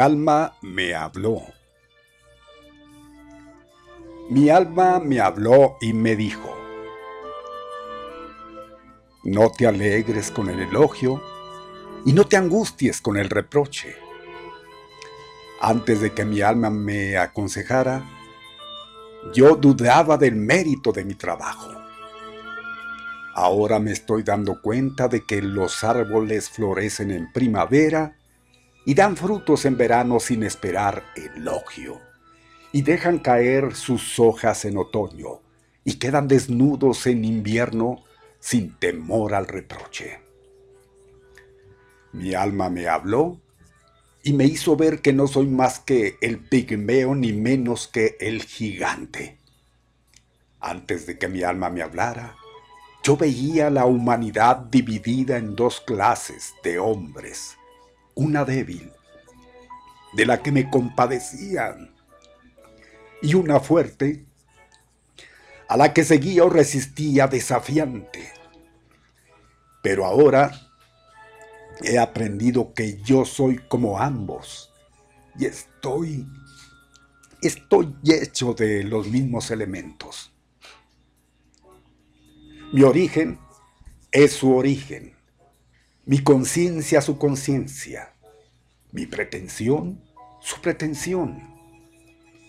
Alma me habló. Mi alma me habló y me dijo, no te alegres con el elogio y no te angusties con el reproche. Antes de que mi alma me aconsejara, yo dudaba del mérito de mi trabajo. Ahora me estoy dando cuenta de que los árboles florecen en primavera y dan frutos en verano sin esperar elogio, y dejan caer sus hojas en otoño, y quedan desnudos en invierno sin temor al reproche. Mi alma me habló y me hizo ver que no soy más que el pigmeo ni menos que el gigante. Antes de que mi alma me hablara, yo veía la humanidad dividida en dos clases de hombres, una débil, de la que me compadecían, y una fuerte, a la que seguía o resistía desafiante. Pero ahora he aprendido que yo soy como ambos y estoy estoy hecho de los mismos elementos. Mi origen es su origen mi conciencia su conciencia, mi pretensión su pretensión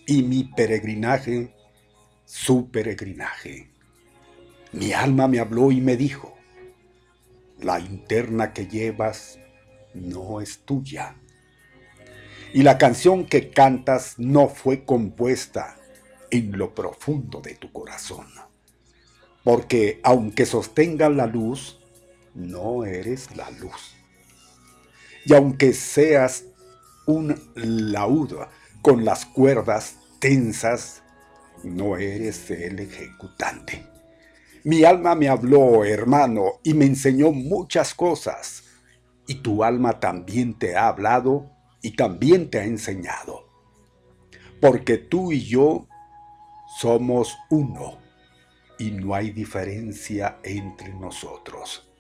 y mi peregrinaje su peregrinaje. Mi alma me habló y me dijo, la interna que llevas no es tuya. Y la canción que cantas no fue compuesta en lo profundo de tu corazón. Porque aunque sostenga la luz, no eres la luz. Y aunque seas un laúd con las cuerdas tensas, no eres el ejecutante. Mi alma me habló, hermano, y me enseñó muchas cosas. Y tu alma también te ha hablado y también te ha enseñado. Porque tú y yo somos uno y no hay diferencia entre nosotros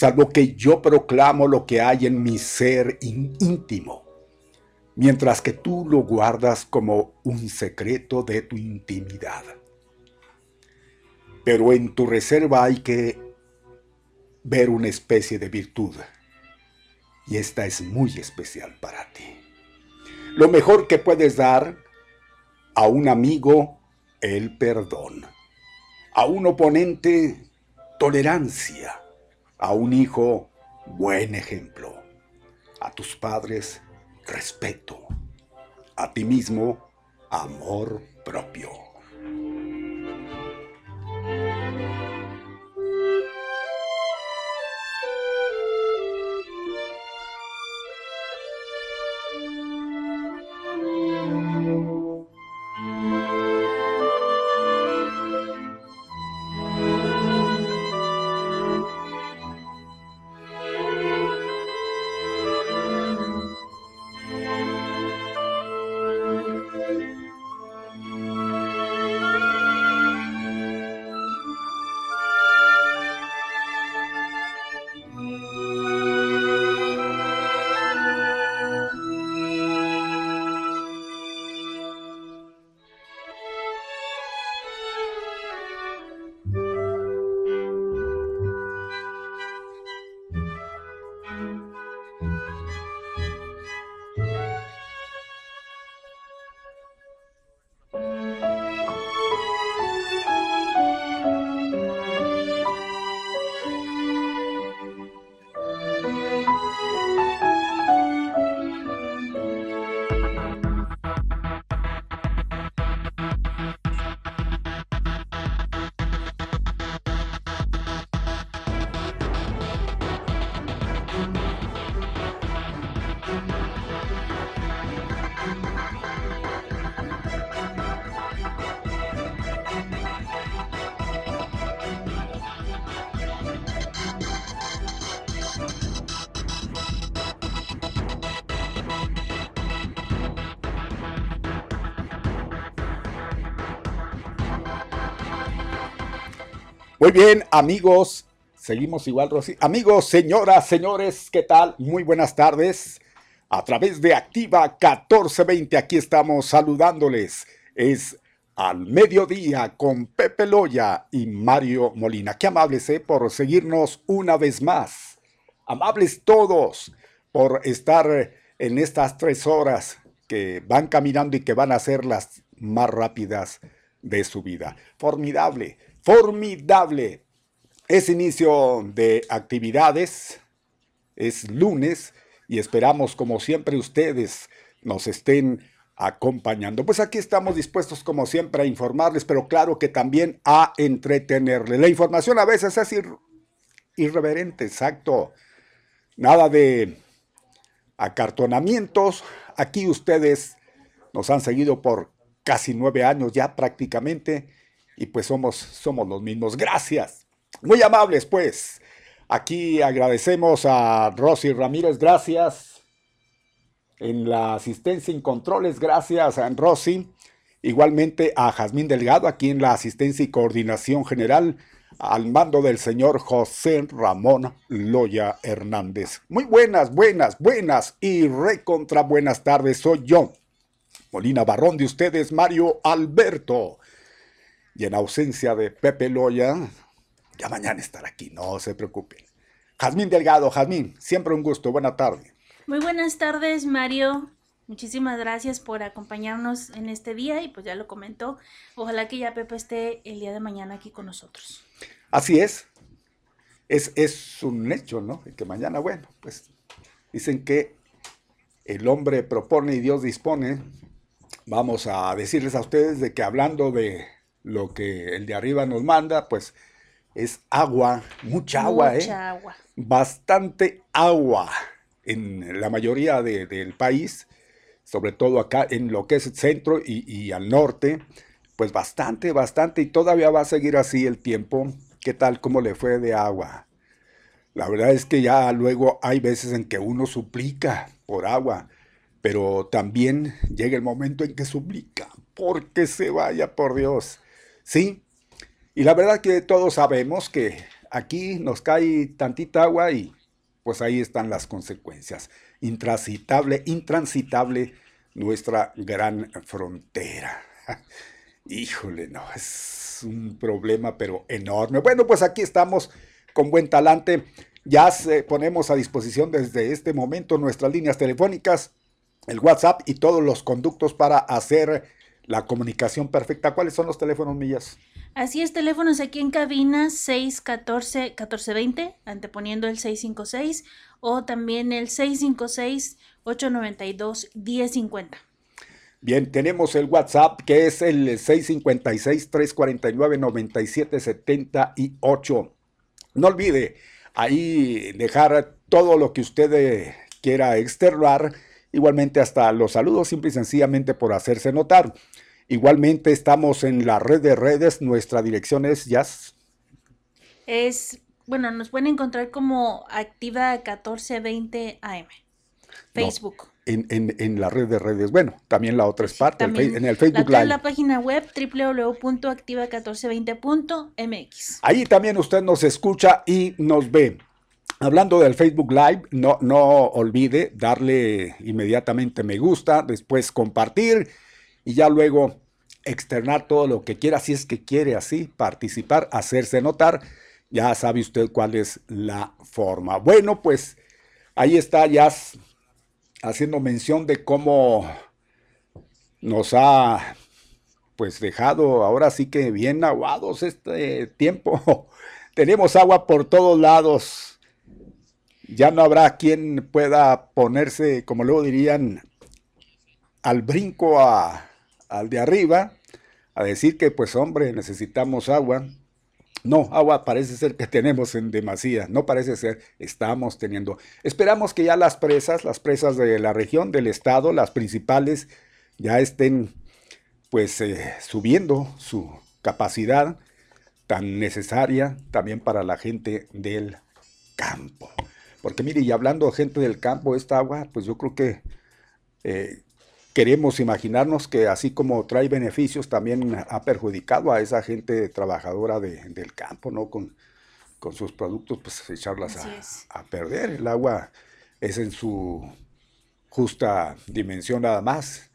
salvo que yo proclamo lo que hay en mi ser íntimo, mientras que tú lo guardas como un secreto de tu intimidad. Pero en tu reserva hay que ver una especie de virtud, y esta es muy especial para ti. Lo mejor que puedes dar a un amigo, el perdón. A un oponente, tolerancia a un hijo, buen ejemplo. A tus padres, respeto. A ti mismo, amor propio. Muy bien, amigos, seguimos igual, Rosy. Amigos, señoras, señores, ¿qué tal? Muy buenas tardes. a través de Activa 1420. Aquí estamos saludándoles. Es al mediodía con Pepe Loya y Mario Molina. Qué amables eh, por seguirnos una vez más. Amables todos por estar en estas tres horas que van caminando y que van a ser las más rápidas de su vida. Formidable, formidable. Es inicio de actividades, es lunes y esperamos como siempre ustedes nos estén acompañando. Pues aquí estamos dispuestos como siempre a informarles, pero claro que también a entretenerles. La información a veces es irreverente, exacto. Nada de acartonamientos. Aquí ustedes nos han seguido por casi nueve años ya prácticamente y pues somos, somos los mismos. Gracias. Muy amables pues. Aquí agradecemos a Rosy Ramírez, gracias. En la asistencia en controles, gracias a Rosy. Igualmente a Jazmín Delgado, aquí en la asistencia y coordinación general, al mando del señor José Ramón Loya Hernández. Muy buenas, buenas, buenas y recontra buenas tardes. Soy yo, Molina Barrón de ustedes, Mario Alberto. Y en ausencia de Pepe Loya, ya mañana estará aquí, no se preocupen. Jazmín Delgado, Jazmín, siempre un gusto, buena tarde. Muy buenas tardes, Mario. Muchísimas gracias por acompañarnos en este día y pues ya lo comentó. Ojalá que ya Pepe esté el día de mañana aquí con nosotros. Así es. Es, es un hecho, ¿no? Que mañana, bueno, pues dicen que el hombre propone y Dios dispone vamos a decirles a ustedes de que hablando de lo que el de arriba nos manda, pues es agua, mucha agua, ¿eh? agua. Bastante agua en la mayoría del país, sobre todo acá en lo que es el centro y, y al norte, pues bastante, bastante, y todavía va a seguir así el tiempo. ¿Qué tal? ¿Cómo le fue de agua? La verdad es que ya luego hay veces en que uno suplica por agua pero también llega el momento en que suplica, porque se vaya por Dios. ¿Sí? Y la verdad que todos sabemos que aquí nos cae tantita agua y pues ahí están las consecuencias. Intransitable, intransitable nuestra gran frontera. Híjole, no, es un problema pero enorme. Bueno, pues aquí estamos con buen talante. Ya se ponemos a disposición desde este momento nuestras líneas telefónicas el WhatsApp y todos los conductos para hacer la comunicación perfecta. ¿Cuáles son los teléfonos, Millas? Así es, teléfonos aquí en cabina 614-1420, anteponiendo el 656, o también el 656-892-1050. Bien, tenemos el WhatsApp que es el 656-349-9778. No olvide ahí dejar todo lo que usted eh, quiera externar Igualmente hasta los saludos simple y sencillamente por hacerse notar. Igualmente estamos en la red de redes, nuestra dirección es Jazz. Es, bueno, nos pueden encontrar como Activa 1420 AM. Facebook. en, la red de redes. Bueno, también la otra es parte, en el Facebook la, Live. la página web www.activa1420.mx. Ahí también usted nos escucha y nos ve. Hablando del Facebook Live, no, no olvide darle inmediatamente me gusta, después compartir y ya luego externar todo lo que quiera, si es que quiere así participar, hacerse notar. Ya sabe usted cuál es la forma. Bueno, pues ahí está ya haciendo mención de cómo nos ha pues dejado ahora sí que bien aguados este tiempo. Tenemos agua por todos lados ya no habrá quien pueda ponerse, como luego dirían, al brinco al de arriba, a decir que pues hombre, necesitamos agua. No, agua parece ser que tenemos en demasía, no parece ser, estamos teniendo. Esperamos que ya las presas, las presas de la región, del estado, las principales, ya estén pues eh, subiendo su capacidad tan necesaria también para la gente del campo. Porque mire, y hablando gente del campo, esta agua, pues yo creo que eh, queremos imaginarnos que así como trae beneficios, también ha perjudicado a esa gente trabajadora del campo, ¿no? Con, con sus productos, pues echarlas a, perder. El agua es en su justa dimensión nada más,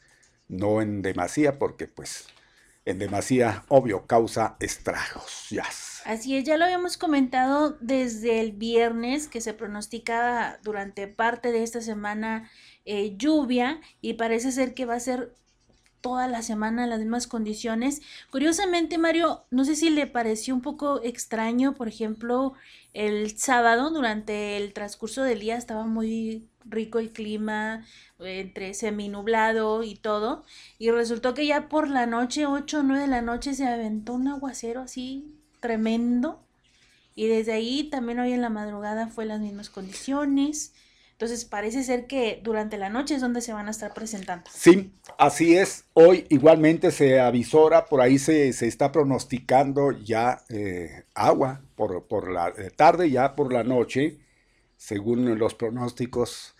no en demasía, porque pues en demasía, obvio, causa estragos. ya Así es, ya lo habíamos comentado desde el viernes que se pronosticaba durante parte de esta semana eh, lluvia y parece ser que va a ser toda la semana las mismas condiciones. Curiosamente, Mario, no sé si le pareció un poco extraño, por ejemplo, el sábado durante el transcurso del día estaba muy rico el clima, entre seminublado y todo, y resultó que ya por la noche, 8 o 9 de la noche, se aventó un aguacero así tremendo, y desde ahí también hoy en la madrugada fue las mismas condiciones. Entonces parece ser que durante la noche es donde se van a estar presentando. Sí, así es. Hoy igualmente se avisora, por ahí se, está pronosticando ya eh, agua por, por la eh, tarde, ya por la noche, según los pronósticos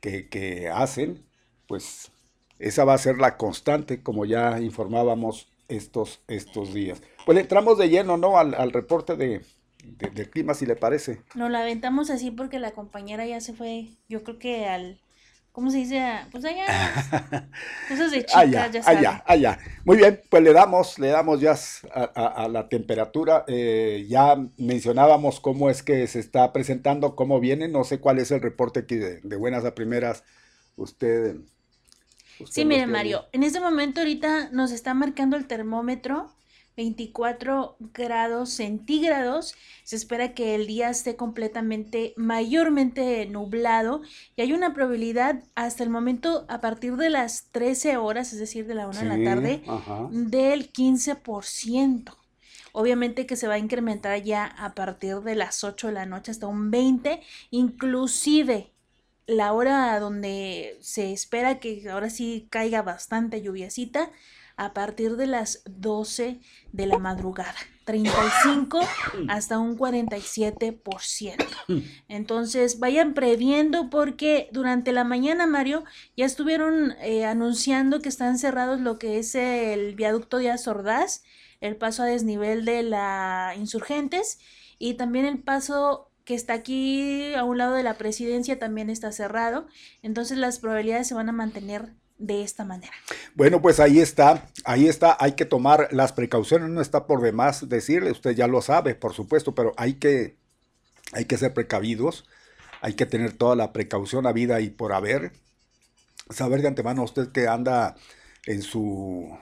que, que hacen, pues esa va a ser la constante, como ya informábamos estos, estos días. Pues entramos de lleno, ¿no? al reporte de, del clima, si le parece. Nos la aventamos así porque la compañera ya se fue, yo creo que al, ¿cómo se dice? Pues allá, cosas de chicas, allá, ya Allá, allá. Muy bien, pues le damos, le damos ya a, la temperatura. Eh, ya mencionábamos cómo es que se está presentando, cómo viene. No sé cuál es el reporte que de, buenas a primeras usted... sí, mire Mario, en este momento ahorita nos está marcando el termómetro 24 grados centígrados. Se espera que el día esté completamente, mayormente nublado y hay una probabilidad hasta el momento a partir de las 13 horas, es decir, de la 1 de la tarde, del 15%. Obviamente que se va a incrementar ya a partir de las 8 de la noche hasta un 20, inclusive la hora donde se espera que ahora sí caiga bastante lluviacita a partir de las 12 de la madrugada. 35 hasta un 47%. Entonces, vayan previendo porque durante la mañana, Mario, ya estuvieron eh, anunciando que están cerrados lo que es el viaducto de Azordaz, el paso a desnivel de la Insurgentes y también el paso que está aquí a un lado de la presidencia también está cerrado. Entonces, las probabilidades se van a mantener de esta manera. Bueno, pues ahí está, ahí está, hay que tomar las precauciones, no está por demás decirle, usted ya lo sabe, por supuesto, pero hay que, hay que ser precavidos, hay que tener toda la precaución a vida y por haber, saber de antemano usted que anda en su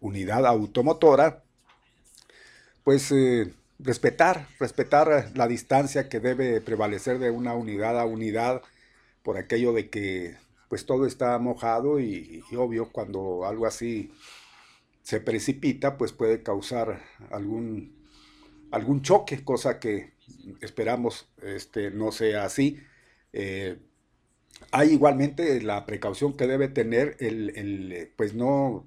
unidad automotora, pues eh, respetar, respetar la distancia que debe prevalecer de una unidad a unidad por aquello de que pues todo está mojado y, obvio cuando algo así se precipita, pues puede causar algún, algún choque, cosa que esperamos este, no sea así. Eh, hay igualmente la precaución que debe tener el, pues no,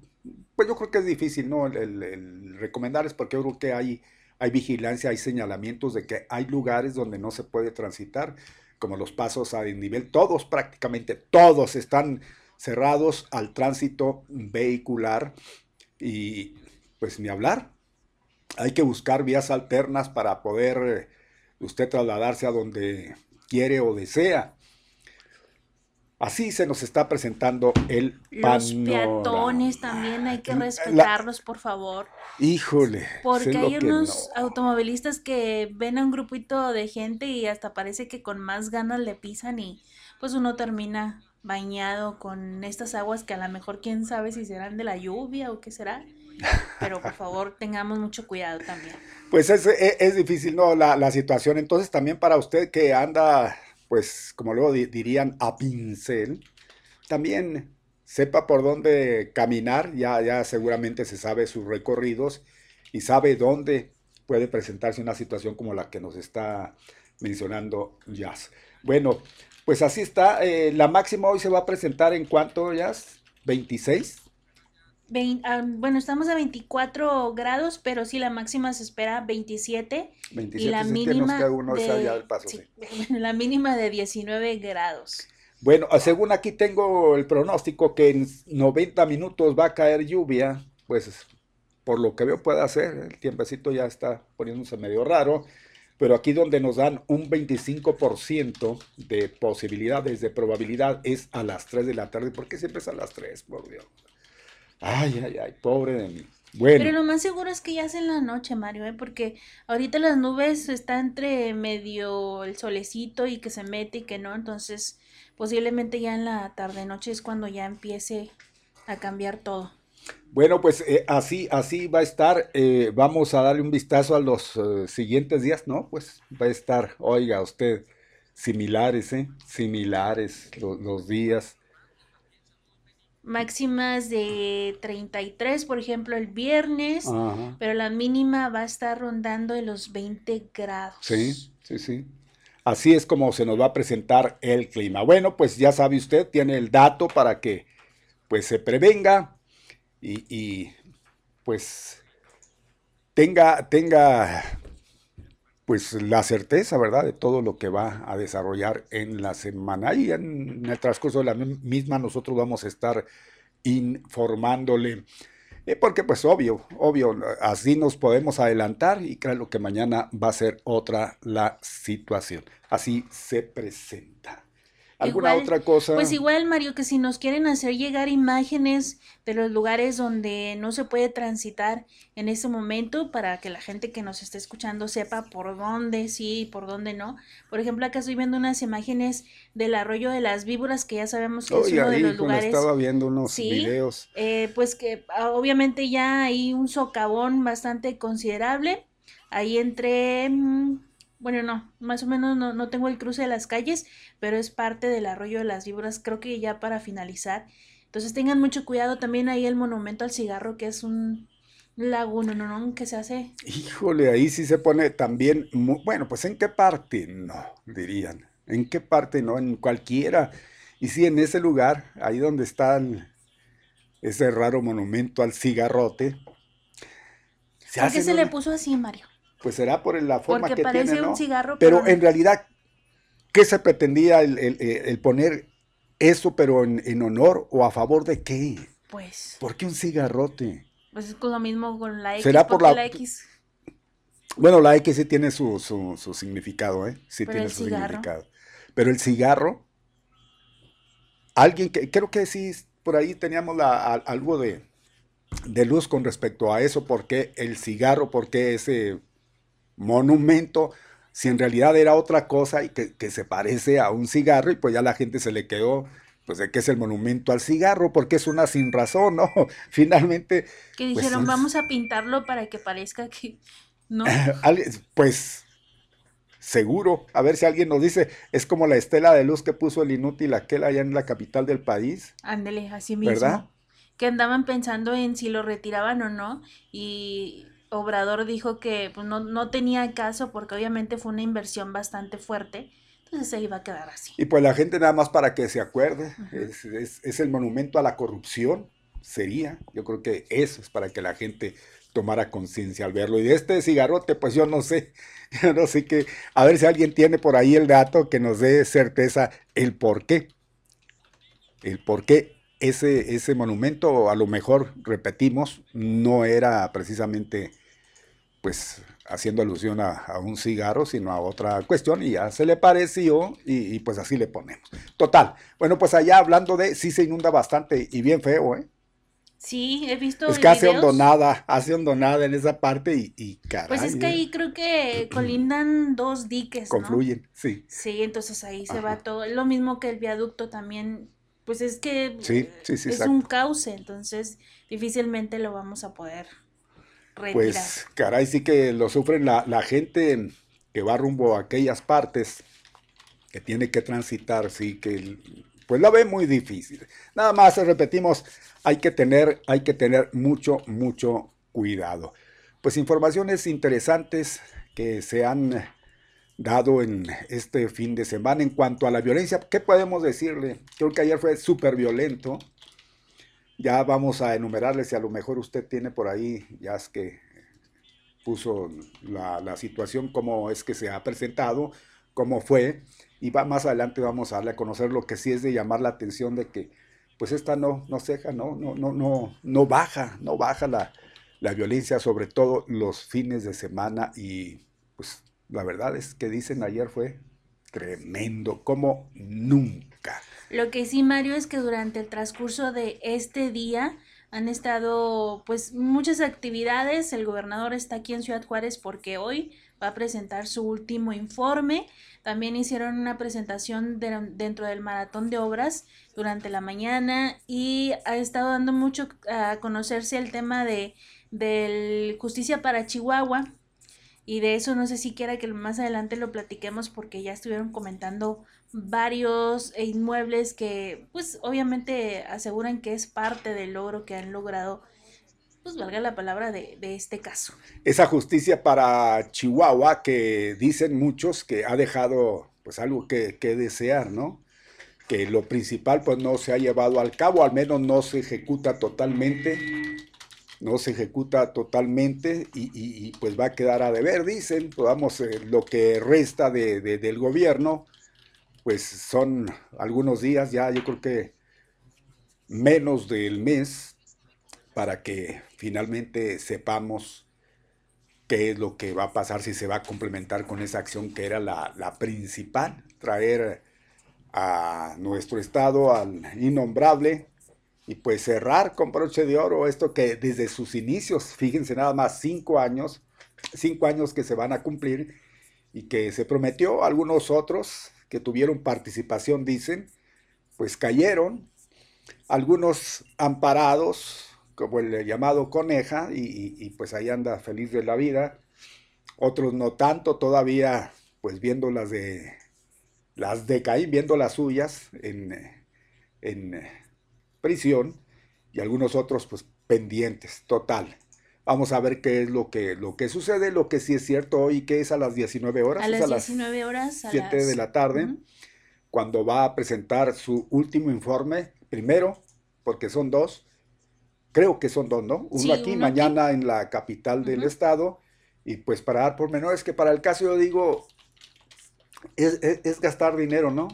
pues yo creo que es difícil, ¿no? El, recomendar es porque yo creo que hay, hay vigilancia, hay señalamientos de que hay lugares donde no se puede transitar como los pasos a nivel, todos prácticamente, todos están cerrados al tránsito vehicular y pues ni hablar. Hay que buscar vías alternas para poder eh, usted trasladarse a donde quiere o desea. Así se nos está presentando el Los peatones también hay que respetarlos, por favor. Híjole. Porque hay unos automovilistas que ven a un grupito de gente y hasta parece que con más ganas le pisan y pues uno termina bañado con estas aguas que a lo mejor quién sabe si serán de la lluvia o qué será. Pero por favor tengamos mucho cuidado también. Pues es, es, difícil, ¿no? La, la situación. Entonces también para usted que anda pues como luego dirían, a pincel, también sepa por dónde caminar, ya, ya seguramente se sabe sus recorridos y sabe dónde puede presentarse una situación como la que nos está mencionando Jazz. Bueno, pues así está. Eh, la máxima hoy se va a presentar en cuánto, Jazz? ¿26? Ah, bueno, estamos a 24 grados, pero sí la máxima se espera 27. 27 y la mínima de, la mínima de 19 grados. Bueno, según aquí tengo el pronóstico que en 90 minutos va a caer lluvia, pues por lo que veo puede hacer, el tiempecito ya está poniéndose medio raro. pero aquí donde nos dan un 25% de posibilidades, de probabilidad, es a las 3 de la tarde. ¿Por qué siempre es a las 3, por Dios? Ay, ay, ay, pobre de mí. Bueno. Pero lo más seguro es que ya es en la noche, Mario, ¿eh? porque ahorita las nubes está entre medio el solecito y que se mete y que no, entonces posiblemente ya en la tarde noche es cuando ya empiece a cambiar todo. Bueno, pues eh, así, así va a estar. Eh, vamos a darle un vistazo a los eh, siguientes días, ¿no? Pues va a estar, oiga usted, similares, ¿eh? Similares los días. Máximas de 33, por ejemplo, el viernes, pero la mínima va a estar rondando de los 20 grados. Sí, sí, sí. Así es como se nos va a presentar el clima. Bueno, pues ya sabe usted, tiene el dato para que pues se prevenga y, pues tenga, tenga pues la certeza, ¿verdad?, de todo lo que va a desarrollar en la semana. Y en el transcurso de la misma nosotros vamos a estar informándole. Eh, porque pues obvio, obvio, así nos podemos adelantar y creo que mañana va a ser otra la situación. Así se presenta. ¿Alguna otra cosa? Pues igual, Mario, que si nos quieren hacer llegar imágenes de los lugares donde no se puede transitar en ese momento para que la gente que nos esté escuchando sepa por dónde sí y por dónde no. Por ejemplo, acá estoy viendo unas imágenes del arroyo de las víboras, que ya sabemos que es uno de los lugares. estaba viendo unos videos. Eh, pues que ah, obviamente ya hay un socavón bastante considerable. Ahí entre... Mm, bueno, no, más o menos no, no tengo el cruce de las calles, pero es parte del arroyo de las víboras, creo que ya para finalizar. Entonces tengan mucho cuidado también ahí el monumento al cigarro, que es un laguno, ¿no? ¿no? Que se hace. Híjole, ahí sí se pone también, bueno, pues en qué parte, no, dirían. ¿En qué parte? No, en cualquiera. Y sí, en ese lugar, ahí donde está ese raro monumento al cigarrote. ¿Por qué se le puso así, Mario? Pues será por la forma que tiene, un cigarro, pero, en realidad, ¿qué se pretendía el, poner eso, pero en, honor o a favor de qué? Pues. ¿Por qué un cigarrote? Pues es lo mismo con la X. ¿Será por la... X? Bueno, la X sí tiene su, significado, ¿eh? Sí tiene su significado. Pero el cigarro, alguien que, creo que sí, por ahí teníamos la, algo de, de luz con respecto a eso, porque el cigarro, porque ese monumento, si en realidad era otra cosa y que, se parece a un cigarro y pues ya la gente se le quedó pues de que es el monumento al cigarro, porque es una sin razón, ¿no? Finalmente... Que pues, dijeron, vamos a pintarlo para que parezca que... ¿No? pues seguro, a ver si alguien nos dice, es como la estela de luz que puso el inútil aquel allá en la capital del país. Ándele, así mismo. ¿Verdad? Que andaban pensando en si lo retiraban o no, y Obrador dijo que pues, no, no tenía caso porque obviamente fue una inversión bastante fuerte. Entonces se iba a quedar así. Y pues la gente nada más para que se acuerde, es, el monumento a la corrupción, sería. Yo creo que eso es para que la gente tomara conciencia al verlo. Y de este cigarrote, pues yo no sé, yo no sé qué, a ver si alguien tiene por ahí el dato que nos dé certeza el por qué. El por qué ese, ese monumento, a lo mejor, repetimos, no era precisamente pues haciendo alusión a, un cigarro, sino a otra cuestión, y ya se le pareció, y, pues así le ponemos. Total. Bueno, pues allá hablando de, sí se inunda bastante y bien feo, ¿eh? Sí, he visto. Es que hace hondonada, hace hondonada en esa parte y, y caray. Pues es que ahí creo que colindan dos diques. Confluyen, sí. Sí, entonces ahí se va todo. Lo mismo que el viaducto también, pues es que sí, sí, sí, es un cauce, entonces difícilmente lo vamos a poder pues, caray, sí que lo sufren la, gente que va rumbo a aquellas partes que tiene que transitar, sí que pues la ve muy difícil. Nada más repetimos, hay que tener, hay que tener mucho, mucho cuidado. Pues informaciones interesantes que se han dado en este fin de semana en cuanto a la violencia. ¿Qué podemos decirle? Creo que ayer fue súper violento. Ya vamos a enumerarles si a lo mejor usted tiene por ahí, ya es que puso la, situación, cómo es que se ha presentado, cómo fue, y va más adelante vamos a darle a conocer lo que sí es de llamar la atención de que pues esta no, no ceja, no, no, no, no, no baja, no baja la, la violencia, sobre todo los fines de semana y pues la verdad es que dicen ayer fue tremendo, como nunca. Lo que sí, Mario, es que durante el transcurso de este día han estado pues muchas actividades. El gobernador está aquí en Ciudad Juárez porque hoy va a presentar su último informe. También hicieron una presentación dentro del maratón de obras durante la mañana y ha estado dando mucho a conocerse el tema de del justicia para Chihuahua y de eso no sé si quiera que más adelante lo platiquemos porque ya estuvieron comentando varios inmuebles que pues obviamente aseguran que es parte del logro que han logrado pues valga la palabra de, este caso. Esa justicia para Chihuahua que dicen muchos que ha dejado pues algo que, que desear, ¿no? Que lo principal pues no se ha llevado al cabo, al menos no se ejecuta totalmente no se ejecuta totalmente y, pues va a quedar a deber, dicen, pues vamos, eh, lo que resta de, del gobierno, pues son algunos días, ya yo creo que menos del mes, para que finalmente sepamos qué es lo que va a pasar, si se va a complementar con esa acción que era la, principal, traer a nuestro estado al innombrable y pues cerrar con broche de oro esto que desde sus inicios, fíjense nada más, cinco años, cinco años que se van a cumplir y que se prometió, algunos otros que tuvieron participación dicen, pues cayeron, algunos amparados, como el llamado Coneja, y, pues ahí anda feliz de la vida, otros no tanto, todavía pues viendo las de las de Caín, viendo las suyas en, en prisión y algunos otros pues pendientes, total. Vamos a ver qué es lo que, lo que sucede, lo que sí es cierto hoy, que es a las 19 horas. A las 19 horas. A 7 de la tarde, cuando va a presentar su último informe, primero, porque son dos, creo que son dos, ¿no? Uno aquí, mañana en la capital del estado, y pues para dar por menores, que para el caso yo digo, es, es gastar dinero, ¿no?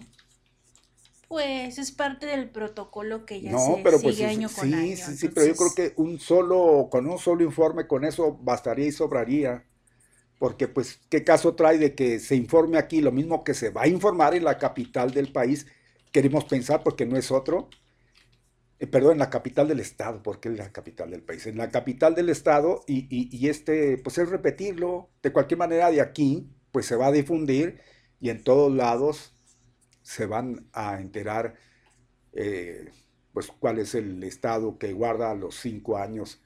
Pues es parte del protocolo que ya se pero pues, sigue año con año. Sí, sí, pero yo creo que un solo, con un solo informe, con eso bastaría y sobraría. Porque, pues, ¿qué caso trae de que se informe aquí lo mismo que se va a informar en la capital del país? Queremos pensar, porque no es otro. Eh, perdón, en la capital del estado, porque es la capital del país. En la capital del estado, y, y este, pues es repetirlo. De cualquier manera, de aquí, pues se va a difundir y en todos lados se van a enterar eh, pues cuál es el estado que guarda los cinco años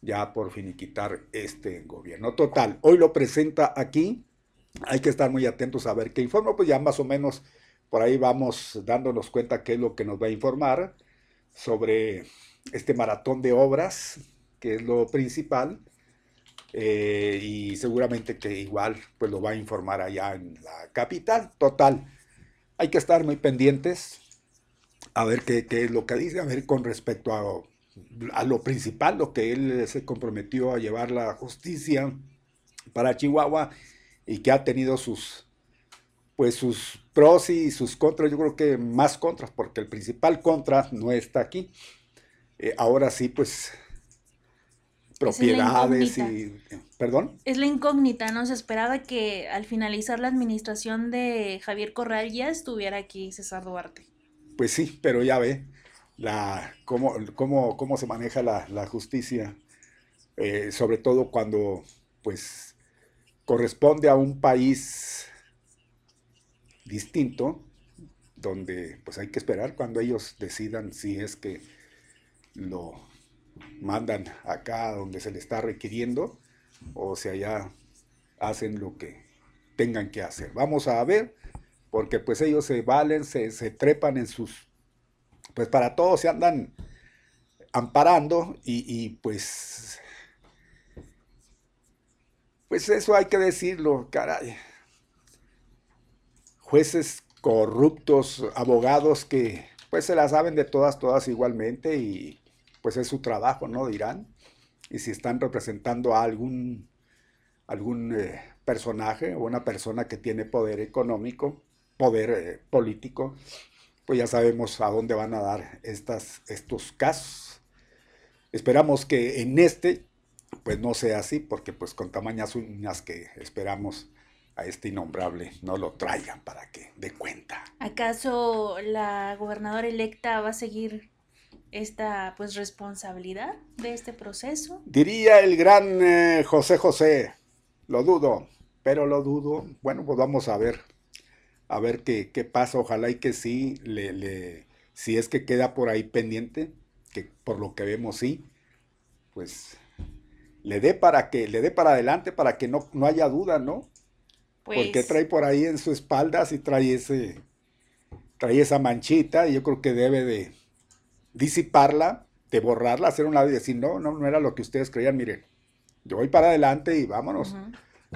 ya por finiquitar este gobierno. Total, hoy lo presenta aquí, hay que estar muy atentos a ver qué informa, pues ya más o menos por ahí vamos dándonos cuenta qué es lo que nos va a informar sobre este maratón de obras, que es lo principal, eh, y seguramente que igual pues lo va a informar allá en la capital. Total, hay que estar muy pendientes a ver qué, es lo que dice, a ver con respecto a, lo principal, lo que él se comprometió a llevar la justicia para Chihuahua y que ha tenido sus pues sus pros y sus contras, yo creo que más contras, porque el principal contra no está aquí. Eh, ahora sí, pues propiedades y... ¿Perdón? Es la incógnita, ¿no? Se esperaba que al finalizar la administración de Javier Corral ya estuviera aquí César Duarte. Pues sí, pero ya ve la, cómo, cómo, cómo se maneja la, justicia, eh, sobre todo cuando pues corresponde a un país distinto, donde pues hay que esperar cuando ellos decidan si es que lo mandan acá donde se le está requiriendo o si allá hacen lo que tengan que hacer. Vamos a ver, porque pues ellos se valen, se, trepan en sus, pues para todos se andan amparando y, y pues, pues eso hay que decirlo, caray. Jueces corruptos, abogados que pues se la saben de todas, todas igualmente y pues es su trabajo, ¿no? Dirán. Y si están representando a algún, algún eh, personaje o una persona que tiene poder económico, poder eh, político, pues ya sabemos a dónde van a dar estas, estos casos. Esperamos que en este, pues no sea así, porque pues con tamañas uñas que esperamos a este innombrable no lo traigan para que dé cuenta. ¿Acaso la gobernadora electa va a seguir esta pues responsabilidad de este proceso? Diría el gran eh, José José, lo dudo, pero lo dudo. Bueno, pues vamos a ver, a ver qué, qué pasa. Ojalá y que sí, le, le, si es que queda por ahí pendiente, que por lo que vemos sí, pues le dé para que le dé para adelante para que no, no haya duda, ¿no? Porque pues trae por ahí en su espalda si trae ese trae esa manchita y yo creo que debe de disiparla, de borrarla, hacer un lado y decir, no, no, no era lo que ustedes creían, miren, yo voy para adelante y vámonos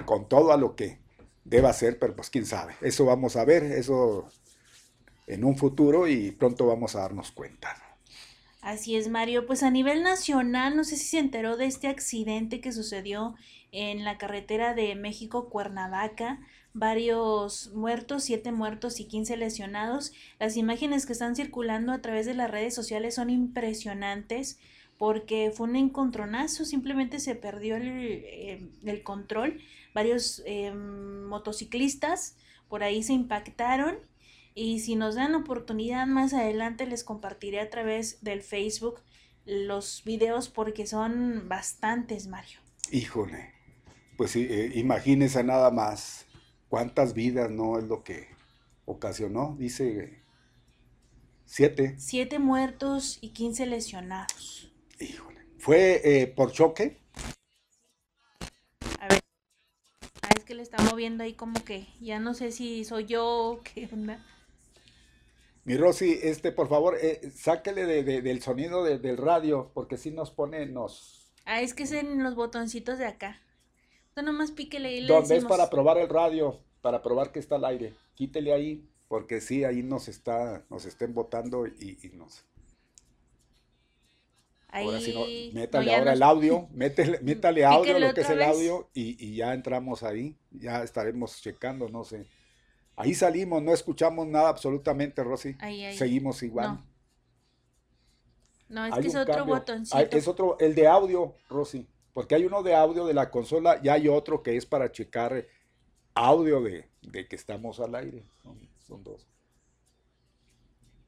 con todo a lo que deba ser, pero pues quién sabe, eso vamos a ver, eso en un futuro y pronto vamos a darnos cuenta. Así es, Mario. Pues a nivel nacional, no sé si se enteró de este accidente que sucedió en la carretera de México-Cuernavaca. Varios muertos, siete muertos y quince lesionados. Las imágenes que están circulando a través de las redes sociales son impresionantes porque fue un encontronazo, simplemente se perdió el, eh, control. Varios eh, motociclistas por ahí se impactaron y si nos dan oportunidad más adelante les compartiré a través del Facebook los videos porque son bastantes, Mario. Híjole, pues eh, imagínese nada más cuántas vidas no es lo que ocasionó, dice siete. Siete muertos y quince lesionados. Híjole, ¿fue eh, por choque? A ver, ah, es que le está moviendo ahí como que ya no sé si soy yo o qué onda. Mi Rosy, este, por favor, eh, sáquele del sonido del radio, porque si nos pone, nos... Ah, es que es en los botoncitos de acá. Nomás píquele y le ¿Dónde es para probar el radio? Para probar que está al aire. Quítele ahí, porque sí, ahí nos está, nos estén votando y, nos... Ahí... Ahora sí, no, métale ahora el audio, métele, métale audio, lo que es el audio, y, y ya entramos ahí, ya estaremos checando, no sé. Ahí salimos, no escuchamos nada absolutamente, Rosy. Seguimos igual. No, es que es otro botoncito. es otro, el de audio, Rosy. Porque hay uno de audio de la consola y hay otro que es para checar audio de, que estamos al aire. Son, dos.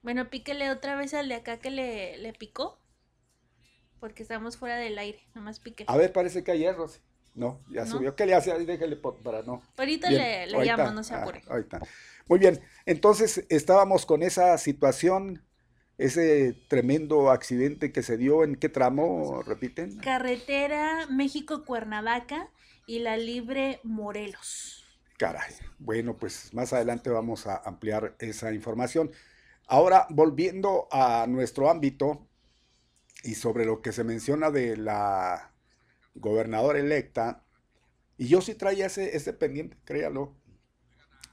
Bueno, píquele otra vez al de acá que le, le picó. Porque estamos fuera del aire. Nomás píquele. A ver, parece que hay Rosy. No, ya subió. ¿Qué le hace? Déjale para no. Ahorita le, llamo, no se ah, apure. ahorita. Muy bien, entonces estábamos con esa situación, ese tremendo accidente que se dio, ¿en qué tramo, repiten? Carretera México-Cuernavaca y la Libre Morelos. Caray, bueno, pues más adelante vamos a ampliar esa información. Ahora, volviendo a nuestro ámbito y sobre lo que se menciona de la gobernador electa, y yo sí traía ese, ese pendiente, créalo,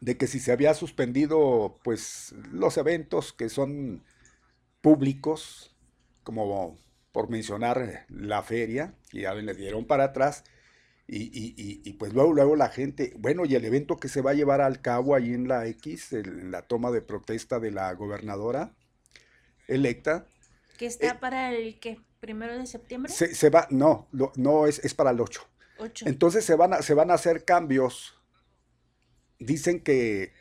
de que si se había suspendido pues los eventos que son públicos, como por mencionar la feria, que ya le dieron para atrás, y, pues luego, luego la gente, bueno, y el evento que se va a llevar al cabo ahí en la X, en la toma de protesta de la gobernadora electa. Que está eh, para el que primero de septiembre? Se, va, no, no es, es para el 8. Entonces se van, a, se van a hacer cambios. Dicen que,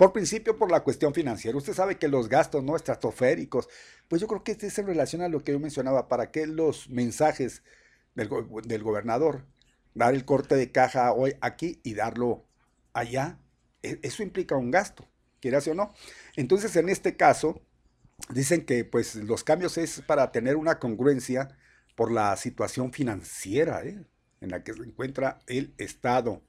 por principio, por la cuestión financiera. Usted sabe que los gastos no estratosféricos, pues yo creo que este se relaciona a lo que yo mencionaba, para que los mensajes del, gobernador, dar el corte de caja hoy aquí y darlo allá, e, eso implica un gasto, quieras o no. Entonces, en este caso, dicen que pues los cambios es para tener una congruencia por la situación financiera ¿eh? en la que se encuentra el Estado.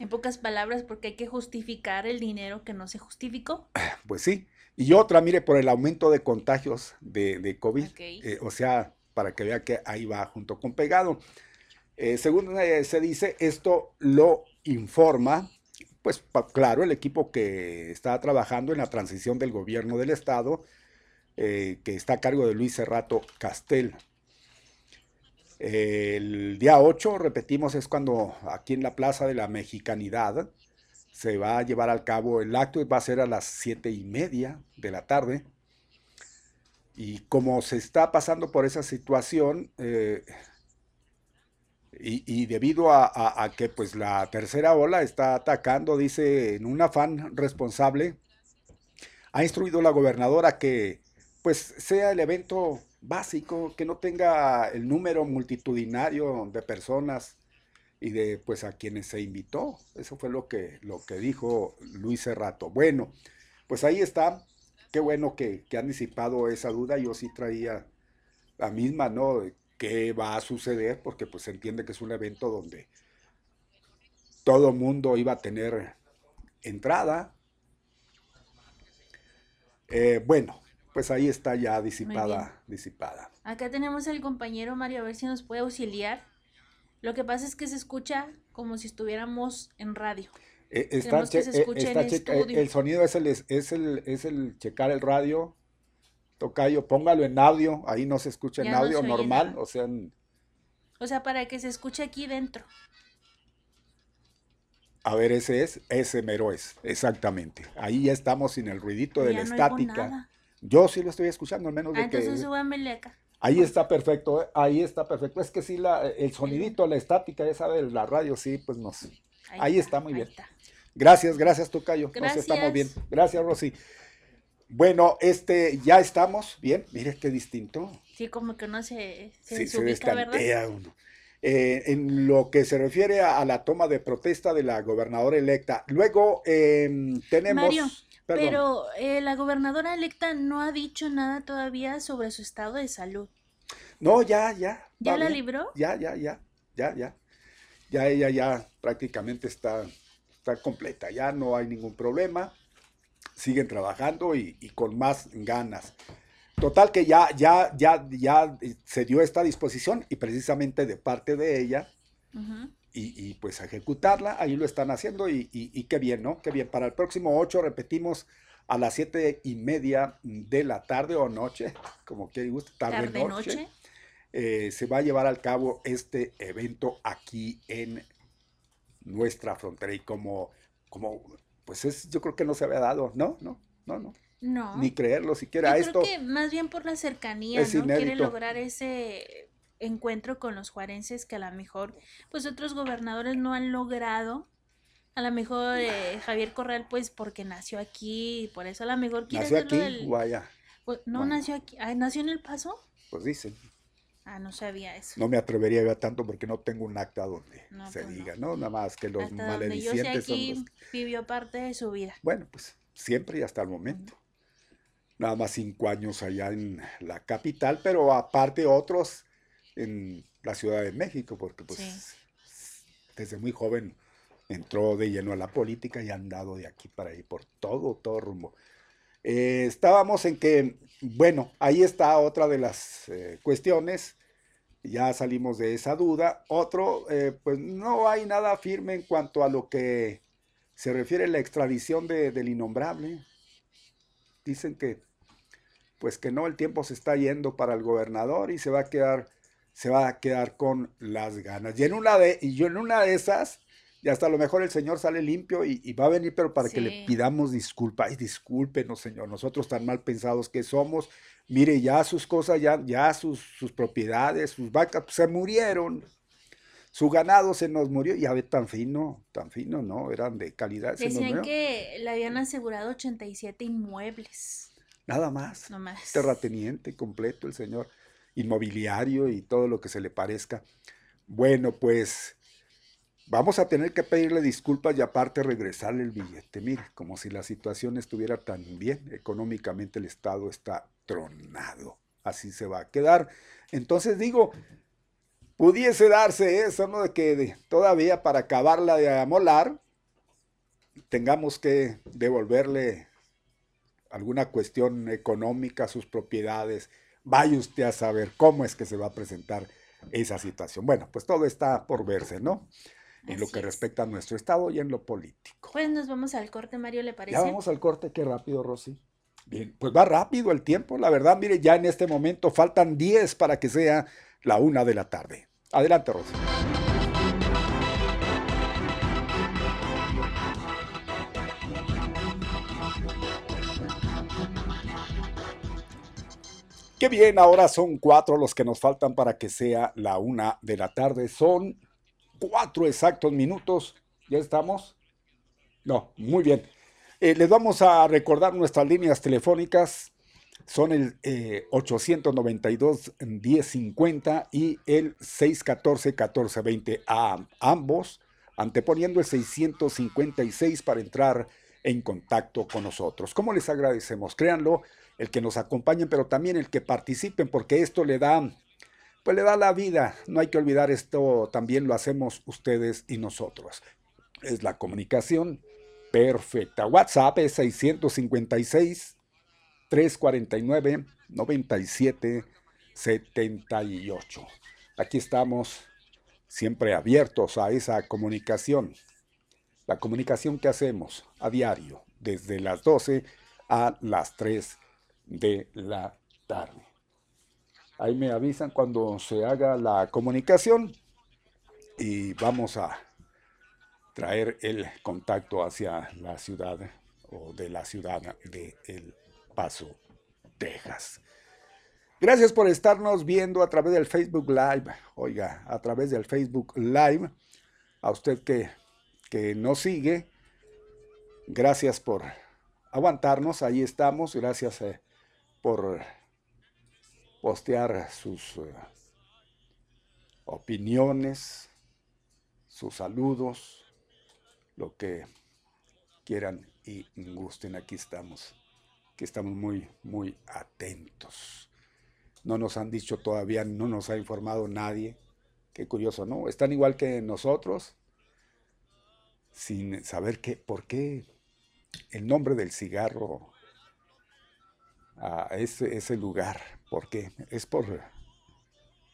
En pocas palabras, porque hay que justificar el dinero que no se justificó. Pues sí. Y otra, mire, por el aumento de contagios de, COVID. Eh, o sea, para que vea que ahí va junto con pegado. Eh, según se dice, esto lo informa, pues claro, el equipo que está trabajando en la transición del gobierno del Estado eh, que está a cargo de Luis Cerrato Castel. El día 8, repetimos, es cuando aquí en la Plaza de la Mexicanidad se va a llevar al cabo el acto, va a ser a las siete y media de la tarde. Y como se está pasando por esa situación, eh, y, debido a, que pues la tercera ola está atacando, dice, en un afán responsable, ha instruido la gobernadora que pues sea el evento básico, que no tenga el número multitudinario de personas y de pues a quienes se invitó. Eso fue lo que, lo que dijo Luis Cerrato. Bueno, pues ahí está. Qué bueno que, que han disipado esa duda. Yo sí traía la misma, ¿no? ¿Qué va a suceder? Porque pues se entiende que es un evento donde todo mundo iba a tener entrada. Eh, bueno, pues ahí está ya disipada, disipada. Acá tenemos al compañero Mario, a ver si nos puede auxiliar. Lo que pasa es que se escucha como si estuviéramos en radio. Eh, está que se eh, en el, el, sonido es el, es, el, es el checar el radio. Tocayo, póngalo en audio, ahí no se escucha en audio normal, o sea... O sea, para que se escuche aquí dentro. A ver, ese es, ese mero es, exactamente. Ahí ya estamos sin el ruidito de la estática. Yo sí lo estoy escuchando, al menos de ah, entonces súbamele acá. Ahí está perfecto, eh, ahí está perfecto. Es que sí, la, el sonidito, la estática esa de la radio, sí, pues no sé. Ahí, está, muy bien. Gracias, gracias, Tocayo. Nos estamos bien. Gracias, Rosy. Bueno, este, ya estamos bien. Mire qué distinto. Sí, como que no se, se, sí, se uno. Eh, en lo que se refiere a, la toma de protesta de la gobernadora electa. Luego em, tenemos... Mario, pero eh, la gobernadora electa no ha dicho nada todavía sobre su estado de salud. No, ya, ya. ¿Ya la libró? Ya, ya, ya, ya, ya. Ya ella ya prácticamente está, está completa, ya no hay ningún problema. Siguen trabajando y, con más ganas. Total que ya, ya, ya, ya se dio esta disposición y precisamente de parte de ella. Y, pues ejecutarla, ahí lo están haciendo y, qué bien, ¿no? Qué bien. Para el próximo 8 repetimos a las siete y media de la tarde o noche, como que guste, tarde, tarde noche. Eh, se va a llevar al cabo este evento aquí en nuestra frontera y como, como, pues es, yo creo que no se había dado, ¿no? No, no, no. No. Ni creerlo siquiera. Yo Esto creo que más bien por la cercanía, ¿no? Quiere lograr ese encuentro con los juarenses que a lo mejor, pues otros gobernadores no han logrado. A lo mejor eh, Javier Corral, pues porque nació aquí, por eso a lo mejor quiere nació aquí, del... Pues, no nació aquí, ¿nació en El Paso? Pues dicen. Ah, no sabía eso. No me atrevería a tanto porque no tengo un acta donde se pues diga, no. Nada más que los hasta maledicientes yo sé aquí vivió parte de su vida. Bueno, pues siempre y hasta el momento. Nada más cinco años allá en la capital, pero aparte otros en la Ciudad de México, porque pues desde muy joven entró de lleno a la política y ha andado de aquí para ahí por todo, todo rumbo. Eh, estábamos en que, bueno, ahí está otra de las eh, cuestiones ya salimos de esa duda. Otro, eh, pues no hay nada firme en cuanto a lo que se refiere a la extradición de, del innombrable. Dicen que, pues que no, el tiempo se está yendo para el gobernador y se va a quedar, se va a quedar con las ganas. Y en una de, y yo en una de esas, y hasta a lo mejor el Señor sale limpio y, va a venir, pero para que le pidamos disculpa. Ay, discúlpenos, Señor, nosotros tan mal pensados que somos, Mire, ya sus cosas, ya, ya sus, sus propiedades, sus vacas pues, se murieron. Su ganado se nos murió. Y a ver, tan fino, tan fino, ¿no? Eran de calidad. Decían que le habían asegurado 87 inmuebles. Nada más. No más. Terrateniente completo el señor. Inmobiliario y todo lo que se le parezca. Bueno, pues Vamos a tener que pedirle disculpas y aparte regresarle el billete. Mire, como si la situación estuviera tan bien, económicamente el Estado está tronado. Así se va a quedar. Entonces digo, pudiese darse eso, ¿no? De que todavía para acabarla de amolar, tengamos que devolverle alguna cuestión económica a sus propiedades. Vaya usted a saber cómo es que se va a presentar esa situación. Bueno, pues todo está por verse, ¿no? en lo que respecta a nuestro Estado y en lo político. Pues nos vamos al corte, Mario, ¿le parece? Ya vamos al corte, qué rápido, Rosy. Bien, pues va rápido el tiempo, la verdad, mire, ya en este momento faltan 10 para que sea la una de la tarde. Adelante, Rosy. Qué bien, ahora son cuatro los que nos faltan para que sea la una de la tarde. Son cuatro exactos minutos. ¿Ya estamos? No, muy bien. Eh, les vamos a recordar nuestras líneas telefónicas. Son el 892-1050 y el 614-1420 a ambos, anteponiendo el 656 para entrar en contacto con nosotros. ¿Cómo les agradecemos? Créanlo, el que nos acompañen, pero también el que participen, porque esto le da, pues le da la vida. No hay que olvidar esto, también lo hacemos ustedes y nosotros. Es la comunicación perfecta. WhatsApp es 656 349 97 78. Aquí estamos siempre abiertos a esa comunicación. La comunicación que hacemos a diario, desde las 12 a las 3 de la tarde. Ahí me avisan cuando se haga la comunicación y vamos a traer el contacto hacia la ciudad o de la ciudad de El Paso, Texas. Gracias por estarnos viendo a través del Facebook Live. Oiga, a través del Facebook Live. A usted que, que nos sigue, gracias por aguantarnos. Ahí estamos. Gracias eh, por postear sus eh, opiniones, sus saludos, lo que quieran y gusten. Aquí estamos, que estamos muy, muy atentos. No nos han dicho todavía, no nos ha informado nadie. Qué curioso, ¿no? Están igual que nosotros, sin saber qué, por qué el nombre del cigarro a ese, lugar. ¿Por qué? Es por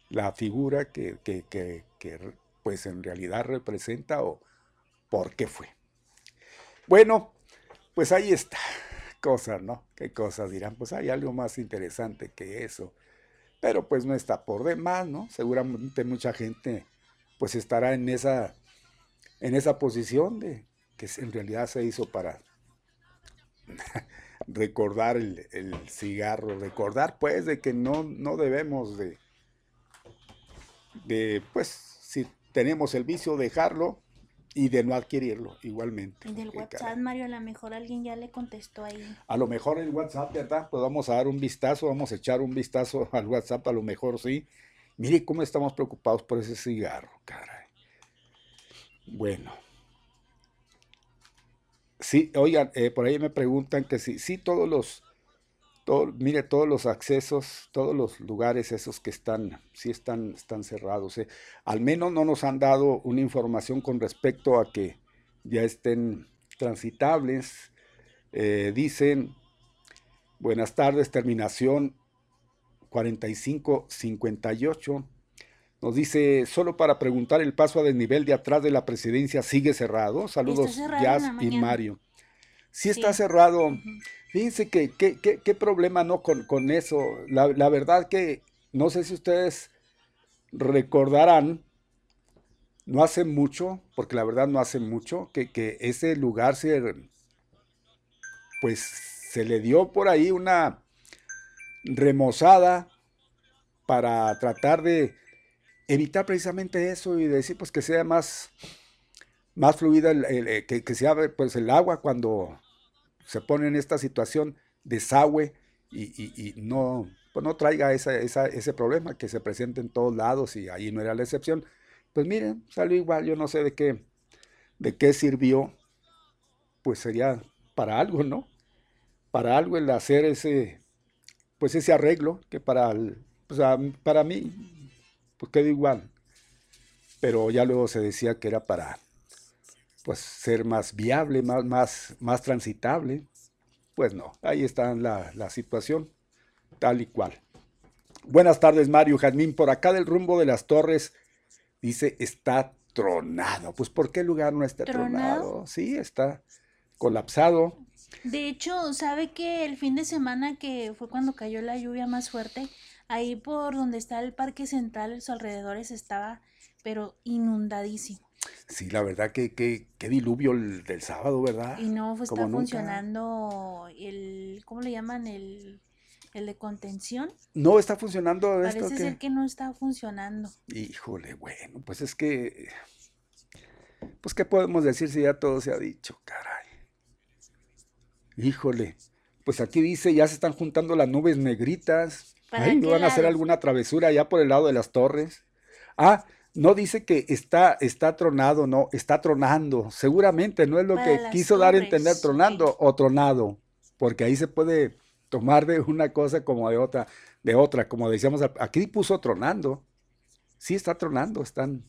la figura que, que pues en realidad representa o, por qué fue. Bueno, pues ahí está. Cosas, ¿no? ¿Qué cosas dirán? Pues hay algo más interesante que eso. Pero pues no está por demás, ¿no? Seguramente mucha gente pues estará en esa, en esa posición de que en realidad se hizo para recordar el, el, cigarro, recordar pues de que no, no debemos de, de, pues si tenemos el vicio, dejarlo, y de no adquirirlo igualmente. Y del WhatsApp, Mario, a lo mejor alguien ya le contestó ahí. A lo mejor el WhatsApp, ¿verdad? Pues vamos a dar un vistazo, vamos a echar un vistazo al WhatsApp, a lo mejor sí. Mire cómo estamos preocupados por ese cigarro, caray. Bueno. Sí, oigan, eh, por ahí me preguntan que sí, sí, todos los mire, todos los accesos, todos los lugares esos que están, sí están, están cerrados. ¿eh? Al menos no nos han dado una información con respecto a que ya estén transitables. Eh, dicen, buenas tardes, terminación 4558. Nos dice, solo para preguntar, el paso a desnivel de atrás de la presidencia sigue cerrado. Saludos, Jazz y Mario. Sí está cerrado. Fíjense que qué problema no con, con eso. La, verdad que no sé si ustedes recordarán, no hace mucho, porque la verdad no hace mucho, que, que ese lugar se, pues se le dio por ahí una remozada para tratar de evitar precisamente eso y decir pues que sea más, más fluida, el, que, que sea pues el agua cuando se pone en esta situación desagüe y, y, no, pues no traiga esa, ese problema que se presenta en todos lados y ahí no era la excepción. Pues miren, salió igual, yo no sé de qué, de qué sirvió, pues sería para algo, ¿no? Para algo el hacer ese, pues ese arreglo, que para, pues para mí, pues quedó igual. Pero ya luego se decía que era para pues ser más viable, más, más, más transitable. Pues no, ahí está la, la situación, tal y cual. Buenas tardes, Mario Jazmín. Por acá del rumbo de las torres, dice, está tronado. Pues, ¿por qué lugar no está tronado? Sí, está colapsado. De hecho, ¿sabe que el fin de semana que fue cuando cayó la lluvia más fuerte, ahí por donde está el Parque Central, los alrededores estaba, pero inundadísimo? Sí, la verdad que, que, diluvio el del sábado, ¿verdad? Y no pues, está funcionando el, ¿cómo le llaman? El, el de contención. No está funcionando Parece ser que no está funcionando. Híjole, bueno, pues es que Pues, ¿qué podemos decir si ya todo se ha dicho? Caray. Híjole. Pues aquí dice, ya se están juntando las nubes negritas. Ay, van a hacer alguna travesura allá por el lado de las torres? Ah, no dice que está, está tronado, no, está tronando. Seguramente no es lo que quiso dar a entender tronando o tronado, porque ahí se puede tomar de una cosa como de otra, de otra, como decíamos, aquí puso tronando. Sí está tronando, están.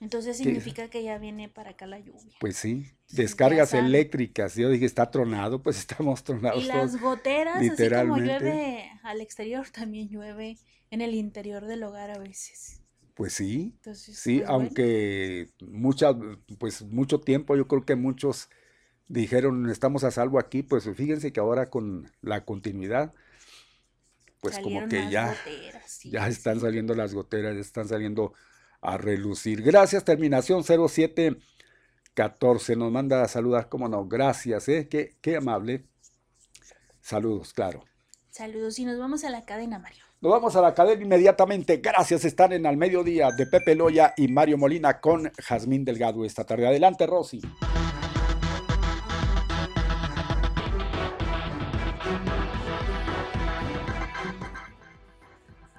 Entonces significa que, ya viene para acá la lluvia. Pues sí, descargas eléctricas. Yo dije, está tronado, pues estamos tronados. Y las goteras, así como llueve al exterior, también llueve en el interior del hogar a veces. Pues sí, sí, pues, aunque mucha, pues mucho tiempo, yo creo que muchos dijeron estamos a salvo aquí, pues fíjense que ahora con la continuidad, pues como que ya, ya están saliendo las goteras, ya están saliendo a relucir. Gracias, terminación 0714, nos manda a saludar, cómo no, gracias, ¿eh? qué, qué amable. Saludos, claro. Saludos y nos vamos a la cadena, Mario. Nos vamos a la cadena inmediatamente. Gracias, están en Al Mediodía de Pepe Loya y Mario Molina con Jazmín Delgado esta tarde. Adelante, Rosy.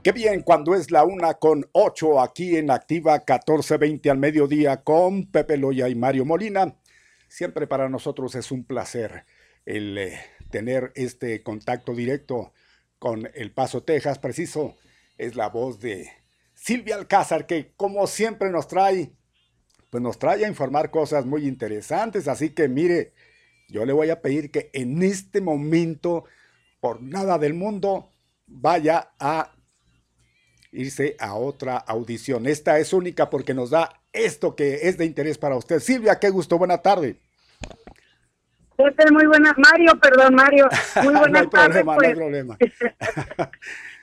Qué bien, cuando es la una con ocho aquí en Activa 1420 al mediodía con Pepe Loya y Mario Molina. Siempre para nosotros es un placer el eh, tener este contacto directo con El Paso, Texas, preciso, es la voz de Silvia Alcázar, que como siempre nos trae, pues nos trae a informar cosas muy interesantes. Así que mire, yo le voy a pedir que en este momento, por nada del mundo, vaya a irse a otra audición. Esta es única porque nos da esto que es de interés para usted. Silvia, qué gusto, buena tarde. Muy buenas, Mario, perdón, Mario. Muy buenas no hay Problema, no hay pues. problema.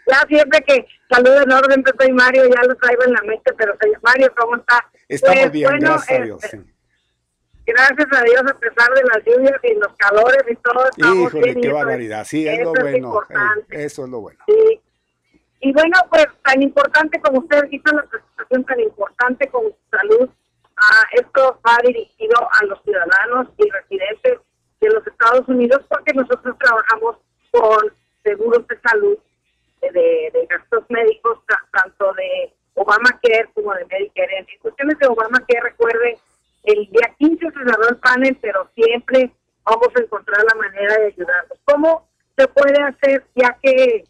ya siempre que saludo en orden, Pepe y Mario, ya lo traigo en la mente, pero Mario, ¿cómo está? Estamos pues, bien, gracias a Dios. Este, gracias a Dios, a pesar de las lluvias y los calores y todo. Híjole, qué barbaridad. Sí, es lo bueno. Eh, eso es lo bueno. Sí. Y bueno, pues tan importante como usted hizo la presentación, tan importante como salud, ah, esto va dirigido a los ciudadanos y residentes de los Estados Unidos porque nosotros trabajamos con seguros de salud, de, gastos médicos, tanto de Obamacare como de Medicare. En cuestiones de Obamacare, recuerden, el día 15 se cerró el panel, pero siempre vamos a encontrar la manera de ayudarlos. ¿Cómo se puede hacer ya que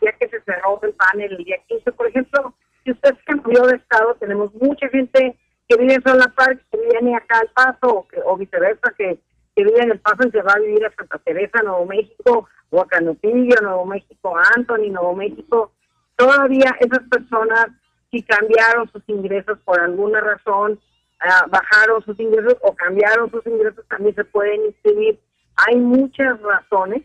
ya que se cerró el panel el día 15? Por ejemplo, si usted cambió de estado, tenemos mucha gente que vive en Zona Park, que viene acá al Paso, o, o viceversa, que que vive en El Paso y se va a vivir a Santa Teresa, Nuevo México, o a Canutillo, Nuevo México, Anthony, Nuevo México. Todavía esas personas, si cambiaron sus ingresos por alguna razón, ah, bajaron sus ingresos o cambiaron sus ingresos, también se pueden inscribir. Hay muchas razones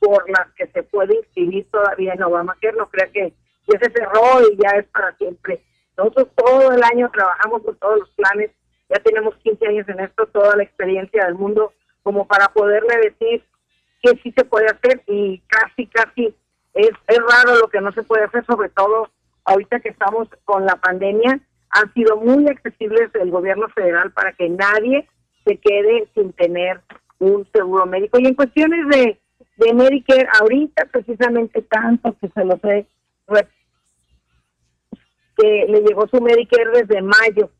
por las que se puede inscribir todavía en Obamacare. No crea que ya se cerró y ya es para siempre. Nosotros todo el año trabajamos con todos los planes ya tenemos 15 años en esto, toda la experiencia del mundo, como para poderle decir que sí se puede hacer y casi, casi es, es raro lo que no se puede hacer, sobre todo ahorita que estamos con la pandemia, han sido muy accesibles el gobierno federal para que nadie se quede sin tener un seguro médico. Y en cuestiones de, de Medicare, ahorita precisamente tanto que se lo sé, que le llegó su Medicare desde mayo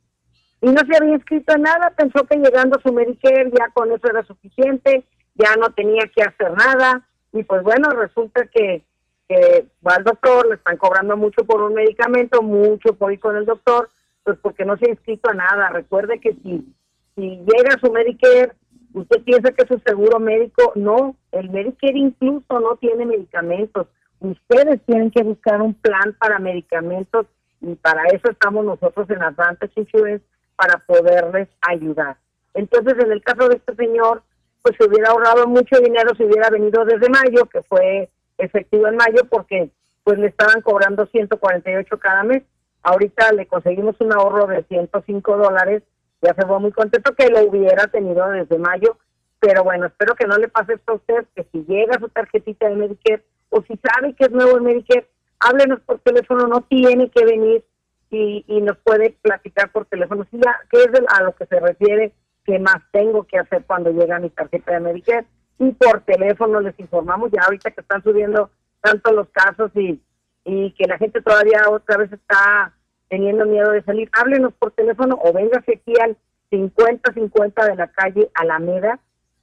y no se había inscrito en nada, pensó que llegando su Medicare ya con eso era suficiente, ya no tenía que hacer nada, y pues bueno, resulta que, que va al doctor, le están cobrando mucho por un medicamento, mucho por ir con el doctor, pues porque no se ha inscrito a nada. Recuerde que si, si llega su Medicare, usted piensa que es su seguro médico, no, el Medicare incluso no tiene medicamentos. Ustedes tienen que buscar un plan para medicamentos y para eso estamos nosotros en Advantage Insurance para poderles ayudar. Entonces, en el caso de este señor, pues se hubiera ahorrado mucho dinero si hubiera venido desde mayo, que fue efectivo en mayo, porque pues le estaban cobrando 148 cada mes. Ahorita le conseguimos un ahorro de 105 dólares. Ya se fue muy contento que lo hubiera tenido desde mayo. Pero bueno, espero que no le pase esto a usted, que si llega su tarjetita de Medicare o si sabe que es nuevo el Medicare, háblenos por teléfono, no tiene que venir y, y nos puede platicar por teléfono. Sí, ya, ¿Qué es a lo que se refiere? ¿Qué más tengo que hacer cuando llega mi tarjeta de Medicare? Y por teléfono les informamos ya ahorita que están subiendo tanto los casos y, y que la gente todavía otra vez está teniendo miedo de salir. Háblenos por teléfono o véngase aquí al 5050 de la calle Alameda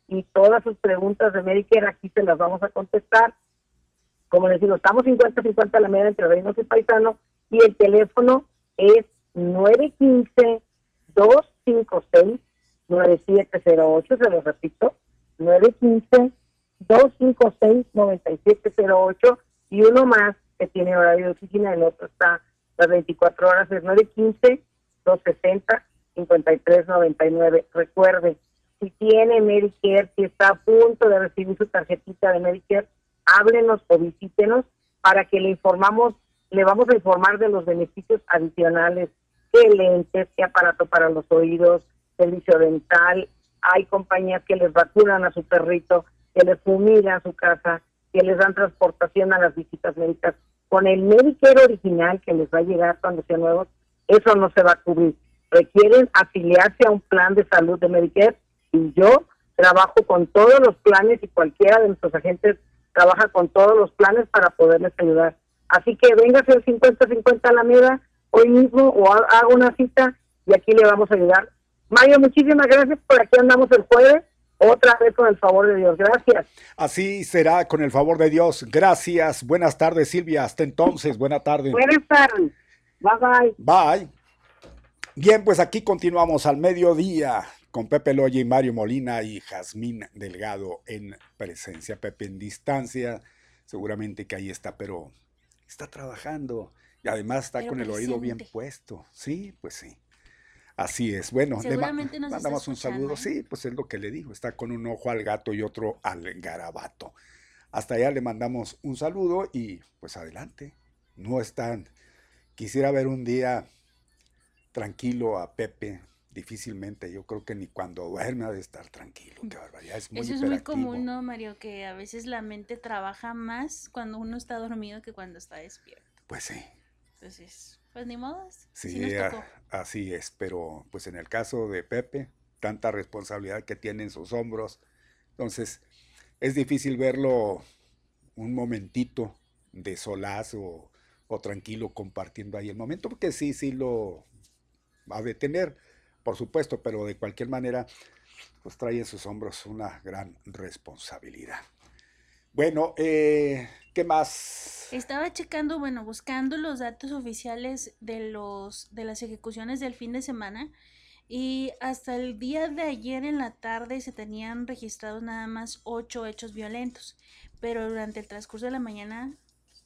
y todas sus preguntas de Medicare aquí se las vamos a contestar. Como les digo, estamos 50-50 Alameda entre Reinos y Paisano y el teléfono es 915-256-9708, se lo repito, 915-256-9708 y uno más que tiene horario de oficina, el otro está las 24 horas, es 915-260-5399. Recuerde, si tiene Medicare, si está a punto de recibir su tarjetita de Medicare, háblenos o visítenos para que le informamos, le vamos a informar de los beneficios adicionales, qué lentes, qué aparato para los oídos, servicio dental, hay compañías que les vacunan a su perrito, que les fumigan su casa, que les dan transportación a las visitas médicas. Con el Medicare original que les va a llegar cuando sea nuevo, eso no se va a cubrir. Requieren afiliarse a un plan de salud de Medicare y yo trabajo con todos los planes y cualquiera de nuestros agentes trabaja con todos los planes para poderles ayudar. Así que véngase el 50-50 a la mera hoy mismo o haga una cita y aquí le vamos a ayudar. Mario, muchísimas gracias. Por aquí andamos el jueves. Otra vez con el favor de Dios. Gracias. Así será con el favor de Dios. Gracias. Buenas tardes, Silvia. Hasta entonces. Buenas tardes. Buenas tardes. Bye bye. Bye. Bien, pues aquí continuamos al mediodía con Pepe Loya y Mario Molina y Jazmín Delgado en presencia. Pepe en distancia, seguramente que ahí está, pero está trabajando y además está con el oído bien puesto. Sí, pues sí. Así es. Bueno, le mandamos un saludo. ¿eh? Sí, pues es lo que le digo. Está con un ojo al gato y otro al garabato. Hasta allá le mandamos un saludo y pues adelante. No están. Quisiera ver un día tranquilo a Pepe difícilmente, yo creo que ni cuando duerme ha de estar tranquilo, qué barbaridad, es muy Eso es muy común, ¿no, Mario? Que a veces la mente trabaja más cuando uno está dormido que cuando está despierto. Pues sí. Entonces, pues ni modo. Sí, así es, pero pues en el caso de Pepe, tanta responsabilidad que tiene en sus hombros, entonces es difícil verlo un momentito de solaz o, o tranquilo compartiendo ahí el momento, porque sí, sí lo va a detener por supuesto, pero de cualquier manera, pues trae en sus hombros una gran responsabilidad. Bueno, eh, ¿qué más? Estaba checando, bueno, buscando los datos oficiales de los de las ejecuciones del fin de semana y hasta el día de ayer en la tarde se tenían registrados nada más ocho hechos violentos, pero durante el transcurso de la mañana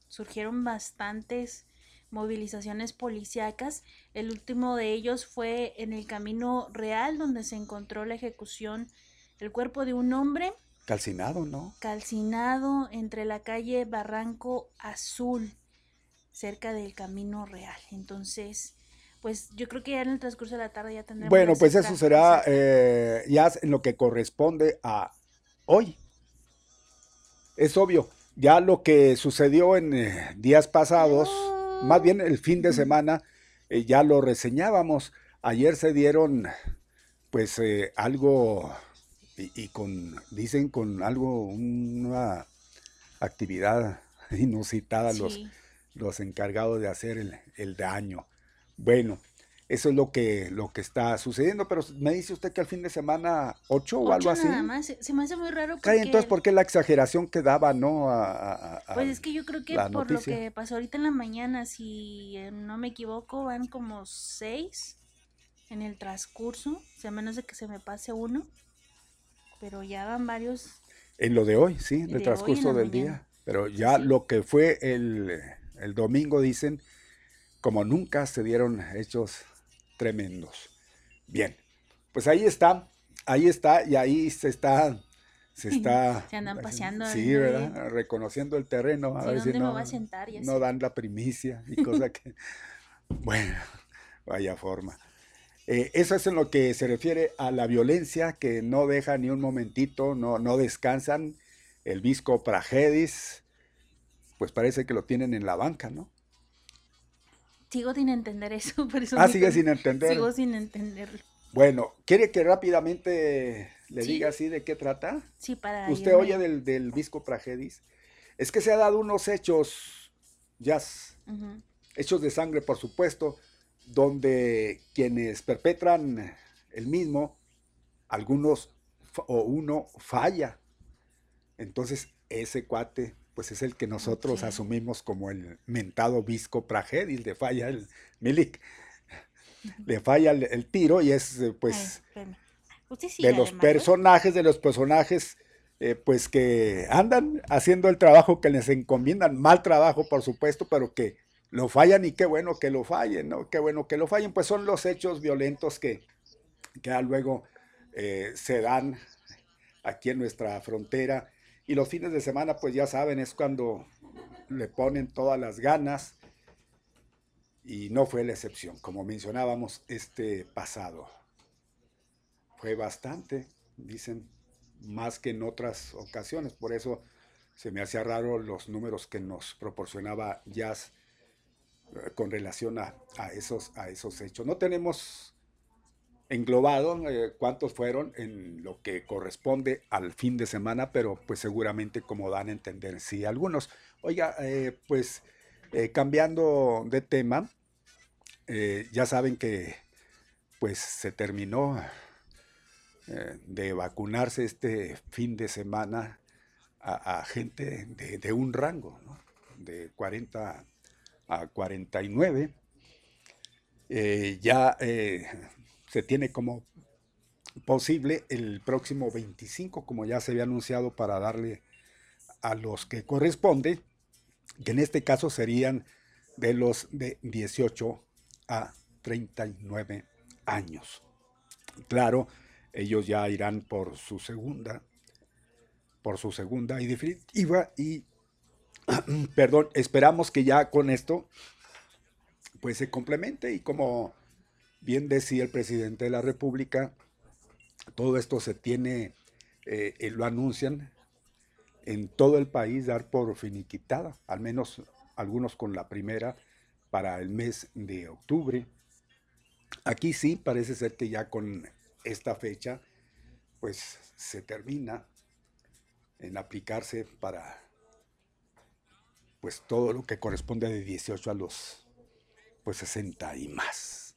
surgieron bastantes movilizaciones policíacas. El último de ellos fue en el Camino Real, donde se encontró la ejecución, el cuerpo de un hombre. Calcinado, ¿no? Calcinado entre la calle Barranco Azul, cerca del Camino Real. Entonces, pues yo creo que ya en el transcurso de la tarde ya tendremos. Bueno, pues eso será eh, ya en lo que corresponde a hoy. Es obvio, ya lo que sucedió en eh, días pasados más bien el fin de semana eh, ya lo reseñábamos. Ayer se dieron pues eh, algo y, con, dicen con algo, una actividad inusitada los, los encargados de hacer el, el daño. Bueno, eso es lo que, lo que está sucediendo, pero me dice usted que al fin de semana 8 o algo así. Nada más, se me hace muy raro. Porque... entonces, ¿por qué la exageración que daba, no? pues es que yo creo que por lo que pasó ahorita en la mañana, si no me equivoco, van como 6 en el transcurso, o sea, menos de que se me pase uno, pero ya van varios. En lo de hoy, sí, en el transcurso del día. Pero ya lo que fue el, el domingo, dicen, como nunca se dieron hechos tremendos. Bien, pues ahí está, ahí está, y ahí se está, se está. Se andan paseando. Sí, ¿verdad? Reconociendo el terreno. A ver si no, no dan la primicia y cosa que. bueno, vaya forma. Eh, eso es en lo que se refiere a la violencia que no deja ni un momentito, no, no descansan. El visco Pragedis, pues parece que lo tienen en la banca, ¿no? Sigo sin entender eso. Por eso ah, sigue sin entender. Sigo sin entenderlo. Bueno, ¿quiere que rápidamente le diga así de qué trata? Sí, para. Usted oye del, del Visco Pragedis. Es que se ha dado unos hechos, ya, hechos de sangre, por supuesto, donde quienes perpetran el mismo, algunos o uno falla. Entonces, ese cuate, pues es el que nosotros asumimos como el mentado Visco Pragedis, le falla el Milik le falla el, tiro y es eh, pues de los personajes, de los personajes eh, pues que andan haciendo el trabajo que les encomiendan, mal trabajo por supuesto, pero que lo fallan y qué bueno que lo fallen, ¿no? Qué bueno que lo fallen, pues son los hechos violentos que, que luego eh, se dan aquí en nuestra frontera. Y los fines de semana, pues ya saben, es cuando le ponen todas las ganas y no fue la excepción. Como mencionábamos, este pasado fue bastante, dicen, más que en otras ocasiones. Por eso se me hacía raro los números que nos proporcionaba Jazz con relación a, esos, a esos hechos. No tenemos englobado eh, cuántos fueron en lo que corresponde al fin de semana, pero pues seguramente como dan a entender, sí, algunos. Oiga, eh, pues cambiando de tema, ya saben que pues se terminó de vacunarse este fin de semana a, gente de, un rango, de 40 a 49. Eh, ya eh, se tiene como posible el próximo 25, como ya se había anunciado, para darle a los que corresponde, que en este caso serían de los de 18 a 39 años. Claro, ellos ya irán por su segunda, por su segunda y definitiva y perdón, esperamos que ya con esto pues se complemente y como bien decía el presidente de la República, todo esto se tiene, eh, lo anuncian en todo el país dar por finiquitada, al menos algunos con la primera para el mes de octubre. Aquí sí parece ser que ya con esta fecha pues se termina en aplicarse para pues todo lo que corresponde de 18 a los pues 60 y más.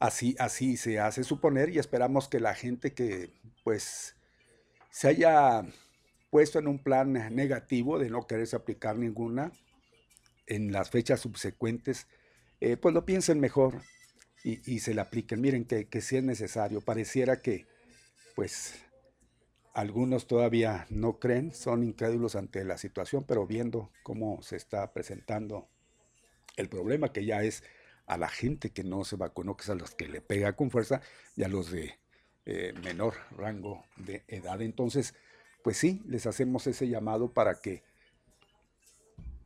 Así, así se hace suponer y esperamos que la gente que pues se haya puesto en un plan negativo de no quererse aplicar ninguna en las fechas subsecuentes, eh, pues lo piensen mejor y, se le apliquen. Miren que, que si es necesario, pareciera que pues algunos todavía no creen, son incrédulos ante la situación, pero viendo cómo se está presentando el problema, que ya es a la gente que no se vacunó, que es a los que le pega con fuerza, y a los de eh, menor rango de edad. Entonces, pues sí, les hacemos ese llamado para que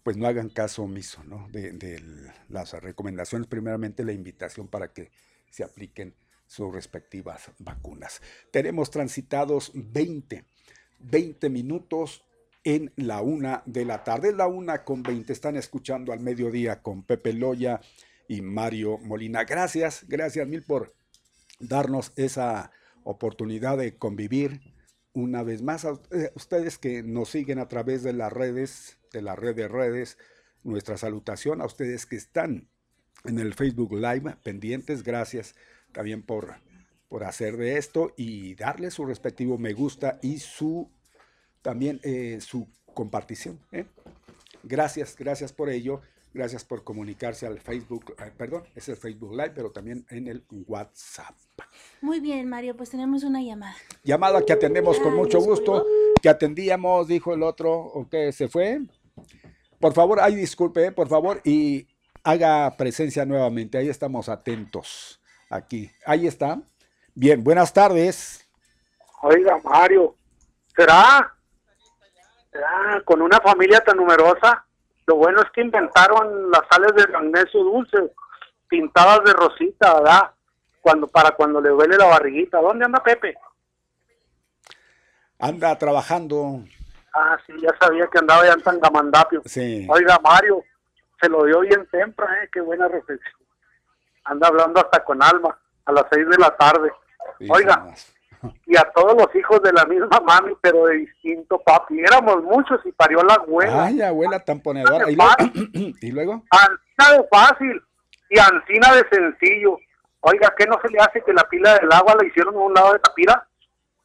pues no hagan caso omiso ¿no? de, de las recomendaciones, primeramente la invitación para que se apliquen sus respectivas vacunas. Tenemos transitados 20, 20 minutos en la una de la tarde. La una con 20. Están escuchando al mediodía con Pepe Loya y Mario Molina. Gracias, gracias mil por darnos esa oportunidad de convivir una vez más. A ustedes que nos siguen a través de las redes, de la red de redes, nuestra salutación a ustedes que están en el Facebook Live pendientes. Gracias también por, por hacer de esto y darle su respectivo me gusta y su también eh, su compartición. ¿eh? Gracias, gracias por ello. Gracias por comunicarse al Facebook, eh, perdón, es el Facebook Live, pero también en el WhatsApp. Muy bien, Mario, pues tenemos una llamada. Llamada que atendemos con mucho gusto, que atendíamos, dijo el otro, o que se fue. Por favor, ay, disculpe, por favor, y haga presencia nuevamente, ahí estamos atentos aquí. Ahí está. Bien, buenas tardes. Oiga, Mario, ¿será? ¿Será con una familia tan numerosa? Lo bueno es que inventaron las sales de magnesio dulce, pintadas de rosita, ¿verdad? Cuando, para cuando le duele la barriguita. ¿Dónde anda Pepe? Anda trabajando. Ah, sí, ya sabía que andaba ya en Tangamandapio. Sí. Oiga, Mario, se lo dio bien temprano, ¿eh? qué buena reflexión. Anda hablando hasta con alma a las seis de la tarde. Oiga, y a todos los hijos de la misma mami, pero de distinto papi. Éramos muchos y parió la abuela. Ay, abuela tamponedora. ¿Y, ¿Y luego? Ancina de fácil y ancina de sencillo. Oiga, ¿qué no se le hace que la pila del agua la hicieron a un lado de Tapira?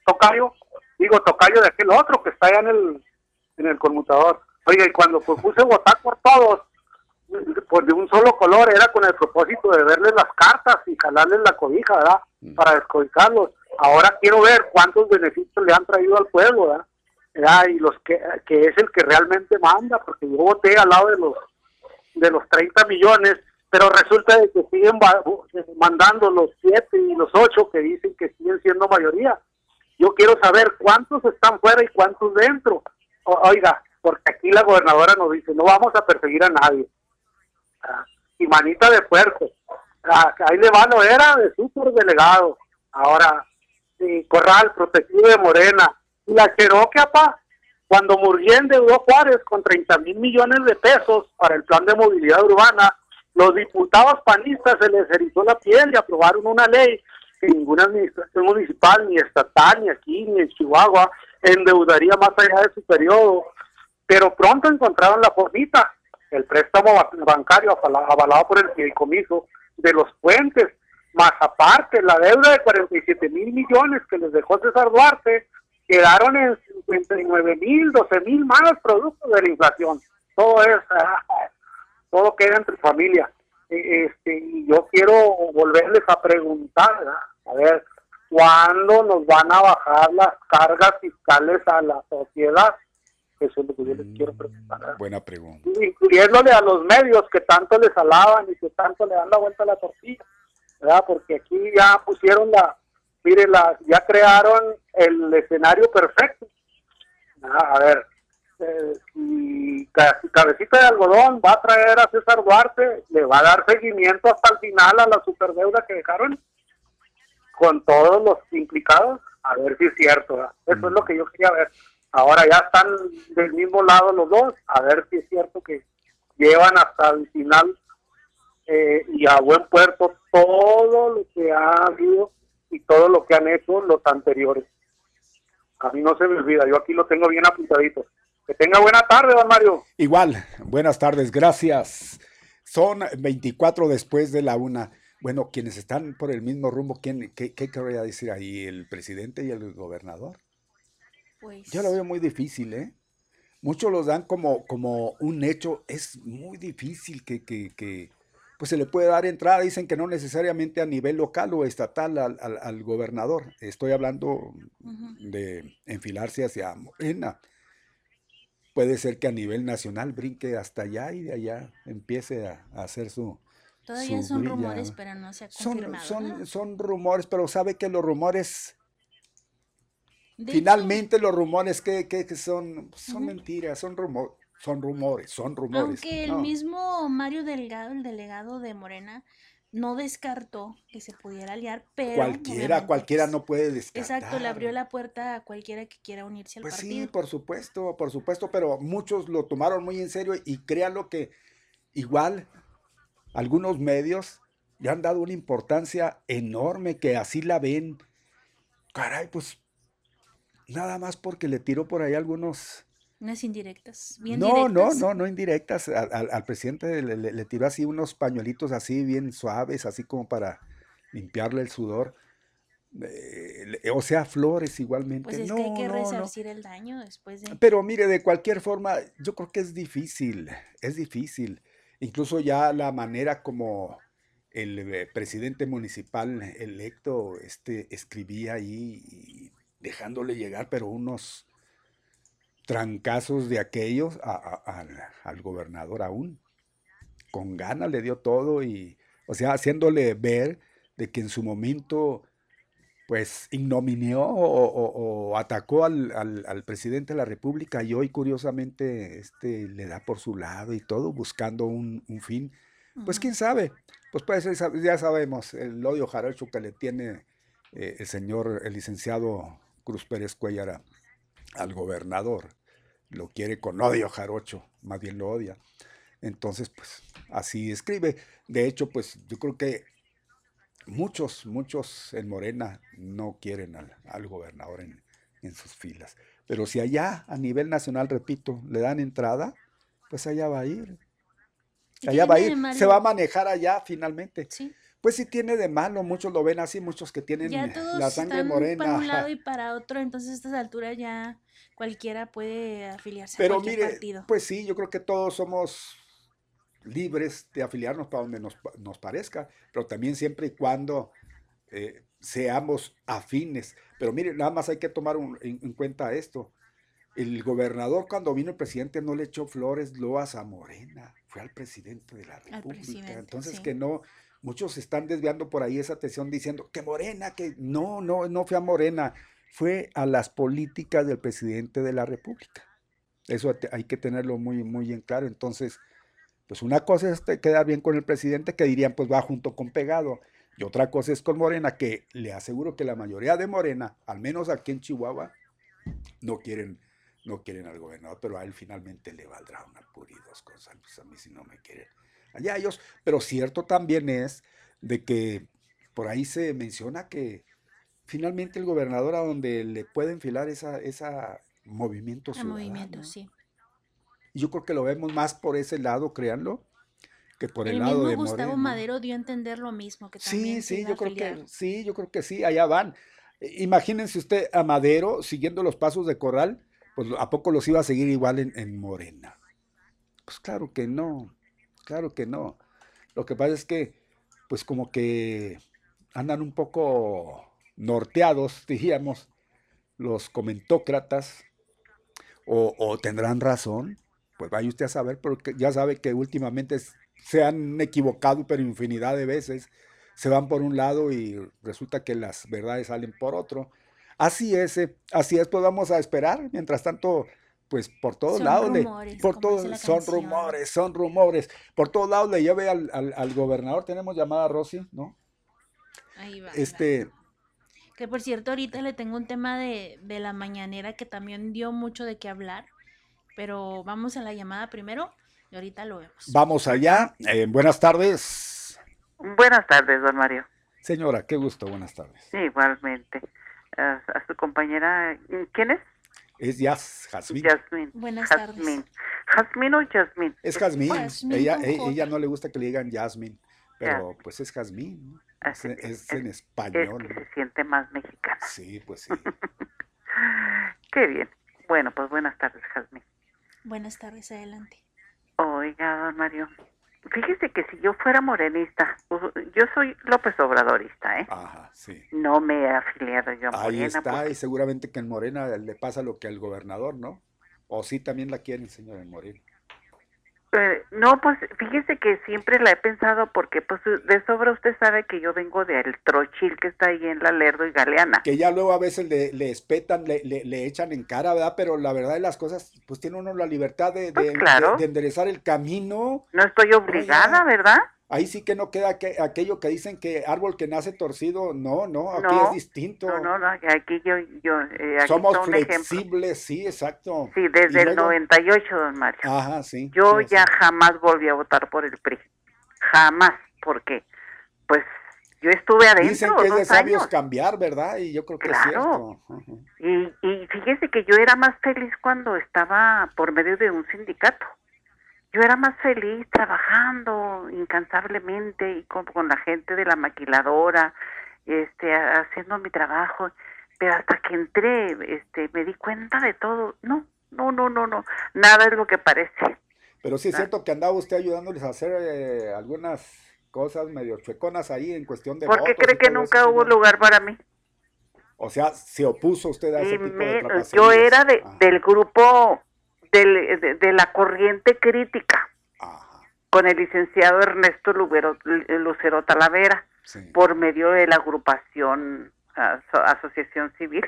Tocayo, digo tocayo de aquel otro que está allá en el, en el conmutador. Oiga, y cuando pues, puse votar por todos, pues de un solo color, era con el propósito de verles las cartas y jalarles la cobija, ¿verdad? Mm. Para descobijarlos. Ahora quiero ver cuántos beneficios le han traído al pueblo, ¿verdad? Y los que, que es el que realmente manda, porque yo voté al lado de los de los 30 millones, pero resulta de que siguen mandando los 7 y los 8 que dicen que siguen siendo mayoría. Yo quiero saber cuántos están fuera y cuántos dentro. oiga, porque aquí la gobernadora nos dice, no vamos a perseguir a nadie. Y manita de puerco. Ah, ahí le va, no era de delegado. Ahora, Corral, protegido de Morena. Y la Cherokee, papá, cuando Murguía endeudó Juárez con 30 mil millones de pesos para el plan de movilidad urbana, los diputados panistas se les erizó la piel y aprobaron una ley que ninguna administración municipal, ni estatal, ni aquí, ni en Chihuahua, endeudaría más allá de su periodo. Pero pronto encontraron la formita, el préstamo bancario avalado por el fideicomiso de los puentes, más aparte la deuda de 47 mil millones que les dejó César Duarte, quedaron en 59 mil, 12 mil más productos de la inflación. Todo es, ah, todo queda entre familia. E, este, y yo quiero volverles a preguntar, a ver, ¿cuándo nos van a bajar las cargas fiscales a la sociedad? Eso es lo que yo les quiero preguntar. Buena pregunta. Incluyéndole a los medios que tanto les alaban y que tanto le dan la vuelta a la tortilla, ¿verdad? Porque aquí ya pusieron la, mire, la, ya crearon el escenario perfecto. A ver, eh, y Cabecita de Algodón va a traer a César Duarte, le va a dar seguimiento hasta el final a la superdeuda que dejaron con todos los implicados, a ver si es cierto. Eso es lo que yo quería ver. Ahora ya están del mismo lado los dos, a ver si es cierto que llevan hasta el final eh, y a buen puerto todo lo que ha habido y todo lo que han hecho los anteriores. A mí no se me olvida, yo aquí lo tengo bien apuntadito. Que tenga buena tarde, don Mario. Igual, buenas tardes, gracias. Son 24 después de la una. Bueno, quienes están por el mismo rumbo, ¿quién, qué, qué querría decir ahí? ¿El presidente y el gobernador? Pues... Yo lo veo muy difícil, ¿eh? Muchos los dan como, como un hecho. Es muy difícil que, que, que, pues se le puede dar entrada. Dicen que no necesariamente a nivel local o estatal al, al, gobernador. Estoy hablando de enfilarse hacia Morena puede ser que a nivel nacional brinque hasta allá y de allá empiece a, hacer su... Todavía son rumores, pero no se ha confirmado. Son, son, rumores, pero sabe que los rumores... finalmente los rumores que, que, son, son mentiras, son rumores. Son rumores, son rumores. Aunque el mismo Mario Delgado, el delegado de Morena, no descartó que se pudiera aliar, pero... Cualquiera, cualquiera no puede descartar. Exacto, le abrió la puerta a cualquiera que quiera unirse al pues partido. sí, por supuesto, por supuesto, pero muchos lo tomaron muy en serio y créanlo que igual algunos medios le han dado una importancia enorme que así la ven. Caray, pues nada más porque le tiró por ahí algunos unas indirectas, bien no, No, no, no indirectas. Al, presidente le, tiró así unos pañuelitos así bien suaves, así como para limpiarle el sudor. Eh, o sea, flores igualmente. Pues es no, que hay que resarcir el daño después de... Pero mire, de cualquier forma, yo creo que es difícil, es difícil. Incluso ya la manera como el eh, presidente municipal electo este, escribía ahí, dejándole llegar, pero unos trancazos de aquellos al gobernador aún. Con ganas le dio todo y, o sea, haciéndole ver de que en su momento, pues, ignominió o, atacó al, presidente de la República y hoy, curiosamente, este le da por su lado y todo, buscando un, fin. Pues, quién sabe. Pues, pues, ya sabemos el odio jarocho que le tiene eh, el señor, el licenciado Cruz Pérez Cuellar al gobernador. Lo quiere con odio jarocho, más bien lo odia. Entonces, pues así escribe. De hecho, pues yo creo que muchos, muchos en Morena no quieren al, gobernador en, sus filas. Pero si allá a nivel nacional, repito, le dan entrada, pues allá va a ir. Allá va a ir. Se va a manejar allá finalmente. Sí. Pues sí tiene de malo, muchos lo ven así, muchos que tienen la sangre morena. Para un lado y para otro, entonces a estas alturas ya cualquiera puede afiliarse Pero a cualquier mire, partido. Pues sí, yo creo que todos somos libres de afiliarnos para donde nos, nos parezca, pero también siempre y cuando eh, seamos afines. Pero mire, nada más hay que tomar en, cuenta esto. El gobernador cuando vino el presidente no le echó flores, loas a Morena, fue al presidente de la República. Entonces que no, muchos están desviando por ahí esa atención diciendo que Morena, que no, no, no fue a Morena, fue a las políticas del presidente de la República. Eso hay que tenerlo muy, muy en claro. Entonces, pues una cosa es quedar bien con el presidente, que dirían, pues va junto con pegado. Y otra cosa es con Morena, que le aseguro que la mayoría de Morena, al menos aquí en Chihuahua, no quieren, no quieren al gobernador, pero a él finalmente le valdrá una pura y dos cosas. Pues a mí si no me quieren. Allá ellos. Pero cierto también es de que por ahí se menciona que finalmente el gobernador a donde le puede enfilar esa, esa movimiento ciudadano. movimiento, sí yo creo que lo vemos más por ese lado, créanlo, que por el, lado de Gustavo Madero dio a entender lo mismo, que también sí, sí, yo creo que sí, yo creo que sí, allá van. Imagínense usted a Madero siguiendo los pasos de Corral, pues a poco los iba a seguir igual en, en Morena. Pues claro que no, claro que no. Lo que pasa es que, pues como que andan un poco norteados, diríamos, los comentócratas, o, o tendrán razón, pues vaya usted a saber, porque ya sabe que últimamente se han equivocado, pero infinidad de veces se van por un lado y resulta que las verdades salen por otro. Así es, eh, así es, pues vamos a esperar. Mientras tanto, pues por todos lados, por todos, son rumores, son rumores. Por todos lados le lleve al, al, gobernador. Tenemos llamada a Rosy, ¿no? Ahí va. Este. Que por cierto, ahorita le tengo un tema de, de la mañanera que también dio mucho de qué hablar pero vamos a la llamada primero y ahorita lo vemos. Vamos allá. Eh, buenas tardes. Buenas tardes, don Mario. Señora, qué gusto, buenas tardes. Sí, igualmente. a su compañera, ¿quién es? Es Yas, Jazmín. Jazmín. Buenas tardes. ¿Jazmín o Jazmín? Es Jazmín. ella, e, ella, no le gusta que le digan Jazmín, pero pues es Jazmín. Es, es, en español. Es que se siente más mexicana. Sí, pues sí. Qué bien. Bueno, pues buenas tardes, Jazmín. Buenas tardes, adelante. Oiga, don Mario, fíjese que si yo fuera morenista, pues, yo soy López Obradorista, ¿eh? Ajá, sí. No me he afiliado yo a Ahí está, y seguramente que en Morena le pasa lo que al gobernador, ¿no? O sí también la quieren, señor, en Morena. Eh, no, pues fíjese que siempre la he pensado porque pues de sobra usted sabe que yo vengo del Trochil que está ahí en la Lerdo y Galeana. Que ya luego a veces le, le espetan, le, le, echan en cara, ¿verdad? Pero la verdad de las cosas, pues tiene uno la libertad de, de, pues de enderezar el camino. No estoy obligada, ¿verdad? Ahí sí que no queda que, aquello que dicen que árbol que nace torcido, no, no, aquí es distinto. No, no, aquí yo, yo eh, somos flexibles, sí, exacto. Sí, desde el 98, don Mario. Ajá, sí. Yo ya jamás volví a votar por el PRI, jamás, porque, pues, yo estuve adentro. Dicen que es de sabios cambiar, ¿verdad? Y yo creo que es cierto. Y, y fíjese que yo era más feliz cuando estaba por medio de un sindicato yo era más feliz trabajando incansablemente y con, la gente de la maquiladora, este, haciendo mi trabajo, pero hasta que entré, este, me di cuenta de todo. No, no, no, no, no, nada es lo que parece. Pero sí es cierto que andaba usted ayudándoles a hacer eh, algunas cosas medio chueconas ahí en cuestión de ¿Por qué cree que nunca hubo lugar para mí? O sea, se opuso usted a ese tipo de Yo era de, del grupo de, la corriente crítica con el licenciado Ernesto Lucero Talavera por medio de la agrupación Asociación Civil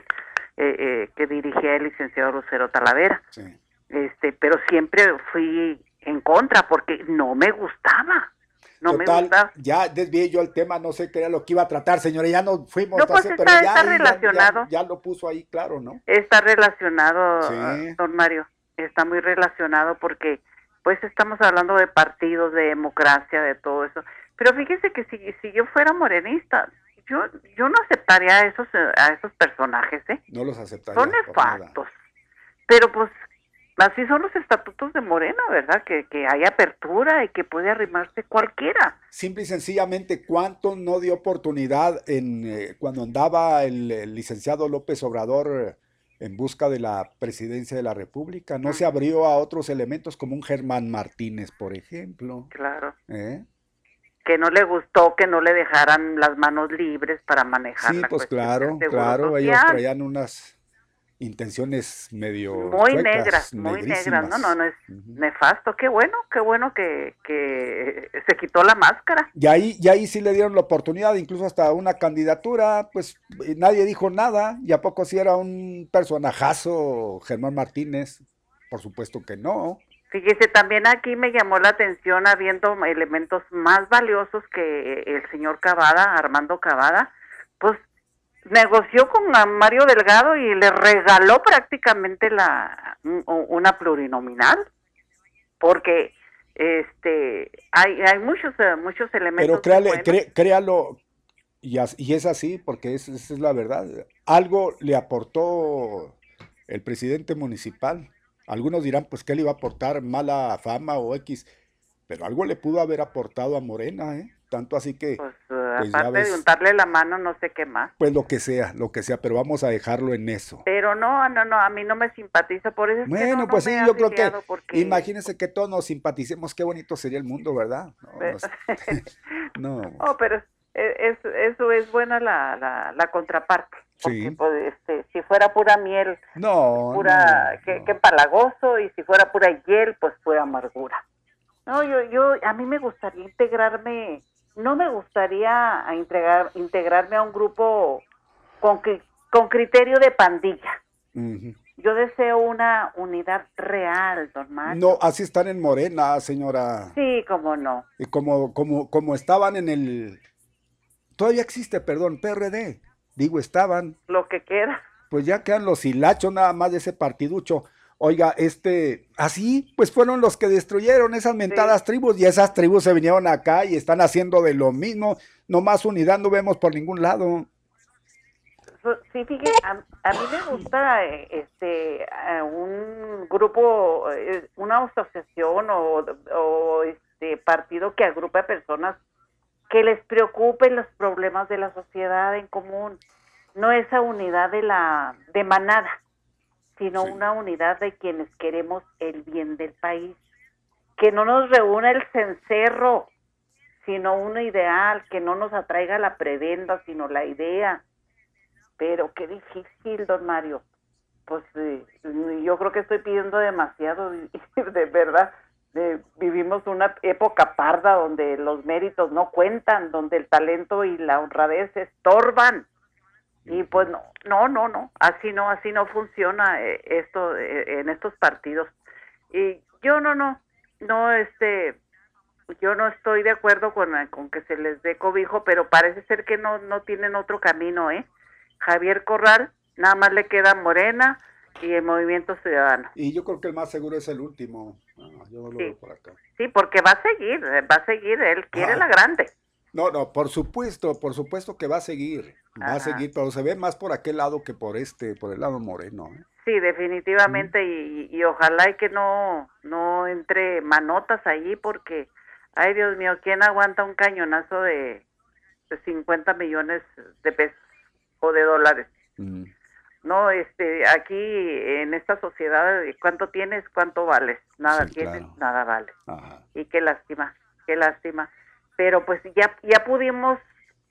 eh, eh, que dirigía el licenciado Lucero Talavera. Este, pero siempre fui en contra porque no me gustaba. No me gustaba. Ya desvié yo el tema, no sé qué era lo que iba a tratar, señora, ya no fuimos. No, pues está, relacionado. Ya, lo puso ahí, claro, ¿no? Está relacionado, don Mario está muy relacionado porque pues estamos hablando de partidos, de democracia, de todo eso. Pero fíjese que si, si yo fuera morenista, yo yo no aceptaría a esos a esos personajes, ¿eh? No los aceptaría. Son nefastos. Pero pues así son los estatutos de Morena, ¿verdad? Que, que hay apertura y que puede arrimarse cualquiera. Simple y sencillamente, ¿cuánto no dio oportunidad en eh, cuando andaba el, licenciado López Obrador en busca de la presidencia de la República? No se abrió a otros elementos como un Germán Martínez, por ejemplo. Claro. ¿Eh? que no le gustó que no le dejaran las manos libres para manejar. Sí, pues claro, claro, ellos traían unas intenciones medio muy negras, muy negras, no, no, no es nefasto, qué bueno, qué bueno que, que, se quitó la máscara. Y ahí, y ahí sí le dieron la oportunidad, incluso hasta una candidatura, pues nadie dijo nada, y a poco si era un personajazo Germán Martínez, por supuesto que no. Fíjese, también aquí me llamó la atención habiendo elementos más valiosos que el señor Cavada, Armando Cavada, negoció con Mario Delgado y le regaló prácticamente la una plurinominal, porque este hay hay muchos eh, muchos elementos. Pero créalo y, y, es así porque esa es la verdad. Algo le aportó el presidente municipal algunos dirán, pues, que le iba a aportar mala fama o X, pero algo le pudo haber aportado a Morena, ¿eh? Tanto así que... Pues, eh, pues aparte de untarle la mano, no sé qué más. Pues lo que sea, lo que sea, pero vamos a dejarlo en eso. Pero no, no, no, a mí no me simpatiza, por eso Bueno, pues sí, yo creo que... Imagínense que todos nos simpaticemos, qué bonito sería el mundo, ¿verdad? No, no. pero es, eso es buena la, la, la contraparte. Porque, pues, este, si fuera pura miel, no, pura, qué, palagoso, y si fuera pura hiel, pues fue amargura. No, yo, yo, a mí me gustaría integrarme, no me gustaría integrar, integrarme a un grupo con, con criterio de pandilla. Yo deseo una unidad real, don Mario. No, así están en Morena, señora. Sí, cómo no. Y como, como, como estaban en el, todavía existe, perdón, PRD digo, estaban. Lo que queda. Pues ya quedan los hilachos nada más de ese partiducho. Oiga, este, así, pues fueron los que destruyeron esas mentadas tribus y esas tribus se vinieron acá y están haciendo de lo mismo. No más unidad no vemos por ningún lado. Sí, fíjate, a, mí me gusta este un grupo, eh, una asociación o, o este partido que agrupa personas que les preocupen los problemas de la sociedad en común, no esa unidad de la de manada, sino una unidad de quienes queremos el bien del país, que no nos reúna el cencerro, sino un ideal, que no nos atraiga la prebenda, sino la idea. Pero qué difícil, don Mario. Pues eh, yo creo que estoy pidiendo demasiado, de verdad vivimos una época parda donde los méritos no cuentan, donde el talento y la honradez estorban. Y pues no, no, no, no, así no, así no funciona eh, esto eh, en estos partidos. Y yo no, no, no, este, yo no estoy de acuerdo con, con que se les dé cobijo, pero parece ser que no, no tienen otro camino, ¿eh? Javier Corral, nada más le queda Morena, y el Movimiento Ciudadano. Y yo creo que el más seguro es el último. yo sí. por acá. Sí, porque va a seguir, eh, va a seguir, él quiere la grande. No, no, por supuesto, por supuesto que va a seguir, va a seguir, pero se ve más por aquel lado que por este, por el lado moreno. ¿eh? Sí, definitivamente, y, ojalá y que no, no entre manotas allí, porque, ay Dios mío, ¿quién aguanta un cañonazo de, de 50 millones de pesos o de dólares? no este aquí en esta sociedad cuánto tienes cuánto vales nada tienes nada vale y qué lástima qué lástima pero pues ya ya pudimos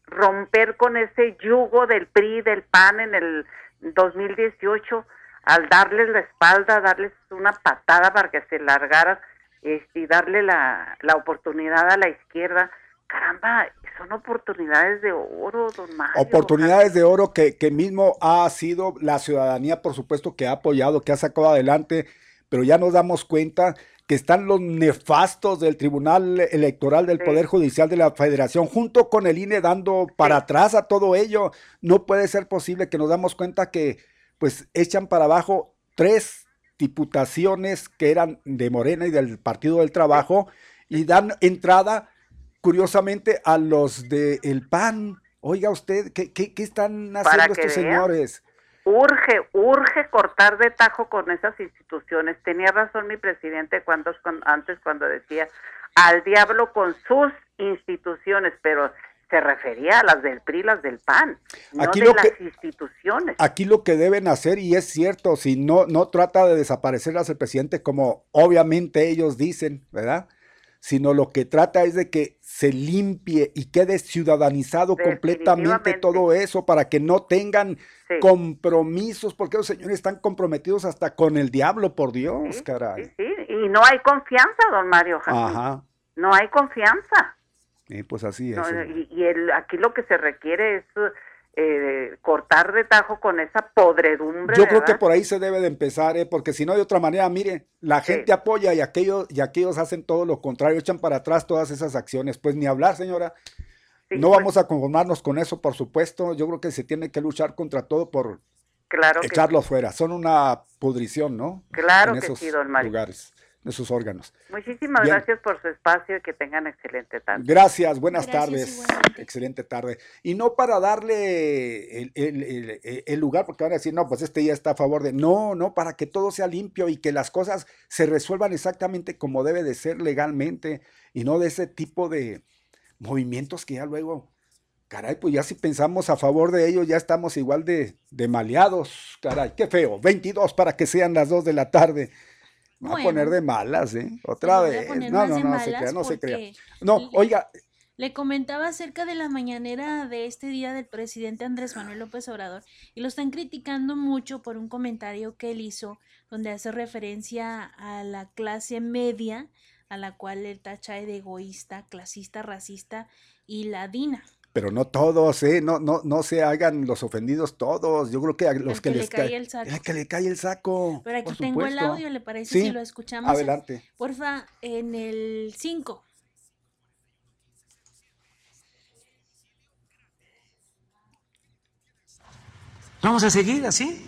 romper con ese yugo del PRI del PAN en el 2018 al darles la espalda darles una patada para que se largaran este, y darle la, la oportunidad a la izquierda caramba, son oportunidades de oro, don Mario. Oportunidades de oro que, que mismo ha sido la ciudadanía, por supuesto, que ha apoyado, que ha sacado adelante, pero ya nos damos cuenta que están los nefastos del Tribunal Electoral del Poder Judicial de la Federación, junto con el INE dando para atrás a todo ello. No puede ser posible que nos damos cuenta que pues echan para abajo tres diputaciones que eran de Morena y del Partido del Trabajo y dan entrada, curiosamente, a los del el PAN. Oiga usted, ¿qué, qué, están haciendo estos señores? Urge, urge cortar de tajo con esas instituciones. Tenía razón mi presidente cuando, antes cuando decía al diablo con sus instituciones, pero se refería a las del PRI, las del PAN, no aquí de lo las que, instituciones. Aquí lo que deben hacer, y es cierto, si no, no trata de desaparecer al presidente como obviamente ellos dicen, ¿verdad? Sino lo que trata es de que se limpie y quede ciudadanizado completamente todo eso para que no tengan compromisos, porque los señores están comprometidos hasta con el diablo, por Dios, caray. Sí, y no hay confianza, don Mario. Ajá. No hay confianza. Eh, pues así es. y, el, aquí lo que se requiere es eh, cortar de tajo con esa podredumbre. Yo creo que por ahí se debe de empezar, eh, porque si no de otra manera, mire, la gente apoya y aquellos, y aquellos hacen todo lo contrario, echan para atrás todas esas acciones. Pues ni hablar, señora. no pues vamos a conformarnos con eso, por supuesto. Yo creo que se tiene que luchar contra todo por claro echarlos fuera. Son una pudrición, ¿no? Claro que sí, don Mario. lugares de sus órganos. Muchísimas gracias por su espacio y que tengan excelente tarde. Gracias, buenas tardes, excelente tarde. Y no para darle el, lugar, porque van a decir, no, pues este ya está a favor de, no, no, para que todo sea limpio y que las cosas se resuelvan exactamente como debe de ser legalmente y no de ese tipo de movimientos que ya luego... Caray, pues ya si pensamos a favor de ellos, ya estamos igual de, de maleados. Caray, qué feo. 22 para que sean las 2 de la tarde. Va a poner de malas, ¿eh? Otra vez. No, no, no, se crea, no se crea. No, oiga. Le comentaba acerca de la mañanera de este día del presidente Andrés Manuel López Obrador y lo están criticando mucho por un comentario que él hizo donde hace referencia a la clase media a la cual él tacha de egoísta, clasista, racista y ladina pero no todos, ¿eh? No, no, no se hagan los ofendidos todos. Yo creo que a los que, les cae el saco. que le cae el saco. Pero aquí tengo el audio, ¿le parece si lo escuchamos? Adelante. Porfa, en el 5. Vamos a seguir así,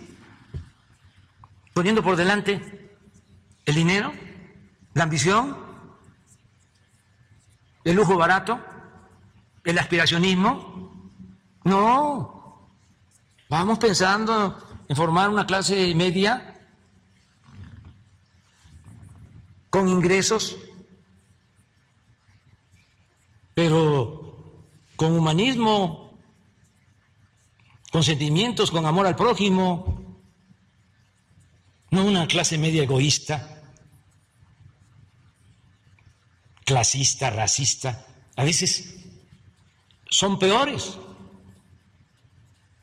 poniendo por delante el dinero, la ambición, el lujo barato el aspiracionismo. No, vamos pensando en formar una clase media con ingresos, pero con humanismo, con sentimientos, con amor al prójimo, no una clase media egoísta, clasista, racista. A veces son peores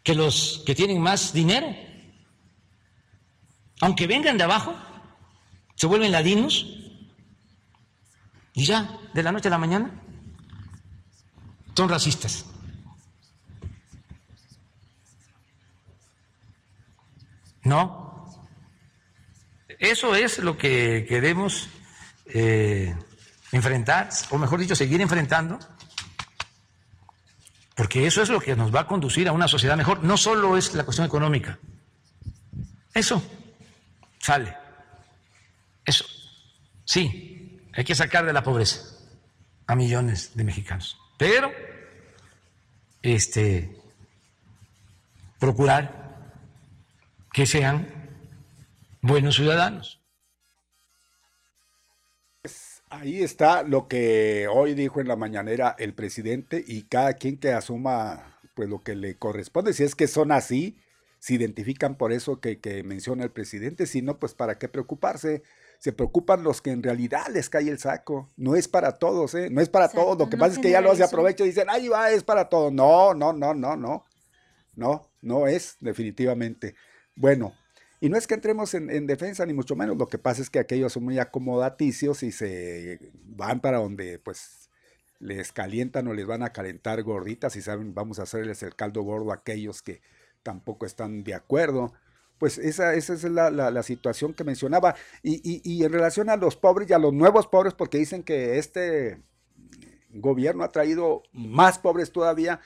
que los que tienen más dinero. Aunque vengan de abajo, se vuelven ladinos y ya, de la noche a la mañana, son racistas. No. Eso es lo que queremos eh, enfrentar, o mejor dicho, seguir enfrentando porque eso es lo que nos va a conducir a una sociedad mejor. No solo es la cuestión económica. Eso sale. Eso. Sí, hay que sacar de la pobreza a millones de mexicanos. Pero, este, procurar que sean buenos ciudadanos. Ahí está lo que hoy dijo en la mañanera el presidente y cada quien que asuma pues lo que le corresponde. Si es que son así, se identifican por eso que, menciona el presidente, si no, pues para qué preocuparse. Se preocupan los que en realidad les cae el saco. No es para todos, ¿eh? No es para todos. Lo que pasa es que ya lo hace aprovecho y dicen, ahí va, es para todos. No, no, no, no, no. No, no es definitivamente. Bueno, y no es que entremos en, defensa, ni mucho menos. Lo que pasa es que aquellos son muy acomodaticios y se van para donde pues les calientan o les van a calentar gorditas y saben, vamos a hacerles el caldo gordo a aquellos que tampoco están de acuerdo. Pues esa, esa es la, situación que mencionaba. Y, y, en relación a los pobres y a los nuevos pobres, porque dicen que este gobierno ha traído más pobres todavía,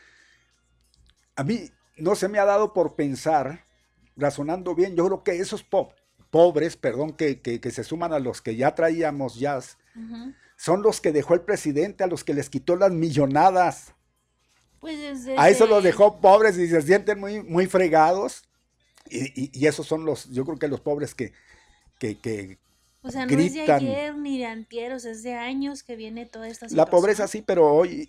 a mí no se me ha dado por pensar razonando bien, yo creo que esos pobres, perdón, que, se suman a los que ya traíamos jazz, son los que dejó el presidente, a los que les quitó las millonadas. Pues A eso los dejó pobres y se sienten muy, muy fregados. Y, esos son los, yo creo que los pobres que, que, o sea, no es de ayer ni de antier, es de años que viene toda esta situación. La pobreza sí, pero hoy,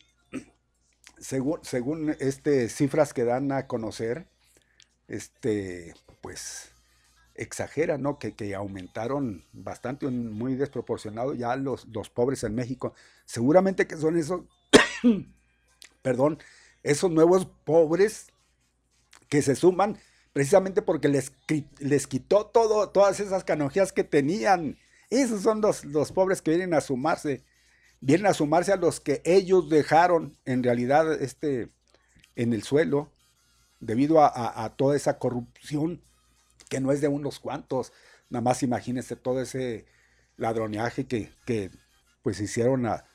según, según este, cifras que dan a conocer, este, pues exagera, ¿no? Que, que aumentaron bastante, muy desproporcionado ya los, los pobres en México. Seguramente que son esos, perdón, esos nuevos pobres que se suman precisamente porque les, les quitó todo, todas esas canonjías que tenían. Esos son los, los pobres que vienen a sumarse, vienen a sumarse a los que ellos dejaron en realidad este, en el suelo debido a, toda esa corrupción que no es de unos cuantos. Nada más imagínense todo ese ladroneaje que, que pues hicieron a,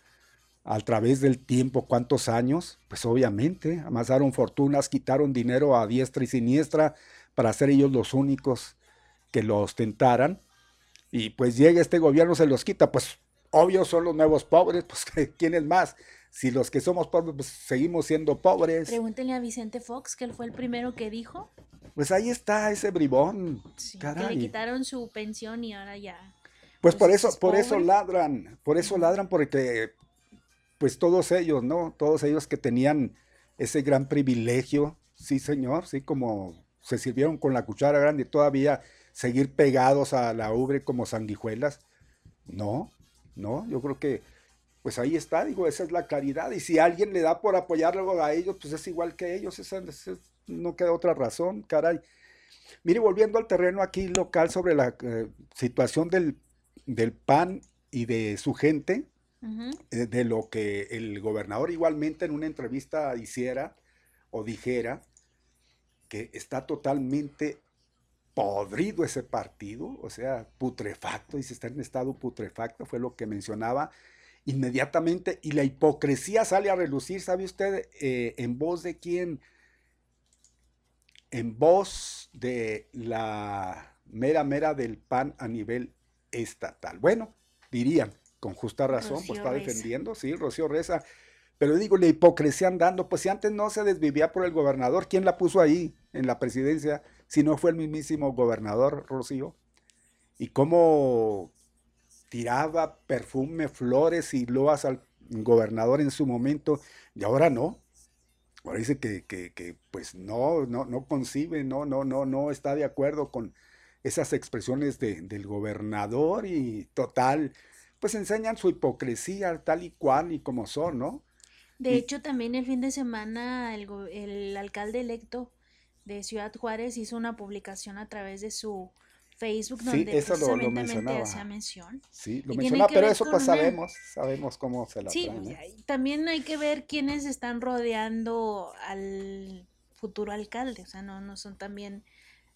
a través del tiempo, cuántos años, pues obviamente amasaron fortunas, quitaron dinero a diestra y siniestra para ser ellos los únicos que lo ostentaran. Y pues llega este gobierno, se los quita, pues obvio son los nuevos pobres, pues ¿quién es más? Si los que somos pobres, pues seguimos siendo pobres. Pregúntenle a Vicente Fox, que él fue el primero que dijo. Pues ahí está ese bribón. que le quitaron su pensión y ahora ya. Pues, por pues, eso, por eso ladran, por eso ladran, porque pues todos ellos, ¿no? Todos ellos que tenían ese gran privilegio, sí señor, sí, como se sirvieron con la cuchara grande todavía seguir pegados a la ubre como sanguijuelas. No, no, yo creo que pues ahí está, digo, esa es la caridad. Y si alguien le da por apoyarlo a ellos, pues es igual que ellos, esa, no queda otra razón, caray. Mire, volviendo al terreno aquí local sobre la eh, situación del, del PAN y de su gente, eh, de lo que el gobernador igualmente en una entrevista hiciera o dijera, que está totalmente podrido ese partido, o sea, putrefacto, y si está en estado putrefacto, fue lo que mencionaba inmediatamente, y la hipocresía sale a relucir, ¿sabe usted? Eh, en voz de quién? En voz de la mera mera del PAN a nivel estatal. Bueno, dirían, con justa razón, pues está defendiendo, sí, Rocío Reza. Pero digo, la hipocresía andando, pues si antes no se desvivía por el gobernador, ¿quién la puso ahí en la presidencia? Si no fue el mismísimo gobernador, Rocío. Y cómo tiraba perfume, flores y loas al gobernador en su momento, y ahora no. Ahora dice que, que, pues no, no, no concibe, no, no, no, no está de acuerdo con esas expresiones de, del gobernador y total, pues enseñan su hipocresía tal y cual y como son, ¿no? De hecho, también el fin de semana el, el alcalde electo de Ciudad Juárez hizo una publicación a través de su Facebook donde sí, eso lo, hacía mención. Sí, lo mencionaba, pero eso pues sabemos, sabemos cómo se la Sí, también hay que ver quiénes están rodeando al futuro alcalde, o sea, no, no son también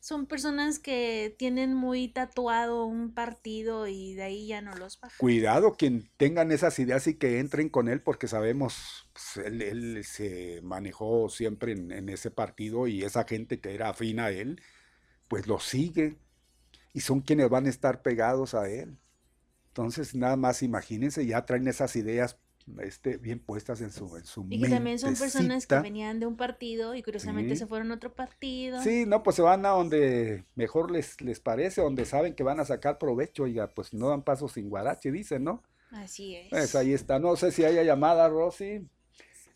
son personas que tienen muy tatuado un partido y de ahí ya no los bajan. Cuidado quien tengan esas ideas y que entren con él porque sabemos, pues, él, se manejó siempre en, ese partido y esa gente que era afín a él, pues lo sigue y son quienes van a estar pegados a él. Entonces, nada más imagínense, ya traen esas ideas este, bien puestas en su, en su Y que también son personas que venían de un partido y curiosamente se fueron a otro partido. Sí, no, pues se van a donde mejor les, les parece, donde saben que van a sacar provecho, y ya pues no dan paso sin guarache, dicen, ¿no? Así es. Pues ahí está. No sé si haya llamada, Rosy.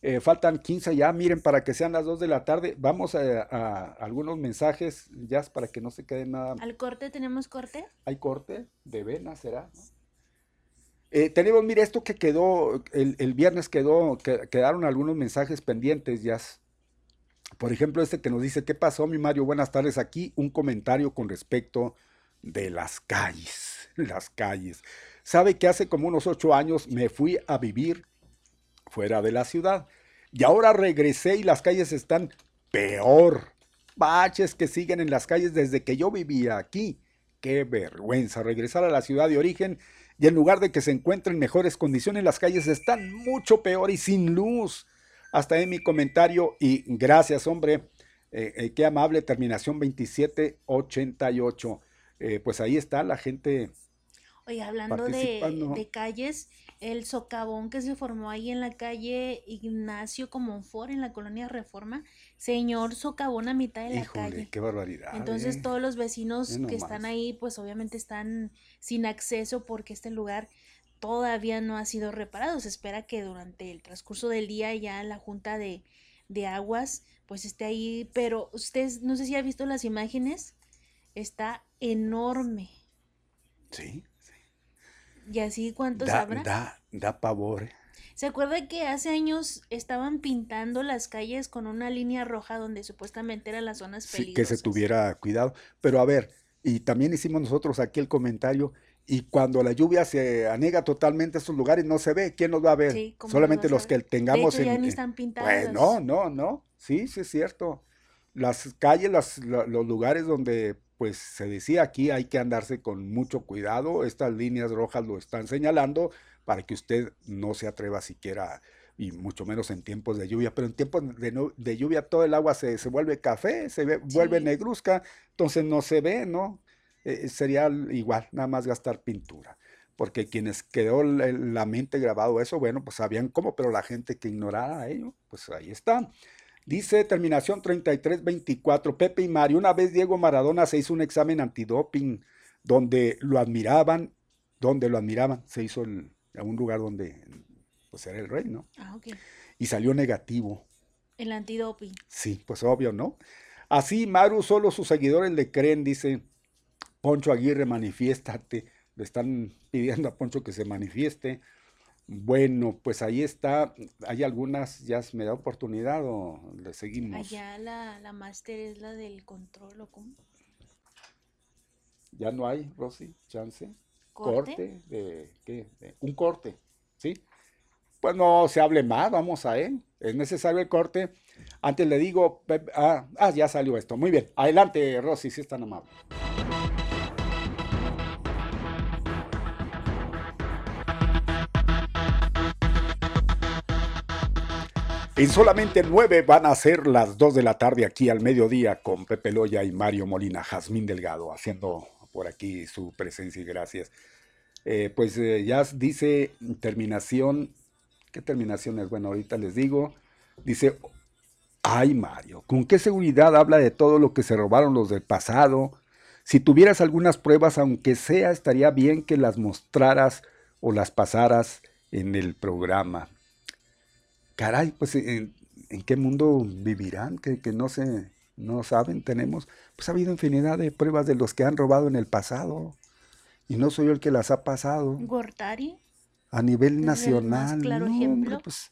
Eh, faltan 15 ya, miren, para que sean las 2 de la tarde. Vamos a, a, algunos mensajes ya para que no se quede nada. ¿Al corte tenemos corte? Hay corte de vena, será. ¿no? Eh, tenemos, mire, esto que quedó, el, viernes quedó, quedaron algunos mensajes pendientes ya. Por ejemplo, este que nos dice, ¿qué pasó, mi Mario? Buenas tardes. Aquí un comentario con respecto de las calles, las calles. Sabe que hace como unos ocho años me fui a vivir fuera de la ciudad y ahora regresé y las calles están peor. Baches que siguen en las calles desde que yo vivía aquí. Qué vergüenza regresar a la ciudad de origen y en lugar de que se encuentren en mejores condiciones, las calles están mucho peor y sin luz. Hasta ahí mi comentario y gracias, hombre. Eh, eh, qué amable terminación 2788. eh, pues ahí está la gente. Oye, hablando de, de, calles, el socavón que se formó ahí en la calle Ignacio Comonfort, en la colonia Reforma, señor socavón a mitad de la calle. qué barbaridad. Entonces, eh. todos los vecinos que están ahí, pues obviamente están sin acceso porque este lugar todavía no ha sido reparado. Se espera que durante el transcurso del día ya la Junta de, de Aguas pues esté ahí, pero ustedes, no sé si ha visto las imágenes, está enorme. Sí, sí. ¿Y así cuántos da, habrá? Da, da pavor. ¿eh? ¿Se acuerda que hace años estaban pintando las calles con una línea roja donde supuestamente eran las zonas peligrosas? Sí, que se tuviera cuidado. Pero a ver, y también hicimos nosotros aquí el comentario, y cuando la lluvia se anega totalmente estos lugares no se ve, ¿quién nos va a ver? Solamente los que tengamos en, ya ni están pintados. Pues no, no, no. Sí, sí es cierto. Las calles, las, los lugares donde pues se decía aquí hay que andarse con mucho cuidado, estas líneas rojas lo están señalando para que usted no se atreva siquiera y mucho menos en tiempos de lluvia, pero en tiempos de, de lluvia todo el agua se, se vuelve café, se vuelve negruzca, entonces no se ve, ¿no? Eh, sería igual, nada más gastar pintura. Porque quienes quedó la mente grabado eso, bueno, pues sabían cómo, pero la gente que ignorara ello, pues ahí está. Dice terminación 33-24, Pepe y Mario, una vez Diego Maradona se hizo un examen antidoping donde lo admiraban, donde lo admiraban, se hizo en un lugar donde pues era el rey, ¿no? Ah, ok. Y salió negativo. El antidoping. Sí, pues obvio, ¿no? Así, Maru, solo sus seguidores le creen, dice, Poncho Aguirre, manifiéstate. Le están pidiendo a Poncho que se manifieste. Bueno, pues ahí está. Hay algunas, ya me da oportunidad o le seguimos. Allá la, la máster es la del control o cómo. Ya no hay, Rosy, chance. Corte, de qué? un corte, ¿sí? Pues no se hable más, vamos a él. Es necesario el corte. Antes le digo, ah, ah, ya salió esto. Muy bien. Adelante, Rosy, si es tan amable. En solamente nueve van a ser las dos de la tarde aquí al mediodía con Pepe Loya y Mario Molina, Jazmín Delgado, haciendo por aquí su presencia y gracias. Eh, pues eh, ya dice terminación, ¿qué terminación es? Bueno, ahorita les digo. Dice, ay Mario, ¿con qué seguridad habla de todo lo que se robaron los del pasado? Si tuvieras algunas pruebas, aunque sea, estaría bien que las mostraras o las pasaras en el programa caray, pues en, qué mundo vivirán, que, no se, no saben, tenemos, pues ha habido infinidad de pruebas de los que han robado en el pasado. Y no soy yo el que las ha pasado. ¿Gortari? A nivel nacional. claro ejemplo. pues,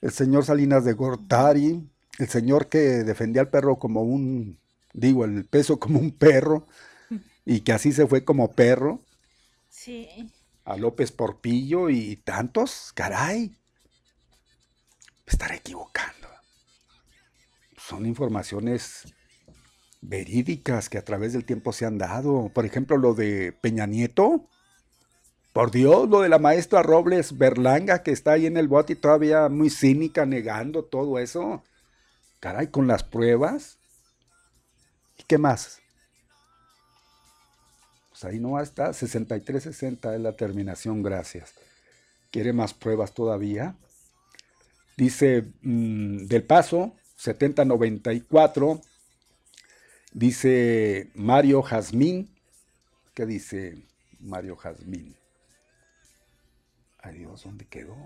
el señor Salinas de Gortari, el señor que defendía al perro como un, digo, el peso como un perro, y que así se fue como perro. Sí. A López Porpillo y tantos, caray estar equivocando. Son informaciones verídicas que a través del tiempo se han dado. Por ejemplo, lo de Peña Nieto. Por Dios, lo de la maestra Robles Berlanga que está ahí en el bote y todavía muy cínica negando todo eso. Caray, con las pruebas. ¿Y qué más? Pues ahí no está, 6360 es la terminación, gracias. ¿Quiere más pruebas todavía? Dice mm, Del Paso, 7094. Dice Mario Jazmín. ¿Qué dice Mario Jazmín? Adiós, ¿dónde quedó?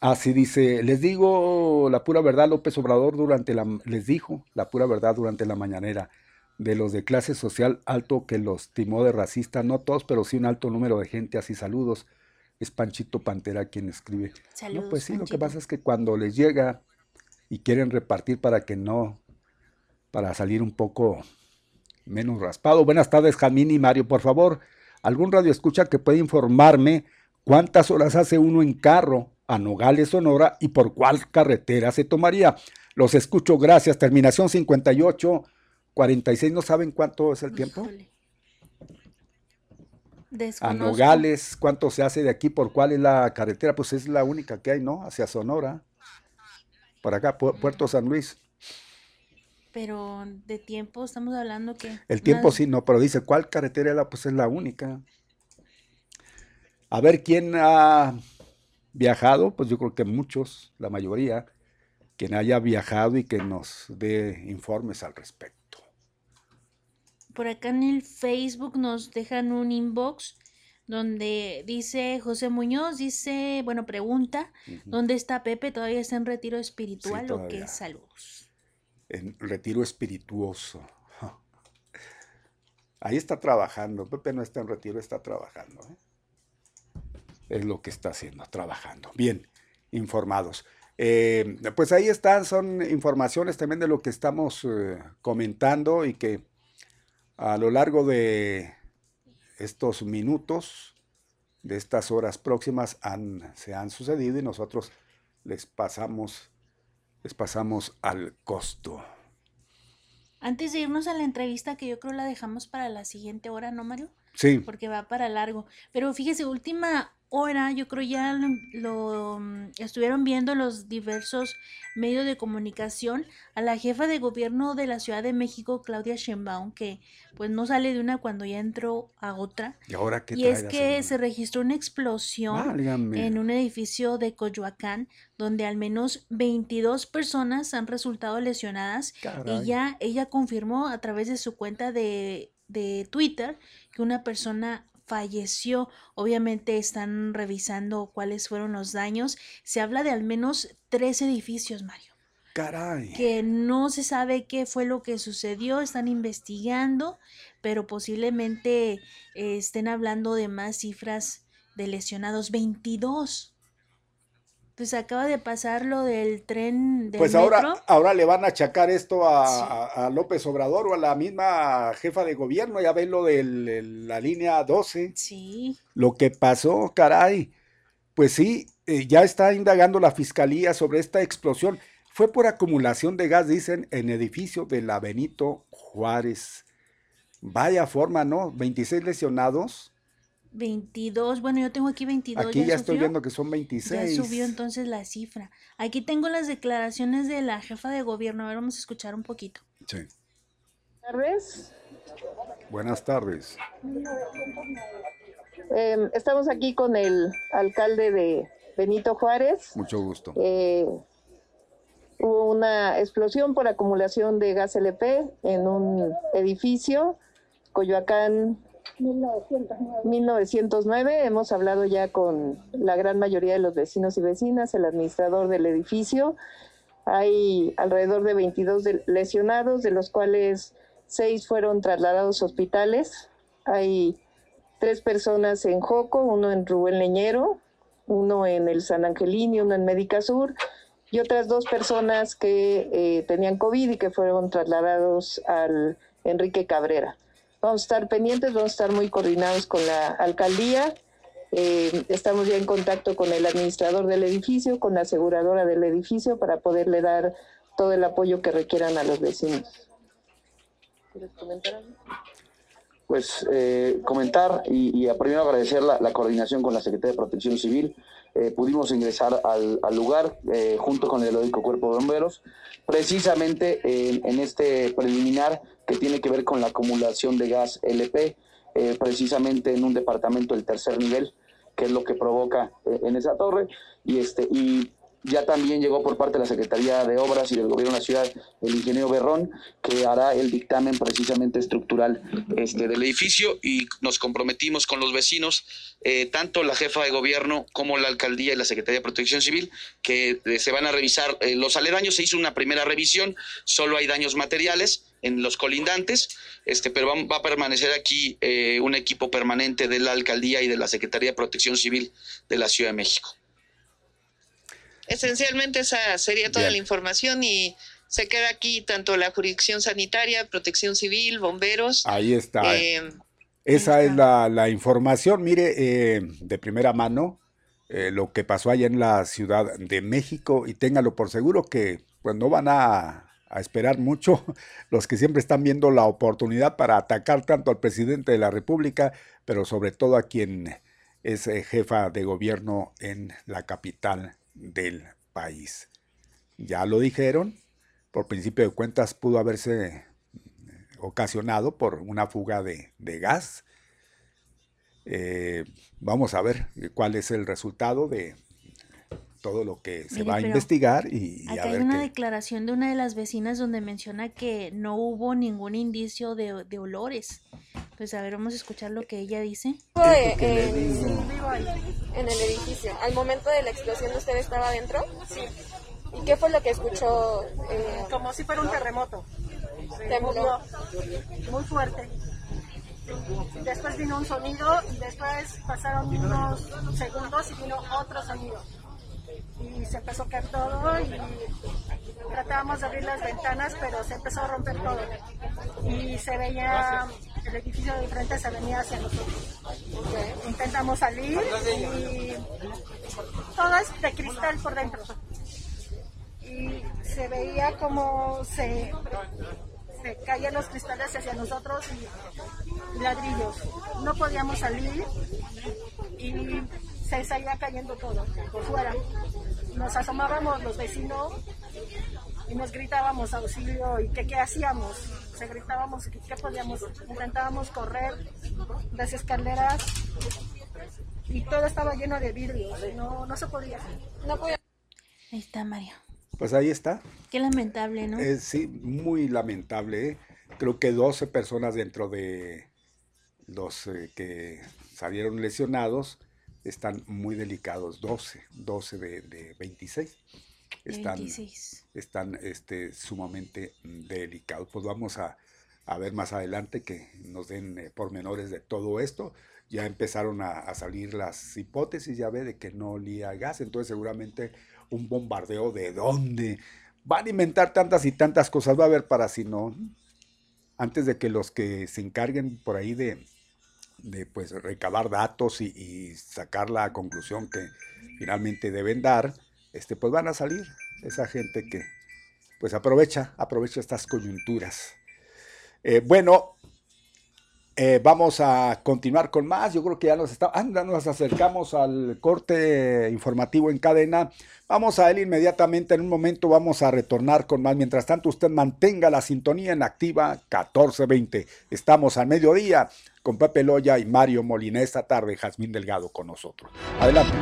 Así ah, dice, les digo la pura verdad, López Obrador durante la, les dijo la pura verdad durante la mañanera de los de clase social alto que los timó de racista, no todos, pero sí un alto número de gente, así saludos es Panchito Pantera quien escribe. Saludos, no, pues sí, lo que pasa es que cuando les llega y quieren repartir para que no, para salir un poco menos raspado. Buenas tardes, Jamín y Mario, por favor, algún radio escucha que puede informarme cuántas horas hace uno en carro a Nogales, Sonora y por cuál carretera se tomaría. Los escucho, gracias. Terminación 58, 46, ¿no saben cuánto es el tiempo? A Nogales, ¿cuánto se hace de aquí? ¿Por cuál es la carretera? Pues es la única que hay, ¿no? Hacia Sonora. Por acá, Puerto San Luis. Pero de tiempo estamos hablando que... El tiempo sí, no, pero dice, ¿cuál carretera era? Pues es la única. A ver, ¿quién ha viajado? Pues yo creo que muchos, la mayoría, quien haya viajado y que nos dé informes al respecto. Por acá en el Facebook nos dejan un inbox donde dice José Muñoz, dice, bueno, pregunta, ¿dónde está Pepe? ¿Todavía está en retiro espiritual o qué? Saludos. En retiro espirituoso. Ahí está trabajando. Pepe no está en retiro, está trabajando. ¿eh? Es lo que está haciendo, trabajando. Bien, informados. Eh, pues ahí están, son informaciones también de lo que estamos eh, comentando y que a lo largo de estos minutos de estas horas próximas han, se han sucedido y nosotros les pasamos, les pasamos al costo. Antes de irnos a la entrevista, que yo creo la dejamos para la siguiente hora, ¿no, Mario? Sí. Porque va para largo. Pero fíjese, última hora, yo creo ya lo, mm, estuvieron viendo los diversos medios de comunicación a la jefa de gobierno de la Ciudad de México, Claudia Sheinbaum, que pues no sale de una cuando ya entró a otra. Y ahora Y es que se registró una explosión en un edificio de Coyoacán donde al menos 22 personas han resultado lesionadas. Y ya ella confirmó a través de su cuenta de, de Twitter que una persona falleció. Obviamente están revisando cuáles fueron los daños. Se habla de al menos tres edificios, Mario. Caray. Que no se sabe qué fue lo que sucedió, están investigando, pero posiblemente eh, estén hablando de más cifras de lesionados. 22. Pues acaba de pasar lo del tren del Pues ahora, ahora le van a achacar esto a, López Obrador o a la misma jefa de gobierno, ya ven lo de la línea 12. Sí. Lo que pasó, caray. Pues sí, eh, ya está indagando la fiscalía sobre esta explosión. Fue por acumulación de gas, dicen, en edificio de la Benito Juárez. Vaya forma, ¿no? 26 lesionados 22, bueno, yo tengo aquí 22. Aquí ya, estoy viendo que son 26. Ya subió entonces la cifra. Aquí tengo las declaraciones de la jefa de gobierno. A ver, vamos a escuchar un poquito. Sí. Buenas tardes. Buenas tardes. Em, estamos aquí con el alcalde de Benito Juárez. Mucho gusto. Eh, hubo una explosión por acumulación de gas LP en un edificio, Coyoacán 1909. Hemos hablado ya con la gran mayoría de los vecinos y vecinas, el administrador del edificio. Hay alrededor de 22 lesionados, de los cuales seis fueron trasladados a hospitales. Hay tres personas en Joco, uno en Rubén Leñero, uno en el San Angelín y uno en Médica Sur, y otras dos personas que eh, tenían COVID y que fueron trasladados al Enrique Cabrera. Vamos a estar pendientes, vamos a estar muy coordinados con la alcaldía. Eh, estamos ya en contacto con el administrador del edificio, con la aseguradora del edificio para poderle dar todo el apoyo que requieran a los vecinos. ¿Quieres comentar algo? Pues eh, comentar y, primero agradecer la, coordinación con la Secretaría de Protección Civil. Eh, pudimos ingresar al, lugar junto con el Heroico Cuerpo de Bomberos, precisamente en este preliminar que tiene que ver con la acumulación de gas LP, eh, precisamente en un departamento del tercer nivel, que es lo que provoca eh, en esa torre. Y, este, y ya también llegó por parte de la Secretaría de Obras y del Gobierno de la Ciudad el ingeniero Berrón, que hará el dictamen precisamente estructural este, del edificio y nos comprometimos con los vecinos, eh, tanto la jefa de gobierno como la alcaldía y la Secretaría de Protección Civil, que se van a revisar los aledaños. Se hizo una primera revisión, solo hay daños materiales en los colindantes, este, pero va, a permanecer aquí eh, un equipo permanente de la alcaldía y de la Secretaría de Protección Civil de la Ciudad de México. Esencialmente esa sería toda la información y se queda aquí tanto la jurisdicción sanitaria, protección civil, bomberos. Ahí está. Eh, esa es la, información. Mire, eh, de primera mano, lo que pasó allá en la Ciudad de México y téngalo por seguro que pues no van a a esperar mucho los que siempre están viendo la oportunidad para atacar tanto al presidente de la República, pero sobre todo a quien es eh, jefa de gobierno en la capital del país. Ya lo dijeron, por principio de cuentas pudo haberse ocasionado por una fuga de, gas. Eh, vamos a ver cuál es el resultado de todo lo que se va a investigar y, y hay una declaración de una de las vecinas donde menciona que no hubo ningún indicio de, olores. Pues a ver, vamos a escuchar lo que ella dice. en, en el edificio. Al momento de la explosión, ¿usted estaba adentro? Sí. ¿Y qué fue lo que escuchó? Eh, Como si fuera un terremoto. Tembló. Muy fuerte. Después vino un sonido y después pasaron unos segundos y vino otro sonido. Y se empezó a caer todo y tratábamos de abrir las ventanas, pero se empezó a romper todo. Y se veía, el edificio de frente se venía hacia nosotros. Intentamos salir y todo es de cristal por dentro y se veía como se, se caían los cristales hacia nosotros y ladrillos. No podíamos salir y se seguía cayendo todo por fuera. Nos asomábamos los vecinos y nos gritábamos auxilio y que qué hacíamos. Se gritábamos que qué podíamos. Intentábamos correr las escaleras y todo estaba lleno de vidrios. No, no se podía. No podía. Ahí está Mario. Pues ahí está. Qué lamentable, ¿no? sí, muy lamentable. ¿eh? Creo que 12 personas dentro de los eh, que salieron lesionados están muy delicados. 12, 12 de, 26. Están, 26. están este, sumamente delicados. Pues vamos a, ver más adelante que nos den eh, pormenores de todo esto. Ya empezaron a, a, salir las hipótesis, ya ve, de que no olía gas, entonces seguramente un bombardeo de dónde. Van a inventar tantas y tantas cosas, va a haber para si no. Antes de que los que se encarguen por ahí de, de pues recabar datos y, sacar la conclusión que finalmente deben dar, este, pues van a salir esa gente que pues aprovecha, aprovecha estas coyunturas. Eh, bueno, eh, vamos a continuar con más. Yo creo que ya nos está, anda, nos acercamos al corte informativo en cadena. Vamos a él inmediatamente. En un momento vamos a retornar con más. Mientras tanto, usted mantenga la sintonía en activa 1420. Estamos al mediodía con Pepe Loya y Mario Molina. Esta tarde, Jazmín Delgado con nosotros. Adelante.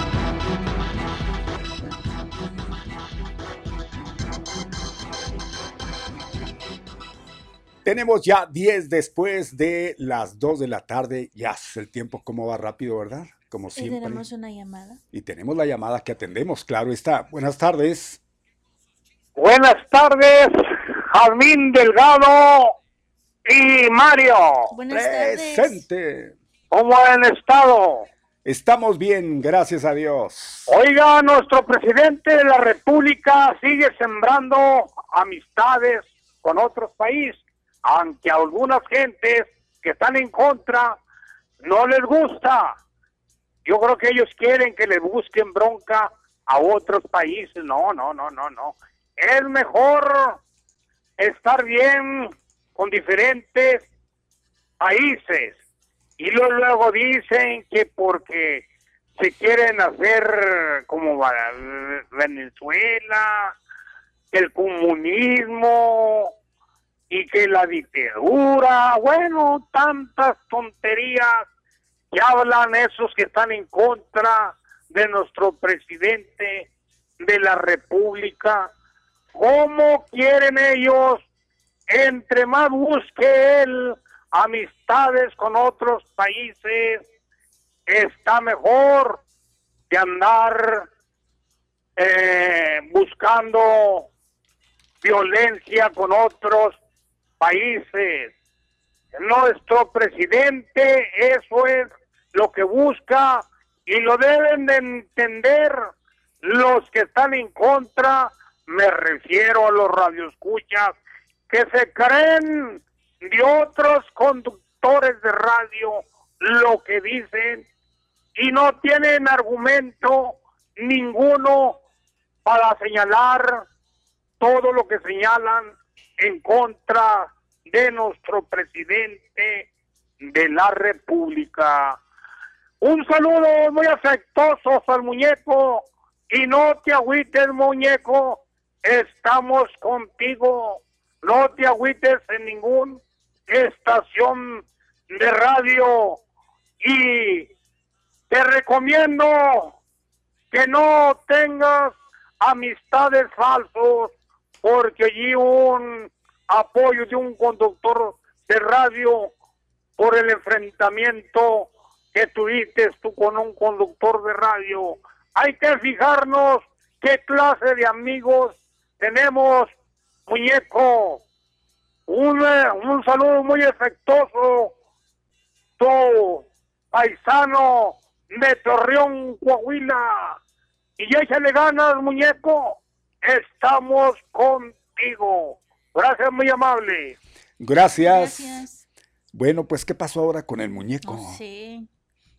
Tenemos ya 10 después de las 2 de la tarde. Ya el tiempo como va rápido, ¿verdad? Como siempre. Y tenemos una llamada. Y tenemos la llamada que atendemos, claro está. Buenas tardes. Buenas tardes, Jazmín Delgado y Mario. Buenas tardes. Presente. ¿Cómo han estado? Estamos bien, gracias a Dios. Oiga, nuestro presidente de la República sigue sembrando amistades con otros países aunque a algunas gentes que están en contra no les gusta. Yo creo que ellos quieren que le busquen bronca a otros países. No, no, no, no, no. Es mejor estar bien con diferentes países. Y luego dicen que porque se quieren hacer como Venezuela, el comunismo, y que la dictadura, bueno, tantas tonterías que hablan esos que están en contra de nuestro presidente de la República. ¿Cómo quieren ellos, entre más busque él amistades con otros países, está mejor que andar eh, buscando violencia con otros países. Nuestro presidente eso es lo que busca y lo deben de entender los que están en contra, me refiero a los radioescuchas, que se creen de otros conductores de radio lo que dicen y no tienen argumento ninguno para señalar todo lo que señalan en contra de nuestro presidente de la República. Un saludo muy afectuoso al muñeco y no te agüites muñeco estamos contigo. No te agüites en ningún estación de radio y te recomiendo que no tengas amistades falsos porque allí un apoyo de un conductor de radio por el enfrentamiento que tuviste tú con un conductor de radio. Hay que fijarnos qué clase de amigos tenemos, muñeco. Un, un saludo muy efectuoso, tu paisano de Torreón, Coahuila. Y échale ganas, muñeco. Estamos contigo. Gracias, muy amable. Gracias. Bueno, pues, ¿qué pasó ahora con el muñeco? Sé.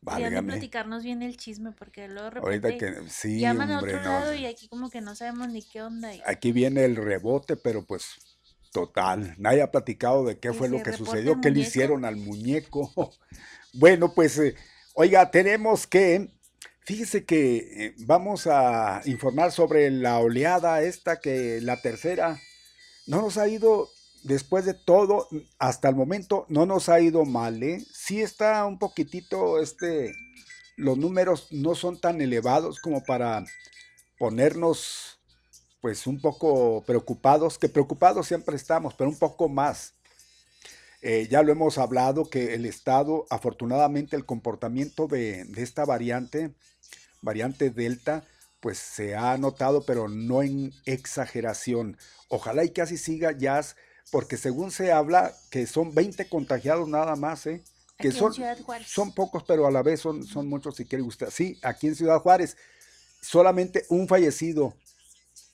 Válgame. platicarnos bien el chisme, porque luego de Ahorita que, sí, llaman a otro lado y aquí como que no sabemos ni qué onda. Aquí viene el rebote, pero pues total, nadie ha platicado de qué fue lo que sucedió, qué le hicieron al muñeco. bueno, pues, eh, oiga, tenemos que, fíjese que eh, vamos a informar sobre la oleada esta, que la tercera, no nos ha ido después de todo, hasta el momento no nos ha ido mal, ¿eh? Sí está un poquitito, este, los números no son tan elevados como para ponernos, pues, un poco preocupados, que preocupados siempre estamos, pero un poco más. Eh, ya lo hemos hablado que el Estado, afortunadamente, el comportamiento de, de esta variante, variante Delta, pues se ha notado, pero no en exageración. Ojalá y que así siga, ya porque según se habla que son 20 contagiados nada más, ¿eh? que son, son pocos, pero a la vez son, son muchos si quiere usted. Sí, aquí en Ciudad Juárez, solamente un fallecido.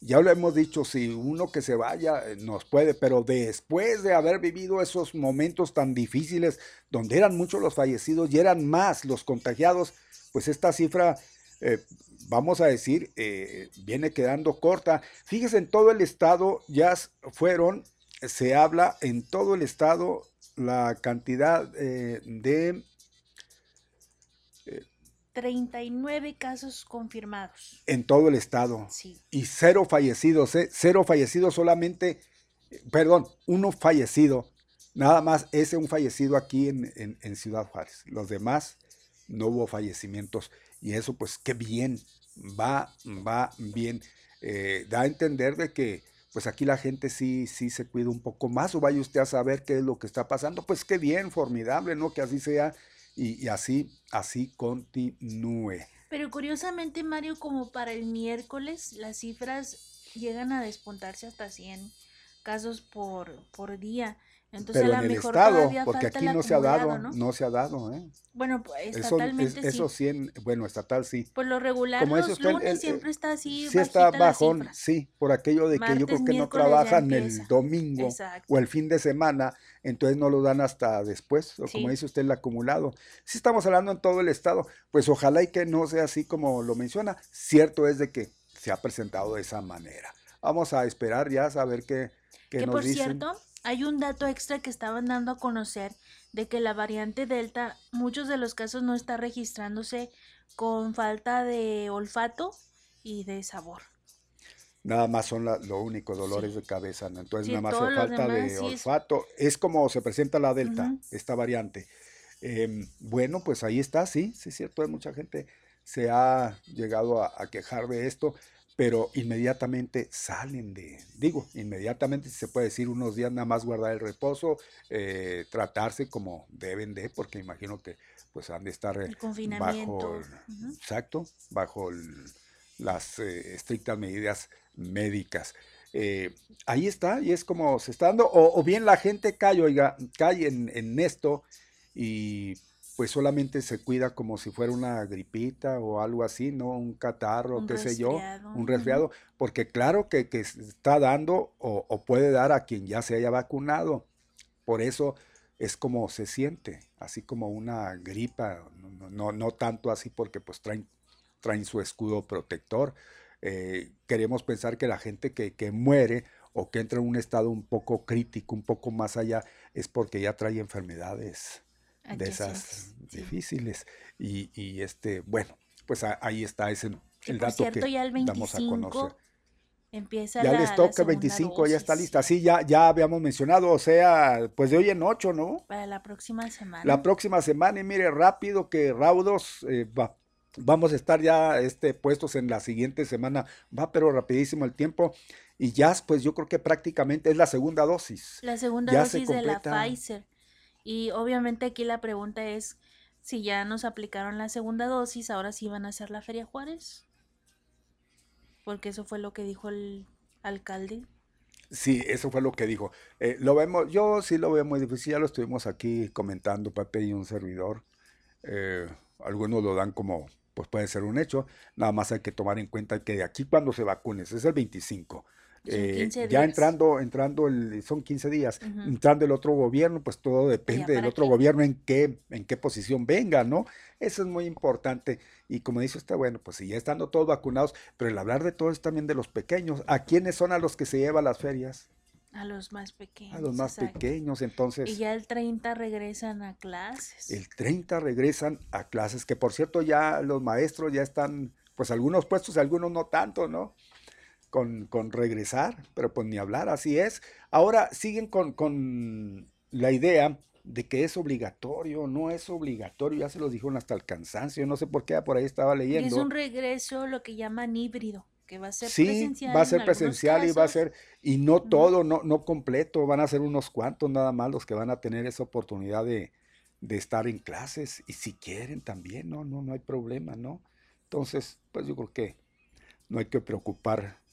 Ya lo hemos dicho, si uno que se vaya eh, nos puede, pero después de haber vivido esos momentos tan difíciles, donde eran muchos los fallecidos y eran más los contagiados, pues esta cifra, eh, vamos a decir, eh, viene quedando corta. Fíjese, en todo el estado ya fueron se habla en todo el estado la cantidad eh, de... 39 eh, casos confirmados. En todo el estado. Sí. Y cero fallecidos, ¿eh? Cero fallecidos solamente, perdón, uno fallecido. Nada más ese un fallecido aquí en, en, Ciudad Juárez. Los demás no hubo fallecimientos. Y eso pues qué bien, va, va bien. Eh, da a entender de que pues aquí la gente sí, sí se cuida un poco más o vaya usted a saber qué es lo que está pasando. Pues qué bien, formidable, ¿no? Que así sea y, así, así continúe. Pero curiosamente, Mario, como para el miércoles, las cifras llegan a despuntarse hasta 100 casos por, por día. Entonces, Pero en el estado, porque aquí no se ha dado, ¿no? se ha dado, ¿eh? Bueno, pues estatalmente eso, eso sí. bueno, estatal sí. Por lo regular, Como los lunes siempre está así Sí está bajón, sí, por aquello de que yo creo que no trabajan el domingo o el fin de semana, entonces no lo dan hasta después, o como dice usted, el acumulado. Si estamos hablando en todo el estado, pues ojalá y que no sea así como lo menciona. Cierto es de que se ha presentado de esa manera. Vamos a esperar ya a saber qué, qué que nos por cierto, hay un dato extra que estaban dando a conocer de que la variante Delta, muchos de los casos no está registrándose con falta de olfato y de sabor. Nada más son lo único, dolores de cabeza, entonces nada más falta de olfato. Es... como se presenta la Delta, esta variante. Em, bueno, pues ahí está, sí, sí es cierto, mucha gente se ha llegado a quejar de esto pero inmediatamente salen de, digo, inmediatamente si se puede decir unos días nada más guardar el reposo, eh, tratarse como deben de, porque imagino que pues han de estar el bajo, exacto, bajo las eh, estrictas medidas médicas. Eh, ahí está, y es como se está dando, o, bien la gente cae, oiga, cae en, en esto y pues solamente se cuida como si fuera una gripita o algo así, ¿no? Un catarro, qué sé yo, un resfriado, porque claro que, que está dando o, puede dar a quien ya se haya vacunado. Por eso es como se siente, así como una gripa, no, no, tanto así porque pues traen, traen su escudo protector. Eh, queremos pensar que la gente que, que muere o que entra en un estado un poco crítico, un poco más allá, es porque ya trae enfermedades de esas difíciles. Y, y, este, bueno, pues ahí está ese el dato que ya el 25, a conocer. Empieza ya les toca el 25, ya está lista. Sí, ya, ya habíamos mencionado, o sea, pues de hoy en ocho, ¿no? Para la próxima semana. La próxima semana, y mire, rápido que raudos, eh, va, vamos a estar ya este, puestos en la siguiente semana. Va, pero rapidísimo el tiempo. Y ya, pues yo creo que prácticamente es la segunda dosis. La segunda dosis de la Pfizer. Y obviamente aquí la pregunta es, si ya nos aplicaron la segunda dosis, ahora sí van a hacer la Feria Juárez porque eso fue lo que dijo el alcalde. Sí, eso fue lo que dijo. Eh, lo vemos, yo sí lo veo muy difícil, ya lo estuvimos aquí comentando, Pepe y un servidor. Eh, algunos lo dan como, pues puede ser un hecho, nada más hay que tomar en cuenta que de aquí cuando se vacunes, es el 25, eh, ya entrando, entrando el, son 15 días, entrando el otro gobierno, pues todo depende del otro gobierno en qué, en qué posición venga, ¿no? Eso es muy importante. Y como dice usted, bueno, pues si ya estando todos vacunados, pero el hablar de todo es también de los pequeños. ¿A quiénes son a los que se lleva las ferias? A los más pequeños. A los más pequeños, entonces. Y ya el 30 regresan a clases. El 30 regresan a clases, que por cierto ya los maestros ya están, pues algunos puestos, algunos no tanto, ¿no? Con, regresar, pero pues ni hablar, así es. Ahora siguen con, con la idea de que es obligatorio, no es obligatorio, ya se los dijeron hasta el cansancio, no sé por qué por ahí estaba leyendo. es un regreso lo que llaman híbrido, que va a ser sí, presencial. va a ser presencial y va a ser, y no todo, no, no completo, van a ser unos cuantos nada más los que van a tener esa oportunidad de, de estar en clases, y si quieren también, no, no, no hay problema, ¿no? Entonces, pues yo creo que no hay que preocupar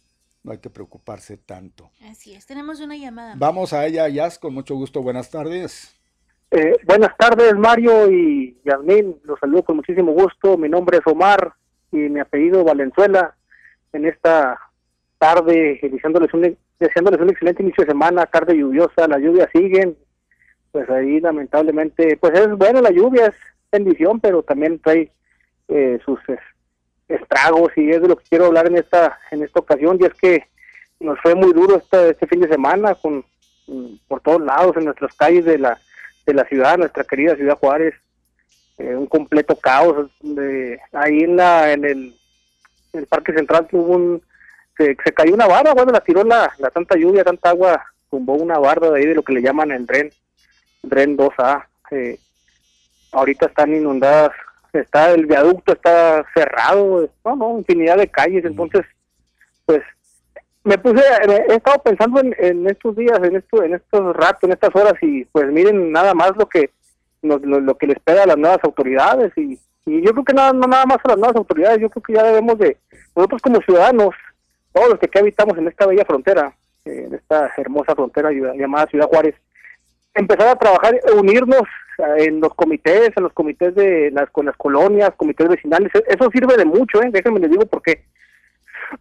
no hay que preocuparse tanto. Así es, tenemos una llamada. Vamos a ella, Yas, con mucho gusto. Buenas tardes. Eh, buenas tardes, Mario y Yasmín. Los saludo con muchísimo gusto. Mi nombre es Omar y mi apellido Valenzuela. En esta tarde, deseándoles un, deseándoles un excelente inicio de semana, tarde lluviosa, las lluvias siguen. Pues ahí, lamentablemente, pues es bueno la lluvia, es bendición, pero también trae eh, sus estragos y es de lo que quiero hablar en esta en esta ocasión y es que nos fue muy duro este, este fin de semana con por todos lados en nuestras calles de la de la ciudad nuestra querida ciudad Juárez eh, un completo caos de ahí en la en el, parque central tuvo un se, cayó una barra bueno la tiró la, la tanta lluvia tanta agua tumbó una barra de ahí de lo que le llaman el dren dren 2A eh, ahorita están inundadas está el viaducto está cerrado, no, no, infinidad de calles, entonces, pues, me puse, he estado pensando en, estos días, en esto, en estos ratos, en estas horas, y pues miren nada más lo que lo, que les espera a las nuevas autoridades, y, yo creo que nada, no nada más a las nuevas autoridades, yo creo que ya debemos de, nosotros como ciudadanos, todos los que aquí habitamos en esta bella frontera, en esta hermosa frontera llamada Ciudad Juárez, empezar a trabajar, unirnos en los comités, en los comités de las con las colonias, comités vecinales, e-, eso sirve de mucho, ¿eh? déjenme les digo porque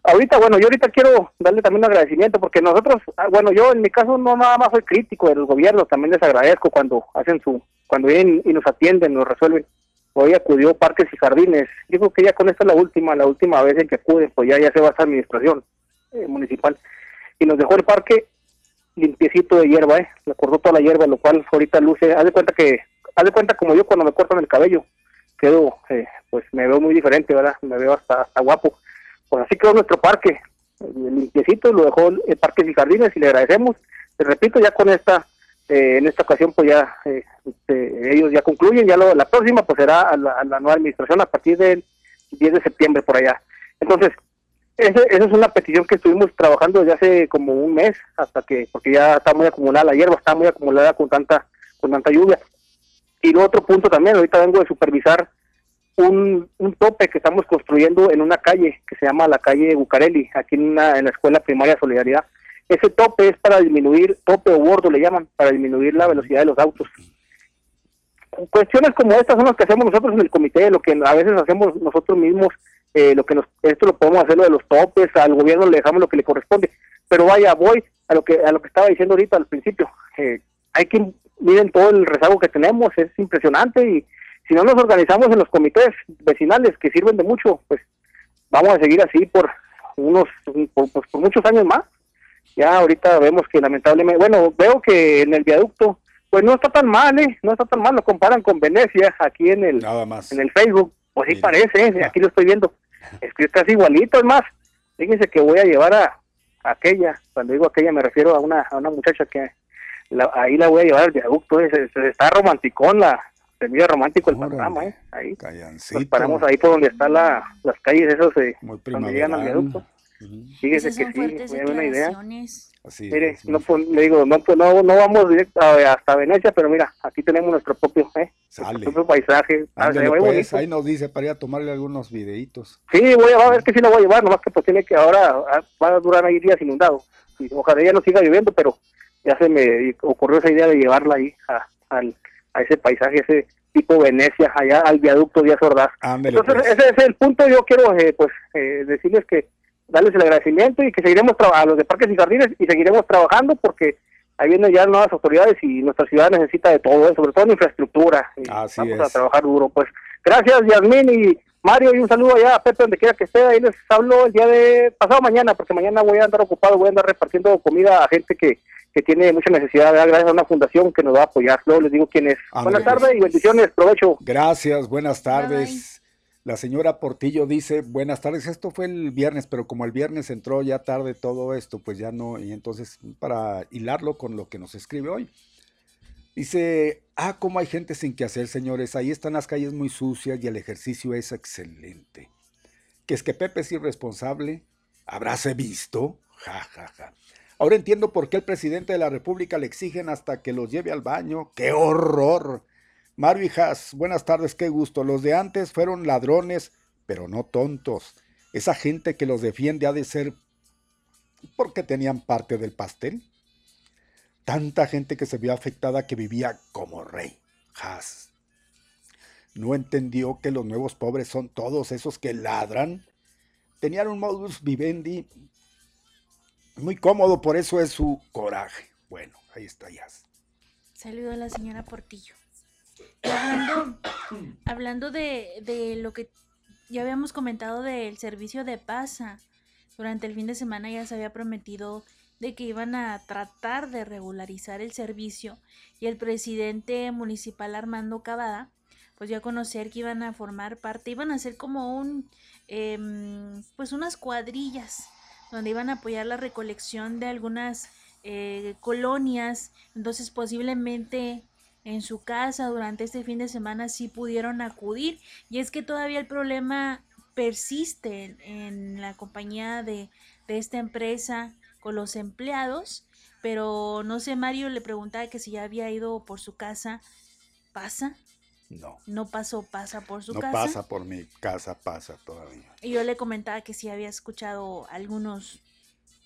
ahorita, bueno, yo ahorita quiero darle también un agradecimiento porque nosotros, ah, bueno, yo en mi caso no nada más soy crítico del gobierno, también les agradezco cuando hacen su, cuando vienen y nos atienden, nos resuelven. Hoy acudió Parques y Jardines, digo que ya con esta es la última, la última vez en que acuden, pues ya, ya se va a esta administración eh, municipal y nos dejó el parque limpiecito de hierba, ¿eh? Le cortó toda la hierba, lo cual ahorita luce. Haz de cuenta que, haz de cuenta como yo cuando me cortan el cabello, quedo, eh, pues me veo muy diferente, ¿verdad? Me veo hasta, hasta guapo. Pues así quedó nuestro parque, limpiecito, lo dejó el Parque y Jardines y le agradecemos. Te repito, ya con esta, eh, en esta ocasión, pues ya eh, este, ellos ya concluyen, ya lo, la próxima pues será a la nueva administración a partir del 10 de septiembre por allá. Entonces, esa es una petición que estuvimos trabajando desde hace como un mes, hasta que, porque ya está muy acumulada la hierba, está muy acumulada con tanta, con tanta lluvia. Y el otro punto también, ahorita vengo de supervisar un, un tope que estamos construyendo en una calle que se llama la calle Bucareli, aquí en, una, en la escuela primaria Solidaridad. Ese tope es para disminuir, tope o bordo le llaman, para disminuir la velocidad de los autos. Cuestiones como estas son las que hacemos nosotros en el comité, lo que a veces hacemos nosotros mismos eh, lo que nos, esto lo podemos hacer lo de los topes, al gobierno le dejamos lo que le corresponde, pero vaya, voy a lo que a lo que estaba diciendo ahorita al principio, eh, hay que miren todo el rezago que tenemos, es impresionante y si no nos organizamos en los comités vecinales que sirven de mucho, pues vamos a seguir así por unos por, pues, por muchos años más. Ya ahorita vemos que lamentablemente, bueno, veo que en el viaducto pues no está tan mal, ¿eh? No está tan mal, lo comparan con Venecia aquí en el en el Facebook pues sí parece, ¿eh? aquí lo estoy viendo. Es que es casi igualito, es más. Fíjense que voy a llevar a, aquella, cuando digo aquella me refiero a una, a una muchacha que ahí la voy a llevar al viaducto, está romanticón la, se mira romántico el panorama, ¿eh? Ahí. Nos paramos ahí por donde están la, las calles, esos, eh, cuando llegan al viaducto. Fíjese que sí, muy buena idea. Así Mire, no, pues, le digo, no, pues, no, no vamos directo hasta Venecia, pero mira, aquí tenemos nuestro propio, ¿eh? Nuestro propio paisaje. Ah, pues, ahí nos dice para ir a tomarle algunos videitos. Sí, voy a, ver que sí lo voy a llevar, nomás que pues tiene que ahora ah, va a durar ahí días inundado. Y ojalá ya no siga lloviendo, pero ya se me ocurrió esa idea de llevarla ahí a, al, a ese paisaje, ese tipo Venecia, allá al viaducto Díaz Ordaz. Entonces, pues. ese es el punto. Yo quiero eh, pues eh, decirles que darles el agradecimiento y que seguiremos a los de Parques y Jardines y seguiremos trabajando porque ahí vienen ya nuevas autoridades y nuestra ciudad necesita de todo, ¿eh? sobre todo en infraestructura. Vamos a trabajar duro. Pues gracias, Yasmín y Mario, y un saludo allá a Pepe, donde quiera que esté. Ahí les hablo el día de pasado mañana, porque mañana voy a andar ocupado, voy a andar repartiendo comida a gente que que tiene mucha necesidad, gracias a una fundación que nos va a apoyar. Luego les digo quién es. buenas tardes y bendiciones, provecho. Gracias, buenas tardes. La señora Portillo dice, buenas tardes, esto fue el viernes, pero como el viernes entró ya tarde todo esto, pues ya no, y entonces para hilarlo con lo que nos escribe hoy. Dice, ah, cómo hay gente sin que hacer, señores, ahí están las calles muy sucias y el ejercicio es excelente. Que es que Pepe es irresponsable, habráse visto, ja, ja, ja. Ahora entiendo por qué el presidente de la República le exigen hasta que los lleve al baño. ¡Qué horror! Mario Hijas, buenas tardes, qué gusto. Los de antes fueron ladrones, pero no tontos. Esa gente que los defiende ha de ser porque tenían parte del pastel. Tanta gente que se vio afectada que vivía como rey. Has. No entendió que los nuevos pobres son todos esos que ladran. Tenían un modus vivendi muy cómodo, por eso es su coraje. Bueno, ahí está ya. Saludo a la señora Portillo. Hablando, de, lo que ya habíamos comentado del servicio de PASA, durante el fin de semana ya se había prometido de que iban a tratar de regularizar el servicio y el presidente municipal Armando Cavada pues ya a conocer que iban a formar parte, iban a ser como un, em, pues unas cuadrillas donde iban a apoyar la recolección de algunas eh, colonias. Entonces posiblemente en su casa durante este fin de semana sí pudieron acudir. Y es que todavía el problema persiste en, la compañía de, de esta empresa con los empleados. Pero no sé, Mario le preguntaba que si ya había ido por su casa. ¿Pasa? No. No pasó, pasa por su casa. No pasa por mi casa, pasa todavía. Y yo le comentaba que sí había escuchado algunos,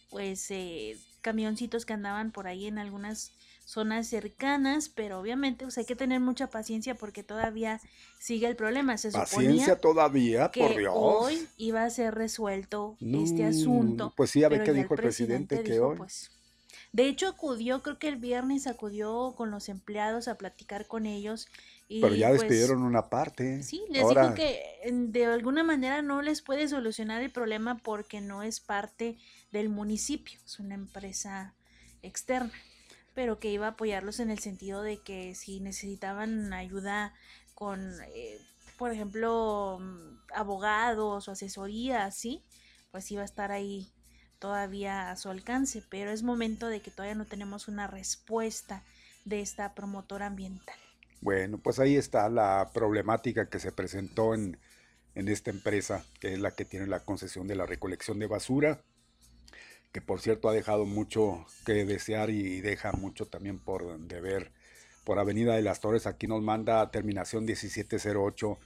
pues, eh, camioncitos que andaban por ahí en algunas zonas cercanas, pero obviamente pues, hay que tener mucha paciencia porque todavía sigue el problema. Se paciencia todavía, por Dios. Hoy iba a ser resuelto este asunto. Pues sí, a ver qué dijo el presidente, que hoy. Pues, de hecho, acudió, creo que el viernes acudió con los empleados a platicar con ellos pero ya pues despidieron una parte. Sí, les dijo que de alguna manera no les puede solucionar el problema porque no es parte del municipio, es una empresa externa, pero que iba a apoyarlos en el sentido de que si necesitaban ayuda con, eh, por ejemplo, abogados o asesoría, ¿sí? Pues iba a estar ahí todavía a su alcance, pero es momento de que todavía no tenemos una respuesta de esta promotora ambiental. Bueno, pues ahí está la problemática que se presentó en, esta empresa, que es la que tiene la concesión de la recolección de basura, que por cierto ha dejado mucho que desear y deja mucho también por deber. Por Avenida de las Torres, aquí nos manda terminación 1708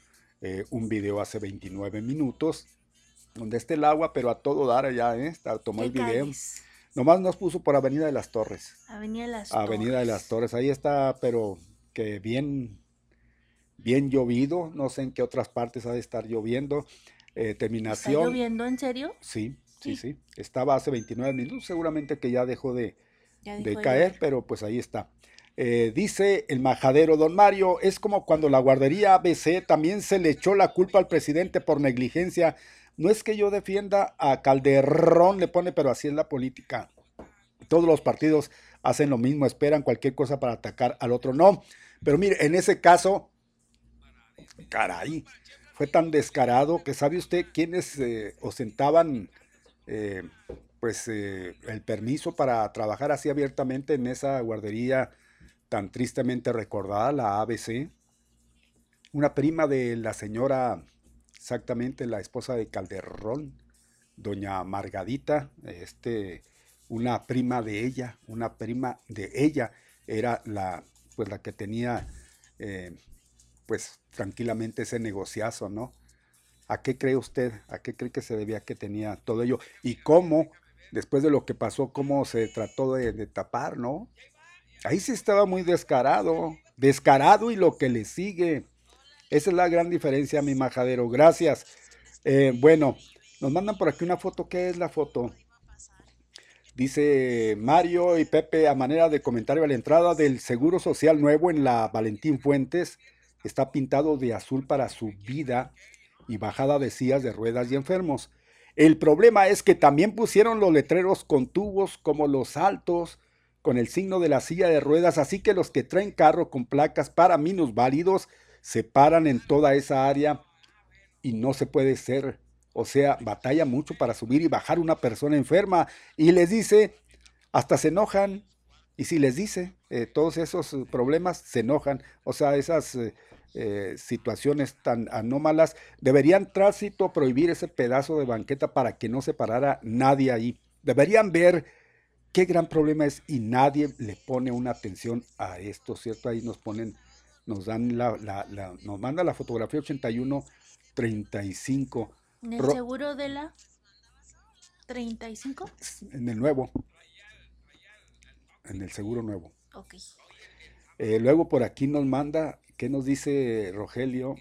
eh, un video hace 29 minutos, donde está el agua, pero a todo dar allá, ¿eh? Tomó el video. Nomás nos puso por Avenida de las Torres. Avenida de las Torres. Avenida de las Torres, ahí está, pero que bien, bien llovido, no sé en qué otras partes ha de estar lloviendo. Eh, terminación. ¿Está lloviendo en serio? Sí, sí, sí, Estaba hace 29 minutos, seguramente que ya dejó de, caer, pero pues ahí está. Eh, dice el majadero, don Mario, es como cuando la guardería ABC también se le echó la culpa al presidente por negligencia. No es que yo defienda a Calderón, le pone, pero así es la política. Todos los partidos hacen lo mismo, esperan cualquier cosa para atacar al otro. No, pero mire, en ese caso, caray, fue tan descarado que sabe usted quiénes eh, ostentaban eh, pues eh, el permiso para trabajar así abiertamente en esa guardería tan tristemente recordada, la ABC. Una prima de la señora, exactamente la esposa de Calderón, doña Margadita, este, una prima de ella, una prima de ella, era la, pues la que tenía, eh, pues tranquilamente ese negociazo, ¿no? ¿A qué cree usted? ¿A qué cree que se debía que tenía todo ello? Y cómo, después de lo que pasó, cómo se trató de, tapar, ¿no? Ahí sí estaba muy descarado, descarado y lo que le sigue. Esa es la gran diferencia, mi majadero. Gracias. Eh, bueno, nos mandan por aquí una foto. ¿Qué es la foto? Dice Mario y Pepe a manera de comentario a la entrada del Seguro Social Nuevo en la Valentín Fuentes. Está pintado de azul para su vida y bajada de sillas de ruedas y enfermos. El problema es que también pusieron los letreros con tubos como los altos, con el signo de la silla de ruedas, así que los que traen carro con placas para minusválidos se paran en toda esa área y no se puede ser. O sea, batalla mucho para subir y bajar una persona enferma y les dice, hasta se enojan. Y si les dice eh, todos esos problemas, se enojan. O sea, esas eh, eh, situaciones tan anómalas, deberían tránsito prohibir ese pedazo de banqueta para que no se parara nadie ahí. Deberían ver qué gran problema es y nadie le pone una atención a esto, ¿cierto? Ahí nos ponen, nos dan la, la, nos manda la fotografía 8135. ¿En el seguro de la 35? En el nuevo. En el seguro nuevo. Ok. Eh, luego por aquí nos manda ¿Qué nos dice Rogelio?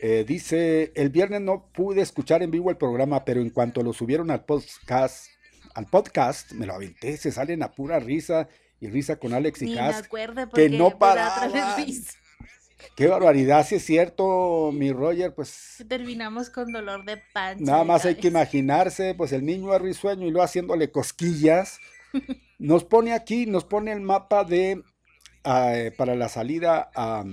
Eh, dice, el viernes no pude escuchar en vivo el programa, pero en cuanto lo subieron al podcast, al podcast, me lo aventé, se salen a pura risa y risa con Alex y Cas, que no para. Qué barbaridad, si es cierto, mi Roger, pues... Terminamos con dolor de panza. Nada más hay que imaginarse, pues el niño es risueño y lo haciéndole cosquillas. Nos pone aquí, nos pone el mapa de eh, para la salida a,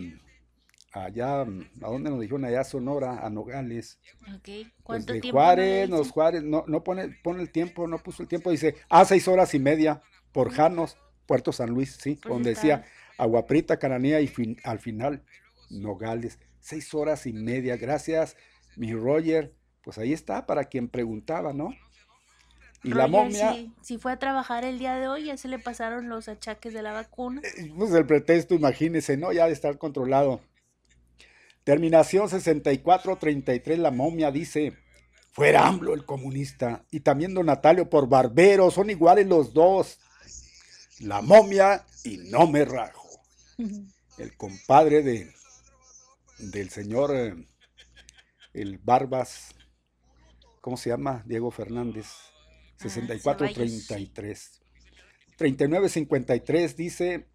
allá, ¿a dónde nos dijeron? Allá Sonora, a Nogales. Okay. Pues ¿Cuánto tiempo? Juárez, nos Juárez, no, no pone, pone el tiempo, no puso el tiempo, dice, a seis horas y media por Janos, Puerto San Luis, sí, donde decía Aguaprita, Cananea y al final Nogales, seis horas y media, gracias, mi Roger, pues ahí está para quien preguntaba, ¿no? Y la momia. Si, fue a trabajar el día de hoy, ya se le pasaron los achaques de la vacuna. Eh, pues el pretexto, imagínese, ¿no? Ya de estar controlado. Terminación 6433, la momia dice: Fuera AMLO el comunista. Y también don Natalio por barbero, son iguales los dos. La momia y no me rajo. El compadre de del señor, eh, el Barbas, ¿cómo se llama? Diego Fernández 6433. 3953 dice,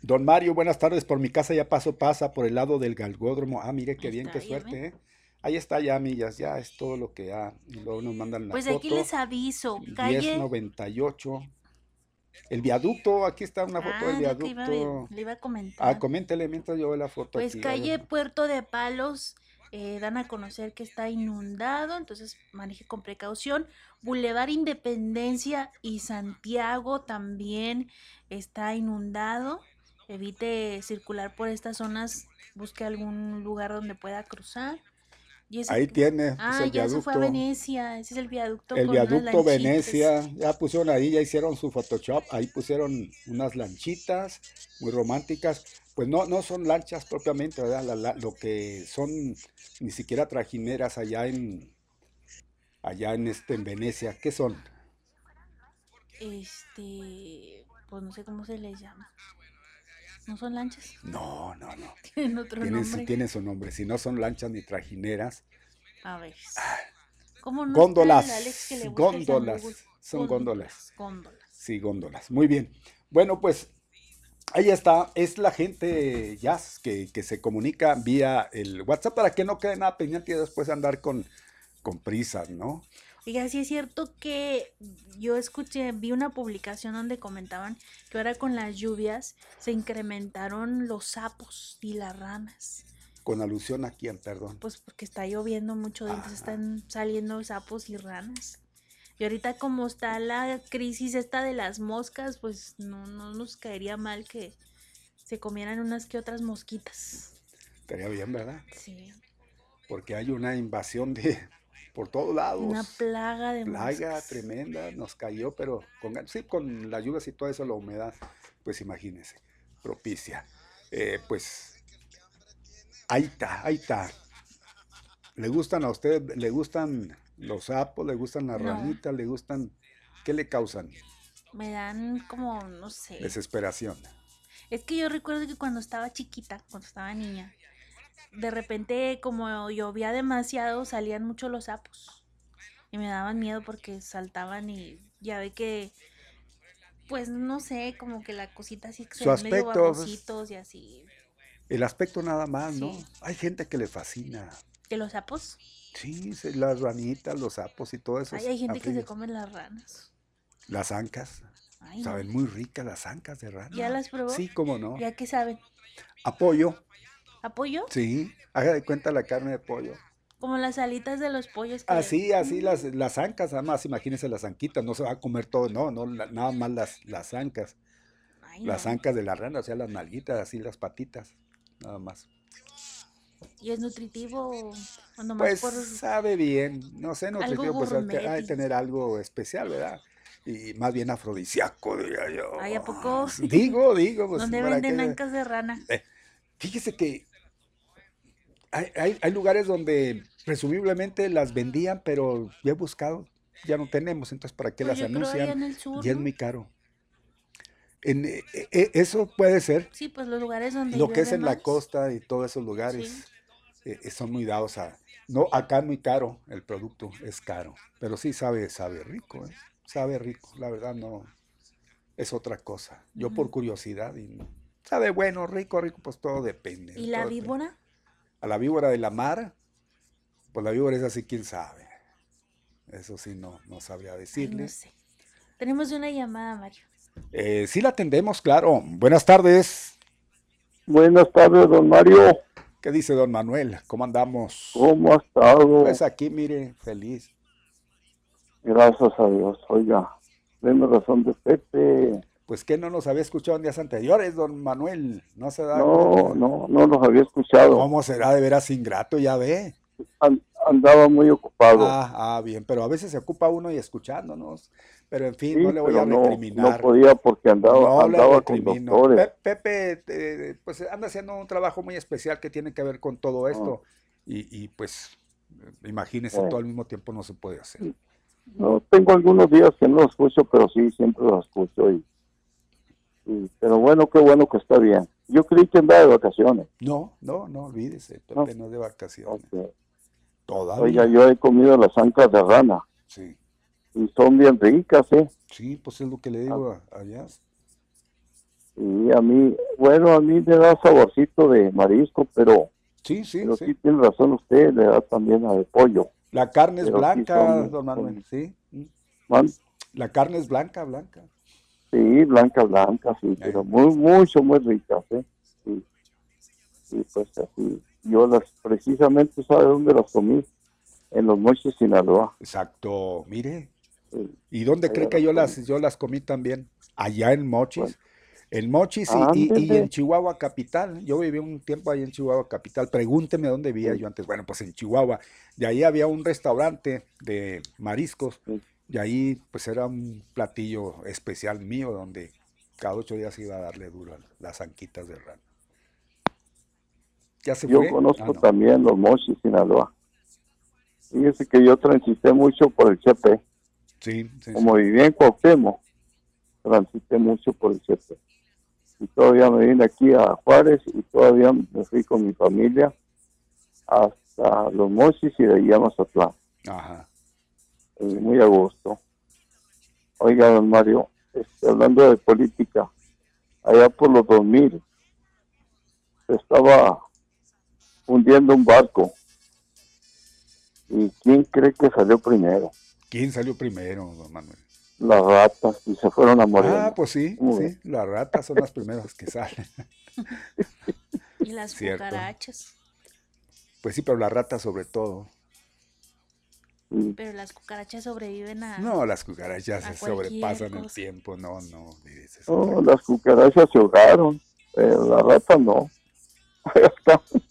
Don Mario, buenas tardes, por mi casa ya paso, pasa por el lado del galgódromo. Ah, mire qué bien, qué suerte, ¿eh? Ahí está ya, millas, ya es todo lo que ha. Y luego nos mandan la Pues aquí les aviso, calle... 1098. El viaducto, aquí está una foto del ah, viaducto. le iba a comentar. Ah, coméntele mientras yo veo la foto. Pues calle Puerto de Palos, eh, dan a conocer que está inundado, entonces maneje con precaución. Boulevard Independencia y Santiago también está inundado. Evite circular por estas zonas, busque algún lugar donde pueda cruzar. Ahí tiene. Ah, ya se fue a Venecia. Ese es el viaducto. El viaducto Venecia. Ya pusieron ahí, ya hicieron su Photoshop. Ahí pusieron unas lanchitas muy románticas. Pues no, no son lanchas propiamente, ¿verdad? lo que son ni siquiera trajineras allá en, allá en este en Venecia, ¿qué son? Este, pues no sé cómo se les llama. ¿No son lanchas? No, no, no. Tienen otro nombre. Su, tienen su nombre. Si no son lanchas ni trajineras. A ver. ¿Cómo no góndolas. góndolas. Son góndolas. Góndolas. Sí, góndolas. Muy bien. Bueno, pues ahí está. Es la gente jazz que, que se comunica vía el WhatsApp para que no quede nada pendiente y después andar con con prisas, ¿no? Oiga, sí es cierto que yo escuché, vi una publicación donde comentaban que ahora con las lluvias se incrementaron los sapos y las ranas. ¿Con alusión a quién, perdón? Pues porque está lloviendo mucho, entonces están saliendo sapos y ranas. Y ahorita como está la crisis esta de las moscas, pues no, no nos caería mal que se comieran unas que otras mosquitas. Estaría bien, ¿verdad? Sí. Porque hay una invasión de por todos lados. Una plaga de Plaga tremenda, nos cayó, pero con, sí, con las lluvias y todo eso, la humedad, pues imagínese, propicia. Eh, pues ahí está, ahí está. ¿Le gustan a usted, le gustan los sapos, le gustan las ranitas, le gustan, qué le causan? Me dan como, no sé. Desesperación. Es que yo recuerdo que cuando estaba chiquita, cuando estaba niña, de repente como llovía demasiado salían mucho los sapos y me daban miedo porque saltaban y ya ve que pues no sé, como que la cosita así Su aspecto, medio pues, y así. El aspecto nada más, ¿no? Hay gente que le fascina. ¿De los sapos? Sí, las ranitas, los sapos y todo eso. hay gente que se come las ranas. Las ancas. saben muy ricas las ancas de rana. ¿Ya las probó? Sí, cómo no. ¿Ya qué saben? Apoyo. ¿Apoyo? Sí, haga de cuenta la carne de pollo. Como las alitas de los pollos. Así, así las, las ancas, además imagínense las anquitas, no se va a comer todo, no, no, nada más las, las ancas. las ancas de la rana, o sea, las nalguitas, así las patitas, nada más. ¿Y es nutritivo o nomás pues sabe bien, no sé, nutritivo, pues hay que tener algo especial, ¿verdad? Y más bien afrodisíaco, diría yo. ¿Ay, a poco? Digo, digo. Pues, ¿Dónde venden ancas de rana? Eh, fíjese que hay, hay, lugares donde presumiblemente las vendían, pero ya he buscado, ya no tenemos, entonces ¿para qué pues las anuncian? y es muy caro. En, eh, eh, eso puede ser. Sí, pues los lugares donde... Lo que es en la costa y todos esos lugares eh, son muy dados a... No, acá es muy caro, el producto es caro, pero sí sabe, sabe rico, sabe rico, la verdad no, es otra cosa. Yo por curiosidad y sabe bueno, rico, rico, pues todo depende. ¿Y la víbora? a la víbora de la mar, pues la víbora es así, quién sabe. Eso sí, no, no sabría decirle. no sé. Tenemos una llamada, Mario. Eh, sí la atendemos, claro. Buenas tardes. Buenas tardes, don Mario. ¿Qué dice don Manuel? ¿Cómo andamos? ¿Cómo ha estado? Pues aquí, mire, feliz. Gracias a Dios. Oiga, denme razón de Pepe. Pues que no nos había escuchado en días anteriores, don Manuel. No se da. No, no, no nos había escuchado. ¿Cómo será de veras ingrato? Ya ve. andaba muy ocupado. Ah, ah, bien, pero a veces se ocupa uno y escuchándonos. Pero en fin, no le voy a recriminar. No, podía porque andaba, andaba con doctores. Pepe, pues anda haciendo un trabajo muy especial que tiene que ver con todo ah. esto. Y, y, pues, imagínese, todo al mismo tiempo no se puede hacer. No, tengo algunos días que no lo escucho, pero sí, siempre lo escucho y pero bueno, qué bueno que está bien. Yo creí que andaba de vacaciones. No, no, no olvídese, no, no de vacaciones. Oiga, yo he comido las ancas de rana. Sí. Y son bien ricas, ¿eh? Sí, pues es lo que le digo ah. allá. Y a mí, bueno, a mí me da saborcito de marisco, pero... Sí, sí, pero sí. tiene razón usted, le da también a de pollo. La carne es blanca, don Manuel, sí. La carne es blanca, blanca. Sí, blanca, blanca, sí, pero muy, mucho, muy ricas, ¿eh? Sí. sí, pues así. Yo las, precisamente, ¿sabe dónde las comí? En los Mochis, Sinaloa. Exacto, mire. ¿Y dónde cree que yo las, yo las comí también? Allá en Mochis. En Mochis y, y, en Chihuahua Capital. Yo viví un tiempo ahí en Chihuahua Capital. Pregúnteme dónde vivía yo antes. Bueno, pues en Chihuahua. De ahí había un restaurante de mariscos. Y ahí pues era un platillo especial mío donde cada ocho días iba a darle duro a las anquitas de rana. ¿Ya se yo conozco ah, también los mochis Sinaloa. Fíjese que yo transité mucho por el Chepe. Sí, Como viví en Cuauhtémoc, transité mucho por el Chepe. Y todavía me vine aquí a Juárez y todavía me fui con mi familia hasta los mochis y de ahí a Mazatlán. Ajá muy a gusto. Oiga, don Mario, este, hablando de política, allá por los 2000 se estaba hundiendo un barco. ¿Y quién cree que salió primero? ¿Quién salió primero, don Manuel? Las ratas, y se fueron a morir. Ah, pues sí, sí, las ratas son las primeras que salen. y las cucarachas. Pues sí, pero las ratas sobre todo. Pero las cucarachas sobreviven a. No, las cucarachas se sobrepasan el tiempo, no, no. No, las cucarachas se ahogaron, pero la rata no.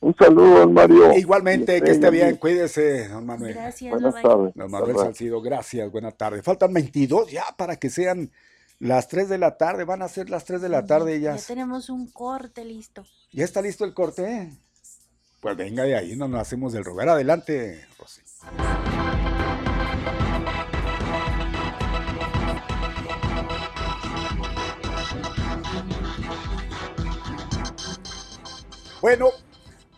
Un saludo, don Mario. Igualmente, que esté bien, cuídese, don Manuel. Gracias, Buenas tardes. Don Manuel Salcido, gracias, buenas tardes. Faltan 22 ya para que sean las 3 de la tarde, van a ser las 3 de la tarde ya. Ya tenemos un corte listo. ¿Ya está listo el corte? Pues venga de ahí, no nos hacemos del rogar. Adelante, Rosy. Bueno,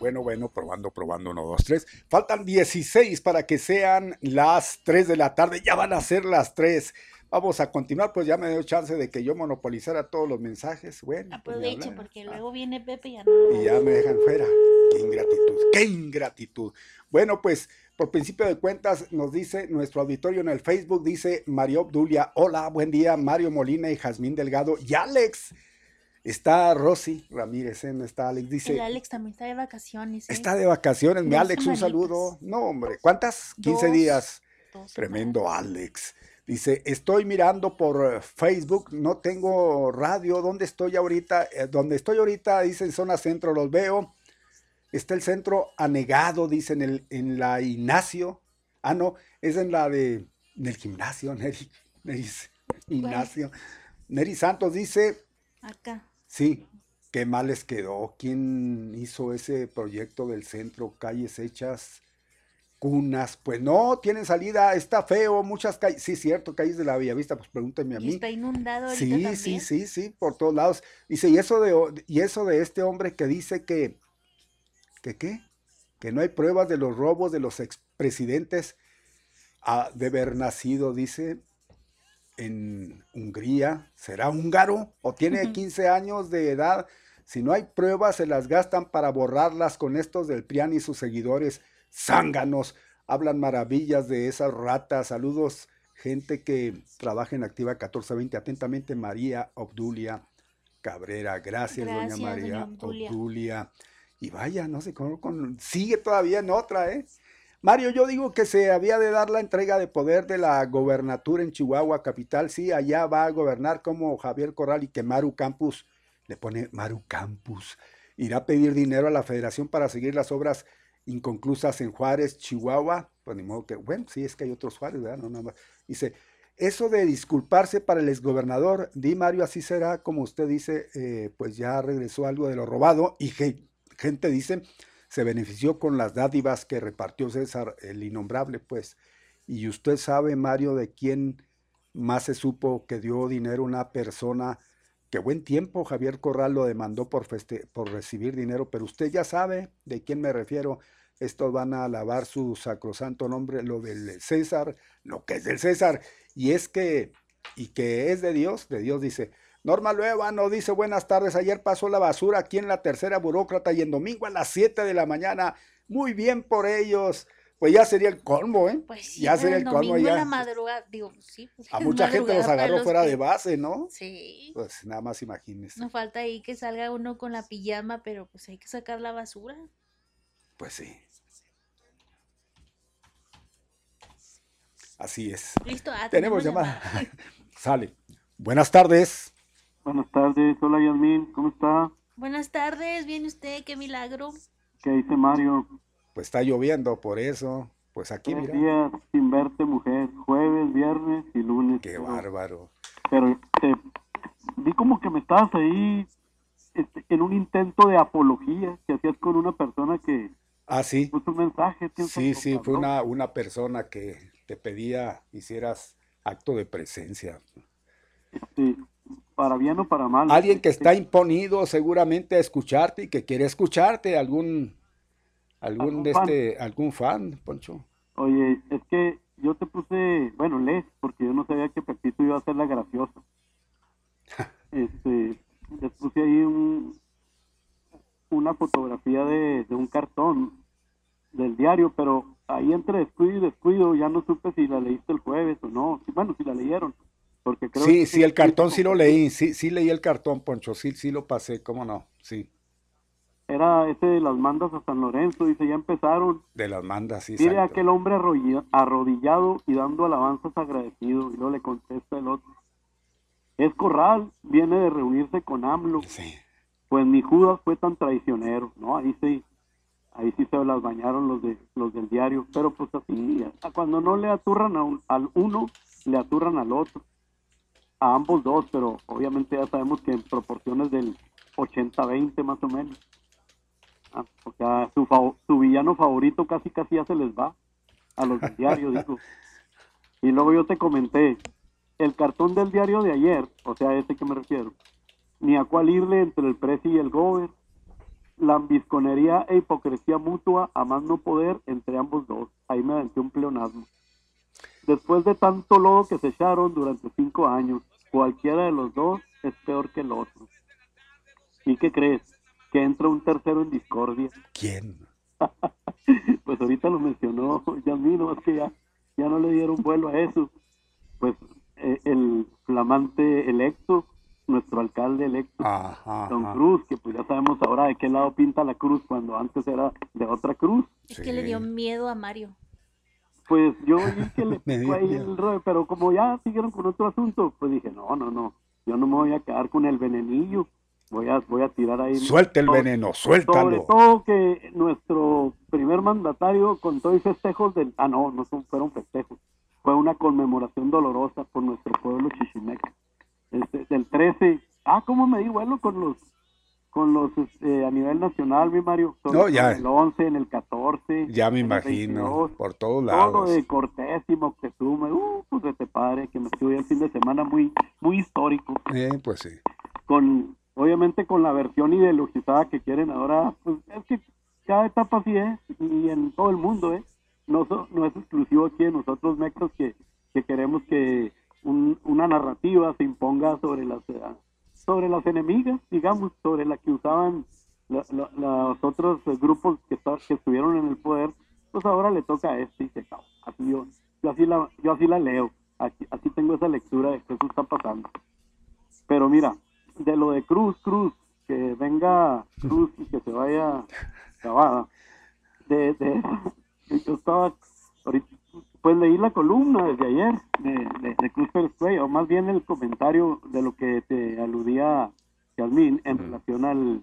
bueno, bueno, probando, probando, uno, dos, tres. Faltan 16 para que sean las 3 de la tarde. Ya van a ser las 3. Vamos a continuar, pues ya me dio chance de que yo monopolizara todos los mensajes. Bueno, aproveche porque luego viene Pepe y ya, y ya me dejan fuera. Qué ingratitud, qué ingratitud. Bueno, pues por principio de cuentas nos dice nuestro auditorio en el Facebook, dice Mario Obdulia, hola, buen día, Mario Molina y Jazmín Delgado y Alex. Está Rosy Ramírez, ¿eh? está Alex, dice. El Alex también está de vacaciones. ¿eh? Está de vacaciones, mi Alex, un saludo. No, hombre, ¿cuántas? 15 días. Tremendo Alex. Dice, estoy mirando por eh, Facebook, no tengo radio, ¿dónde estoy ahorita? Eh, donde estoy ahorita, dice en zona centro, los veo. Está el centro anegado, dice en, el, en la Ignacio. Ah, no, es en la de, del gimnasio, Neri, Neri Ignacio. Neri Santos dice. Acá. Sí, qué mal les quedó. ¿Quién hizo ese proyecto del centro, calles hechas? cunas, pues no, tienen salida, está feo, muchas calles, sí, cierto, calles de la Villavista, pues pregúntenme a mí. está inundado ahorita Sí, también? sí, sí, sí, por todos lados. Dice, y eso de, y eso de este hombre que dice que, que qué, que no hay pruebas de los robos de los expresidentes ah, de haber nacido, dice, en Hungría, ¿será húngaro o tiene 15 años de edad? Si no hay pruebas, se las gastan para borrarlas con estos del PRIAN y sus seguidores zánganos, hablan maravillas de esas ratas. Saludos, gente que trabaja en Activa 1420. Atentamente, María Obdulia Cabrera. Gracias, doña María Obdulia. Y vaya, no sé cómo, sigue todavía en otra, ¿eh? Mario, yo digo que se había de dar la entrega de poder de la gobernatura en Chihuahua capital. Sí, allá va a gobernar como Javier Corral y que Maru Campus, le pone Maru Campus, irá a pedir dinero a la federación para seguir las obras inconclusas en Juárez, Chihuahua, pues ni modo que, bueno, sí es que hay otros Juárez, ¿verdad? No, nada más. Dice, eso de disculparse para el exgobernador, di Mario, así será, como usted dice, eh, pues ya regresó algo de lo robado y gente dice, se benefició con las dádivas que repartió César, el innombrable, pues. Y usted sabe, Mario, de quién más se supo que dio dinero una persona que buen tiempo Javier Corral lo demandó por, por recibir dinero, pero usted ya sabe de quién me refiero. Estos van a alabar su sacrosanto nombre, lo del César, lo que es del César, y es que, y que es de Dios, de Dios dice. Norma no dice buenas tardes, ayer pasó la basura aquí en la tercera burócrata y en domingo a las 7 de la mañana. Muy bien por ellos. Pues ya sería el colmo, ¿eh? Pues sí, ya sería el, colmo ya. la madrugada, digo, sí. Pues, a mucha gente los agarró fuera de base, ¿no? Sí. Pues nada más imagínese. No falta ahí que salga uno con la pijama, pero pues hay que sacar la basura. Pues sí. Así es. Listo, ah, tenemos, llamada. Sale. Buenas tardes. Buenas tardes, hola Yasmin, ¿cómo está? Buenas tardes, ¿viene usted? Qué milagro. ¿Qué dice Mario? Pues está lloviendo, por eso. Pues aquí, mira. días sin verte, mujer. Jueves, viernes y lunes. Qué bárbaro. Pero eh, vi como que me estabas ahí este, en un intento de apología que hacías con una persona que ah, sí. puso un mensaje. Sí, sí, fue una, una persona que te pedía hicieras acto de presencia. Sí, para bien o para mal. Alguien que está imponido seguramente a escucharte y que quiere escucharte, algún algún de este algún fan, Poncho. Oye, es que yo te puse, bueno, les, porque yo no sabía que Pepito iba a ser la graciosa. este, les puse ahí un, una fotografía de, de un cartón del diario, pero ahí entre descuido y descuido ya no supe si la leíste el jueves o no. Bueno, si la leyeron. Porque creo sí, sí, el cartón sí lo leí, sí, sí leí el cartón, Poncho, sí, sí lo pasé, cómo no, sí. era ese de las mandas a San Lorenzo, dice, ya empezaron. De las mandas, sí. Mire aquel hombre arrodillado y dando alabanzas agradecido, y luego le contesta el otro. Es Corral, viene de reunirse con AMLO. Sí. Pues ni Judas fue tan traicionero, ¿no? Ahí sí, ahí sí se las bañaron los de los del diario, pero pues así, cuando no le aturran al uno, le aturran al otro, a ambos dos, pero obviamente ya sabemos que en proporciones del 80-20 más o menos. Ah, o sea, su, su villano favorito casi casi ya se les va a los del diario, digo. Y luego yo te comenté, el cartón del diario de ayer, o sea, ese que me refiero, ni a cuál irle entre el presi y el gober, lambisconería e hipocresía mutua a más no poder entre ambos dos. Ahí me aventé un pleonasmo. Después de tanto lodo que se echaron durante cinco años, cualquiera de los dos es peor que el otro. ¿Y qué crees? Que entra un tercero en discordia. ¿Quién? pues ahorita lo mencionó Yasmino, es que ya, ya no le dieron vuelo a eso. Pues eh, el flamante electo, nuestro alcalde electo, Don Cruz, que pues ya sabemos ahora de qué lado pinta la cruz cuando antes era de otra cruz. Es que le dio miedo a Mario. Pues yo dije que le picó ahí el rollo, pero como ya siguieron con otro asunto, pues dije, no, no, no, yo no me voy a quedar con el venenillo, voy a, voy a tirar ahí. Suelta el veneno, suéltalo. Sobre todo que nuestro primer mandatario con todos festejos del, ah no, no son, fueron festejos, fue una conmemoración dolorosa por nuestro pueblo chichimeca. Este, del 13, ah, cómo me di vuelo con los con los este, a nivel nacional, mi Mario. no, ya. En el 11, en el 14. Ya me imagino, por todos lados. Todo de Cortés y Moctezuma, uh, pues de te padre, que me estuve el fin de semana muy muy histórico. Eh, pues sí. Con, obviamente con la versión ideologizada que quieren ahora, pues es que cada etapa así es, y en todo el mundo, ¿eh? No, no es exclusivo aquí de nosotros, mecos, que, que queremos que una narrativa se imponga sobre las sobre las enemigas, digamos, sobre la que usaban los otros grupos que, estuvieron en el poder, pues ahora le toca a este y se acabó. Así yo, yo así la, yo así la leo, así, así tengo esa lectura de que eso está pasando. Pero mira, de lo de Cruz, Cruz, que venga Cruz y que se vaya acabada, de, de, yo estaba ahorita, pues leí la columna desde ayer de, de, Cruz Pérez o más bien el comentario de lo que te aludía Yasmín en relación al...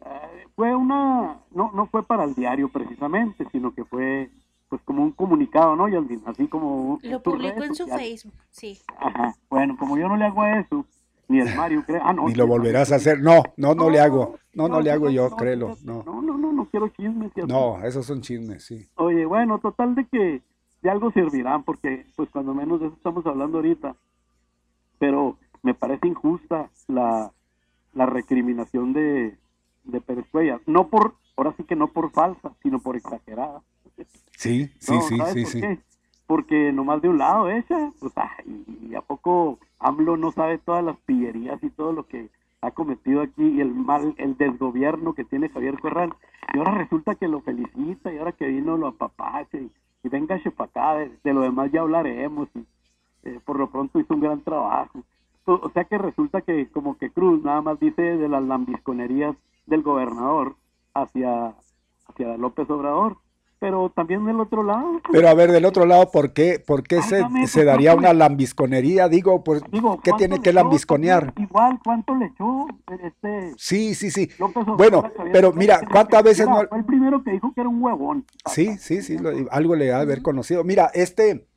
Eh, fue una... No, no fue para el diario precisamente, sino que fue pues como un comunicado, ¿no, Yasmín? Así como... Lo publicó en su Facebook, sí. Ajá, bueno, como yo no le hago a eso, ni el Mario cree... Ah, no. Ni lo volverás a hacer, no, no, no, le hago, no, no, le hago yo, créelo, no. No, no, no, no quiero chismes. No, esos son chismes, sí. Oye, bueno, total de que de algo servirán, porque pues cuando menos de eso estamos hablando ahorita. Pero me parece injusta la, la recriminación de, de Pérez Cuellar. No por, ahora sí que no por falsa, sino por exagerada. Sí, sí, sí, sí, sí. Porque nomás de un lado ella, pues, y, a poco AMLO no sabe todas las pillerías y todo lo que ha cometido aquí y el mal, el desgobierno que tiene Javier Corral. Y ahora resulta que lo felicita y ahora que vino lo apapache y y venga para acá, de, lo demás ya hablaremos, y eh, por lo pronto hizo un gran trabajo. O sea que resulta que como que Cruz nada más dice de las lambisconerías del gobernador hacia, hacia López Obrador, pero también del otro lado. Pero a ver, del otro lado, ¿por qué, por qué se, se daría una lambisconería? Digo, pues, ¿qué tiene que lambisconear? Igual, ¿cuánto le echó este? Sí, sí, sí. bueno, pero mira, ¿cuántas veces no...? Fue el primero que dijo que era un huevón. Sí, sí, sí, algo le ha de haber conocido. Mira, este,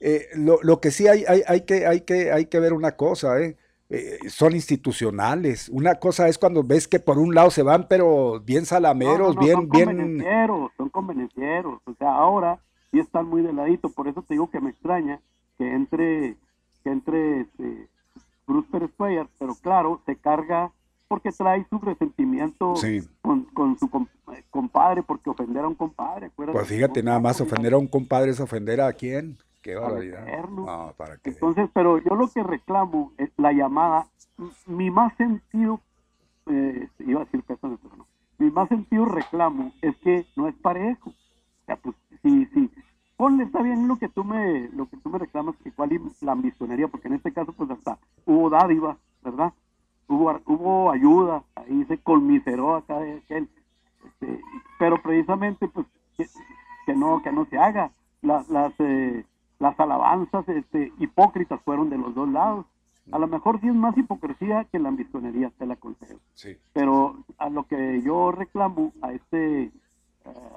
eh, lo, lo, que sí hay, hay, hay, que, hay, que, hay que ver una cosa, ¿eh? Eh, son institucionales. Una cosa es cuando ves que por un lado se van, pero bien salameros, bien, son bien. Convenencieros, son convenencieros. O sea, ahora sí están muy de ladito. Por eso te digo que me extraña que entre, que entre este, Bruce Pérez pero claro, se carga porque trae su resentimiento con, con, su compadre, porque ofender a un compadre. Pues fíjate, nada más ofender a un compadre es ofender a quién. Qué barbaridad. Entonces, pero yo lo que reclamo es la llamada, mi más sentido, eh, iba a decir no, mi más sentido reclamo es que no es parejo. O sea, pues sí, sí. Ponle, está bien lo que tú me, lo que tú me reclamas, que cuál la ambicionaría, porque en este caso pues hasta hubo dádiva, ¿verdad? hubo, hubo ayuda, ahí se colmiseró acá de aquel, este, pero precisamente pues que, no que no se haga. las, eh, las alabanzas este, hipócritas fueron de los dos lados. A lo mejor sí es más hipocresía que la ambicionería, te la concedo. Pero a lo que yo reclamo a este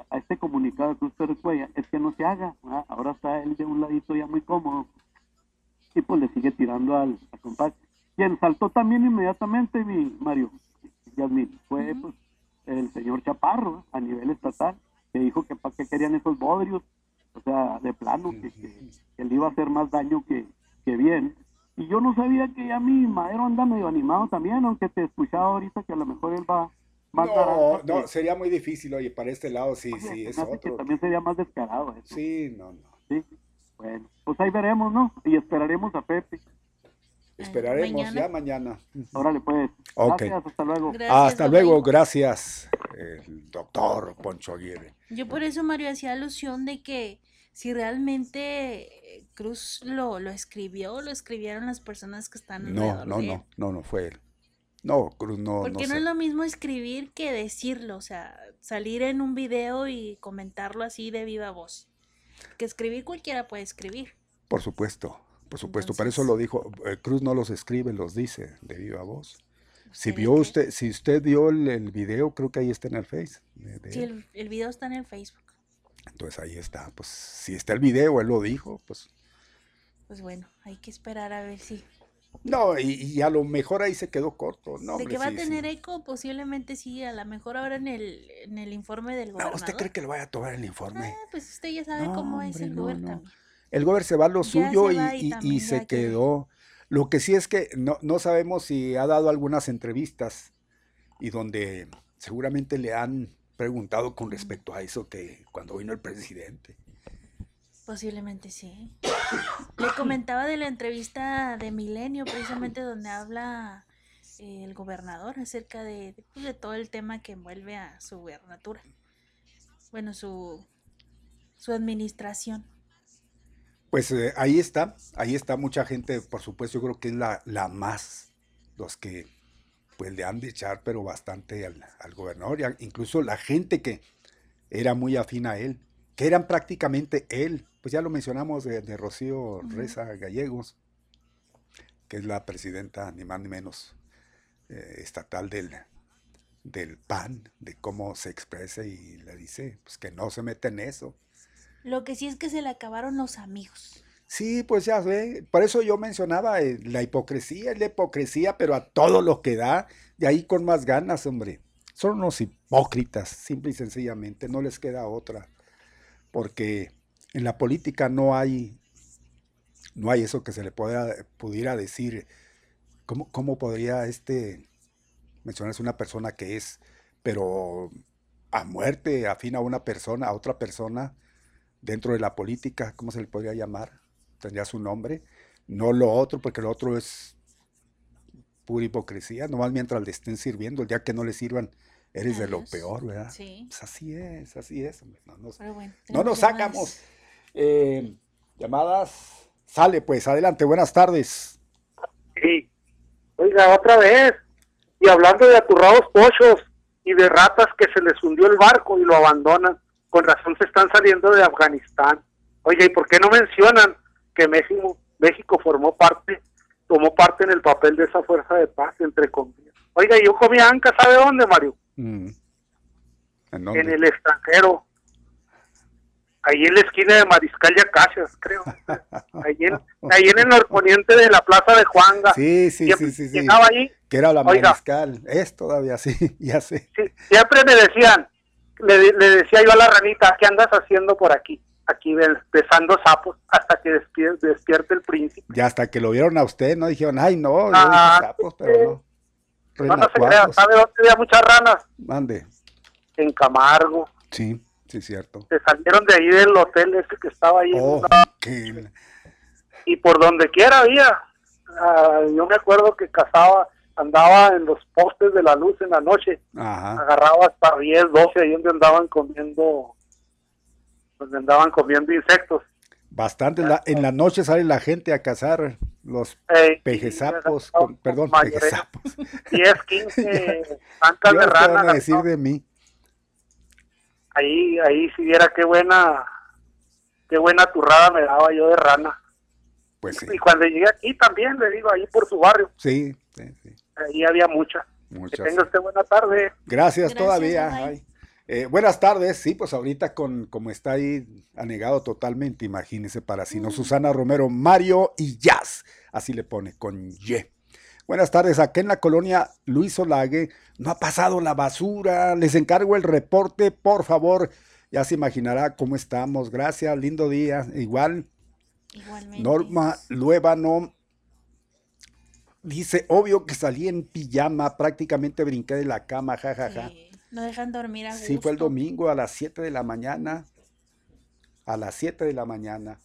a este comunicado que usted recuerda es que no se haga. Ahora está él de un ladito ya muy cómodo y pues le sigue tirando al, al Quien saltó también inmediatamente, mi Mario, Yasmin, fue pues, el señor Chaparro a nivel estatal, que dijo que para qué querían esos bodrios, o sea, de plano, que, que, le iba a hacer más daño que, que bien y yo no sabía que ya mi madero anda medio animado también, aunque te escuchaba ahorita que a lo mejor él va más No, no, sería muy difícil, oye, para este lado sí, sí, es otro. también sería más descarado eso. Sí, no, no. Sí, bueno, pues ahí veremos, ¿no? Y esperaremos a Pepe. Esperaremos ya mañana. Órale, pues. Gracias, hasta luego. hasta luego, gracias, el doctor Poncho Aguirre. Yo por eso, Mario, hacía alusión de que si realmente Cruz lo, lo escribió, lo escribieron las personas que están No, no, no, no, no fue él. No, Cruz no. Porque no, es lo mismo escribir que decirlo, o sea, salir en un video y comentarlo así de viva voz. Que escribir cualquiera puede escribir. Por supuesto, por supuesto. Para eso lo dijo. Eh, Cruz no los escribe, los dice de viva voz. Si vio usted, si usted vio el, video, creo que ahí está en el Face. sí, el, el video está en el Facebook. Entonces ahí está, pues si está el video, él lo dijo, pues... Pues bueno, hay que esperar a ver si... No, y, a lo mejor ahí se quedó corto. No, de que va a tener eco, posiblemente sí, a lo mejor ahora en el, en el informe del gobernador. ¿Usted cree que lo vaya a tomar el informe? Ah, pues usted ya sabe cómo es el gobernador El gobernador se va a lo suyo y, se quedó. Lo que sí es que no, no sabemos si ha dado algunas entrevistas y donde seguramente le han preguntado con respecto a eso que cuando vino el presidente. Posiblemente sí. Le comentaba de la entrevista de Milenio, precisamente donde habla eh, el gobernador acerca de, pues, de, todo el tema que envuelve a su gubernatura. Bueno, su, su administración. Pues eh, ahí está, ahí está mucha gente, por supuesto, yo creo que es la, la más, los que pues le han de echar, pero bastante al, gobernador, incluso la gente que era muy afín a él, que eran prácticamente él, pues ya lo mencionamos de, Rocío Reza Gallegos, que es la presidenta, ni más ni menos, eh, estatal del, del PAN, de cómo se expresa y le dice pues que no se mete en eso. Lo que sí es que se le acabaron los amigos. Sí, pues ya ve, por eso yo mencionaba eh, la hipocresía, es la hipocresía, pero a todo lo que da, de ahí con más ganas, hombre. Son unos hipócritas, simple y sencillamente, no les queda otra. Porque en la política no hay, no hay eso que se le pueda, pudiera decir. ¿Cómo, cómo podría este mencionarse una persona que es, pero a muerte, afín a una persona, a otra persona, dentro de la política, ¿cómo se le podría llamar? Tendría su nombre, no lo otro, porque lo otro es pura hipocresía, nomás mientras le estén sirviendo, el día que no le sirvan, eres de lo peor, ¿verdad? Sí. Pues así es, así es. No nos, no nos sacamos. Eh, llamadas, sale pues, adelante, buenas tardes. Sí, oiga, otra vez, y hablando de aturrados pochos y de ratas que se les hundió el barco y lo abandonan, con razón se están saliendo de Afganistán. Oye, ¿y por qué no mencionan que México, México formó parte, tomó parte en el papel de esa fuerza de paz, entre comillas. Oiga, yo comí anca, ¿sabe dónde, Mario? Mm. ¿En, el extranjero. Ahí en la esquina de Mariscal y Acacias, creo. Ahí en, ahí en el norponiente de la plaza de Juanga. Sí, sí, sí, sí. sí. ahí. Que era la Mariscal. Es todavía sí, ya sé. siempre me decían, le, le decía yo a la ranita, ¿qué andas haciendo por aquí? Aquí besando sapos hasta que despierte, el príncipe. Ya hasta que lo vieron a usted, no dijeron, ay, no, ah, sapos, pero no. No, se crea, ¿sabe dónde había muchas ranas? Mande. En Camargo. Sí, sí, cierto. Se salieron de ahí del hotel ese que estaba ahí. Oh, Y por donde quiera había. Ah, yo me acuerdo que cazaba, andaba en los postes de la luz en la noche. Agarraba hasta 10, 12 ahí donde andaban comiendo donde andaban comiendo insectos. Bastante, en la noche sale la gente a cazar los pejesapos, perdón, pejesapos. 10, 15 pancas de rana. van a decir de mí? Ahí, ahí si viera qué buena, qué buena turrada me daba yo de rana. Pues sí. Y cuando llegué aquí también, le digo, ahí por su barrio. Sí, sí, sí. Ahí había mucha. Que tenga usted buena tarde. Gracias, todavía. Eh, buenas tardes, sí, pues ahorita con como está ahí anegado totalmente, imagínese para si no, mm. Susana Romero, Mario y Jazz, así le pone, con Y. Buenas tardes, aquí en la colonia Luis Olague no ha pasado la basura, les encargo el reporte, por favor, ya se imaginará cómo estamos, gracias, lindo día, igual. Igualmente. Norma Luébano dice, obvio que salí en pijama, prácticamente brinqué de la cama, jajaja. No dejan dormir a gusto. Sí, fue el domingo a las 7 de la mañana. A las 7 de la mañana.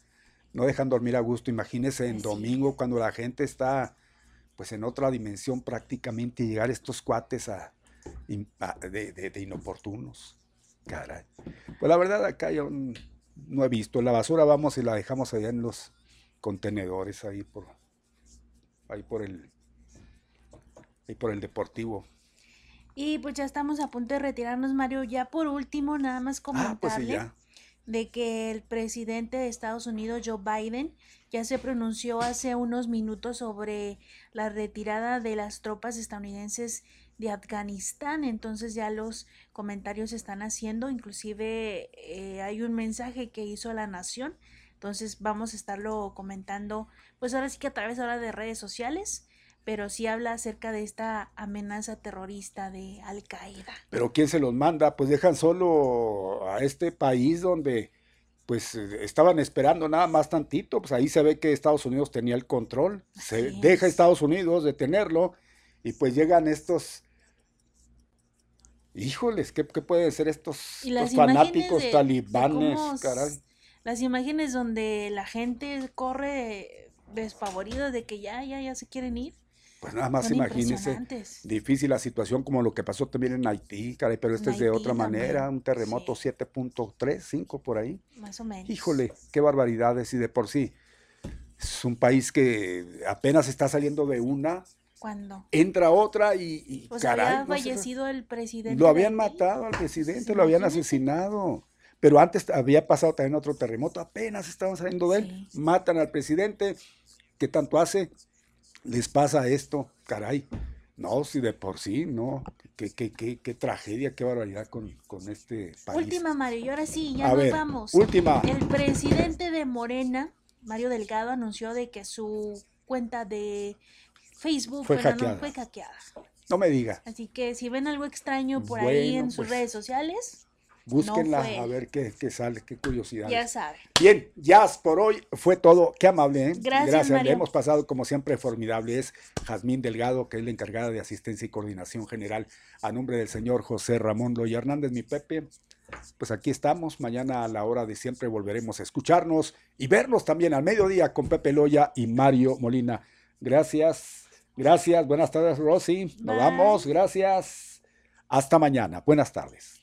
No dejan dormir a gusto. Imagínense en domingo cuando la gente está pues en otra dimensión prácticamente y llegar estos cuates a, de, inoportunos. Caray. Pues la verdad acá yo no he visto. La basura vamos y la dejamos allá en los contenedores ahí por ahí por el ahí por el deportivo. Y pues ya estamos a punto de retirarnos, Mario. Ya por último, nada más ah, pues comentarle de que el presidente de Estados Unidos, Joe Biden, ya se pronunció hace unos minutos sobre la retirada de las tropas estadounidenses de Afganistán. Entonces ya los comentarios se están haciendo. Inclusive eh, hay un mensaje que hizo la nación. Entonces vamos a estarlo comentando, pues ahora sí que a través ahora de redes sociales pero sí habla acerca de esta amenaza terrorista de Al Qaeda. Pero ¿quién se los manda? Pues dejan solo a este país donde pues estaban esperando nada más tantito, pues ahí se ve que Estados Unidos tenía el control, se deja Estados Unidos de tenerlo y pues llegan estos Híjoles, ¿qué, pueden ser estos, fanáticos talibanes? Las imágenes donde la gente corre despavorido de que ya, ya, ya se quieren ir. Pues nada más imagínese, difícil la situación como lo que pasó también en Haití, caray, pero este es de otra manera, un terremoto 7.3, 5 por ahí. Más o menos. Híjole, qué barbaridades y de por sí. Es un país que apenas está saliendo de una. ¿Cuándo? Entra otra y, pues había fallecido el presidente. Lo habían matado al presidente, lo habían asesinado. Pero antes había pasado también otro terremoto, apenas estaban saliendo de él. Matan al presidente, ¿qué tanto hace? Les pasa esto, caray. No, si de por sí, no. Qué, qué, qué, qué tragedia, qué barbaridad con, con, este país. Última, Mario, y ahora sí, ya nos vamos. Última. El presidente de Morena, Mario Delgado, anunció de que su cuenta de Facebook fue, hackeada. fue hackeada. No me diga. Así que si ven algo extraño por ahí en sus pues, redes sociales, Búsquenla a ver qué, sale, qué curiosidad. Ya sabe. Bien, ya por hoy fue todo. Qué amable, ¿eh? Gracias. Gracias. Le hemos pasado, como siempre, formidable. Es Jazmín Delgado, que es la encargada de asistencia y coordinación general a nombre del señor José Ramón Loya Hernández, mi Pepe. Pues aquí estamos. Mañana a la hora de siempre volveremos a escucharnos y vernos también al mediodía con Pepe Loya y Mario Molina. Gracias. Gracias. Buenas tardes, Rosy. Nos vamos. Gracias. Hasta mañana. Buenas tardes.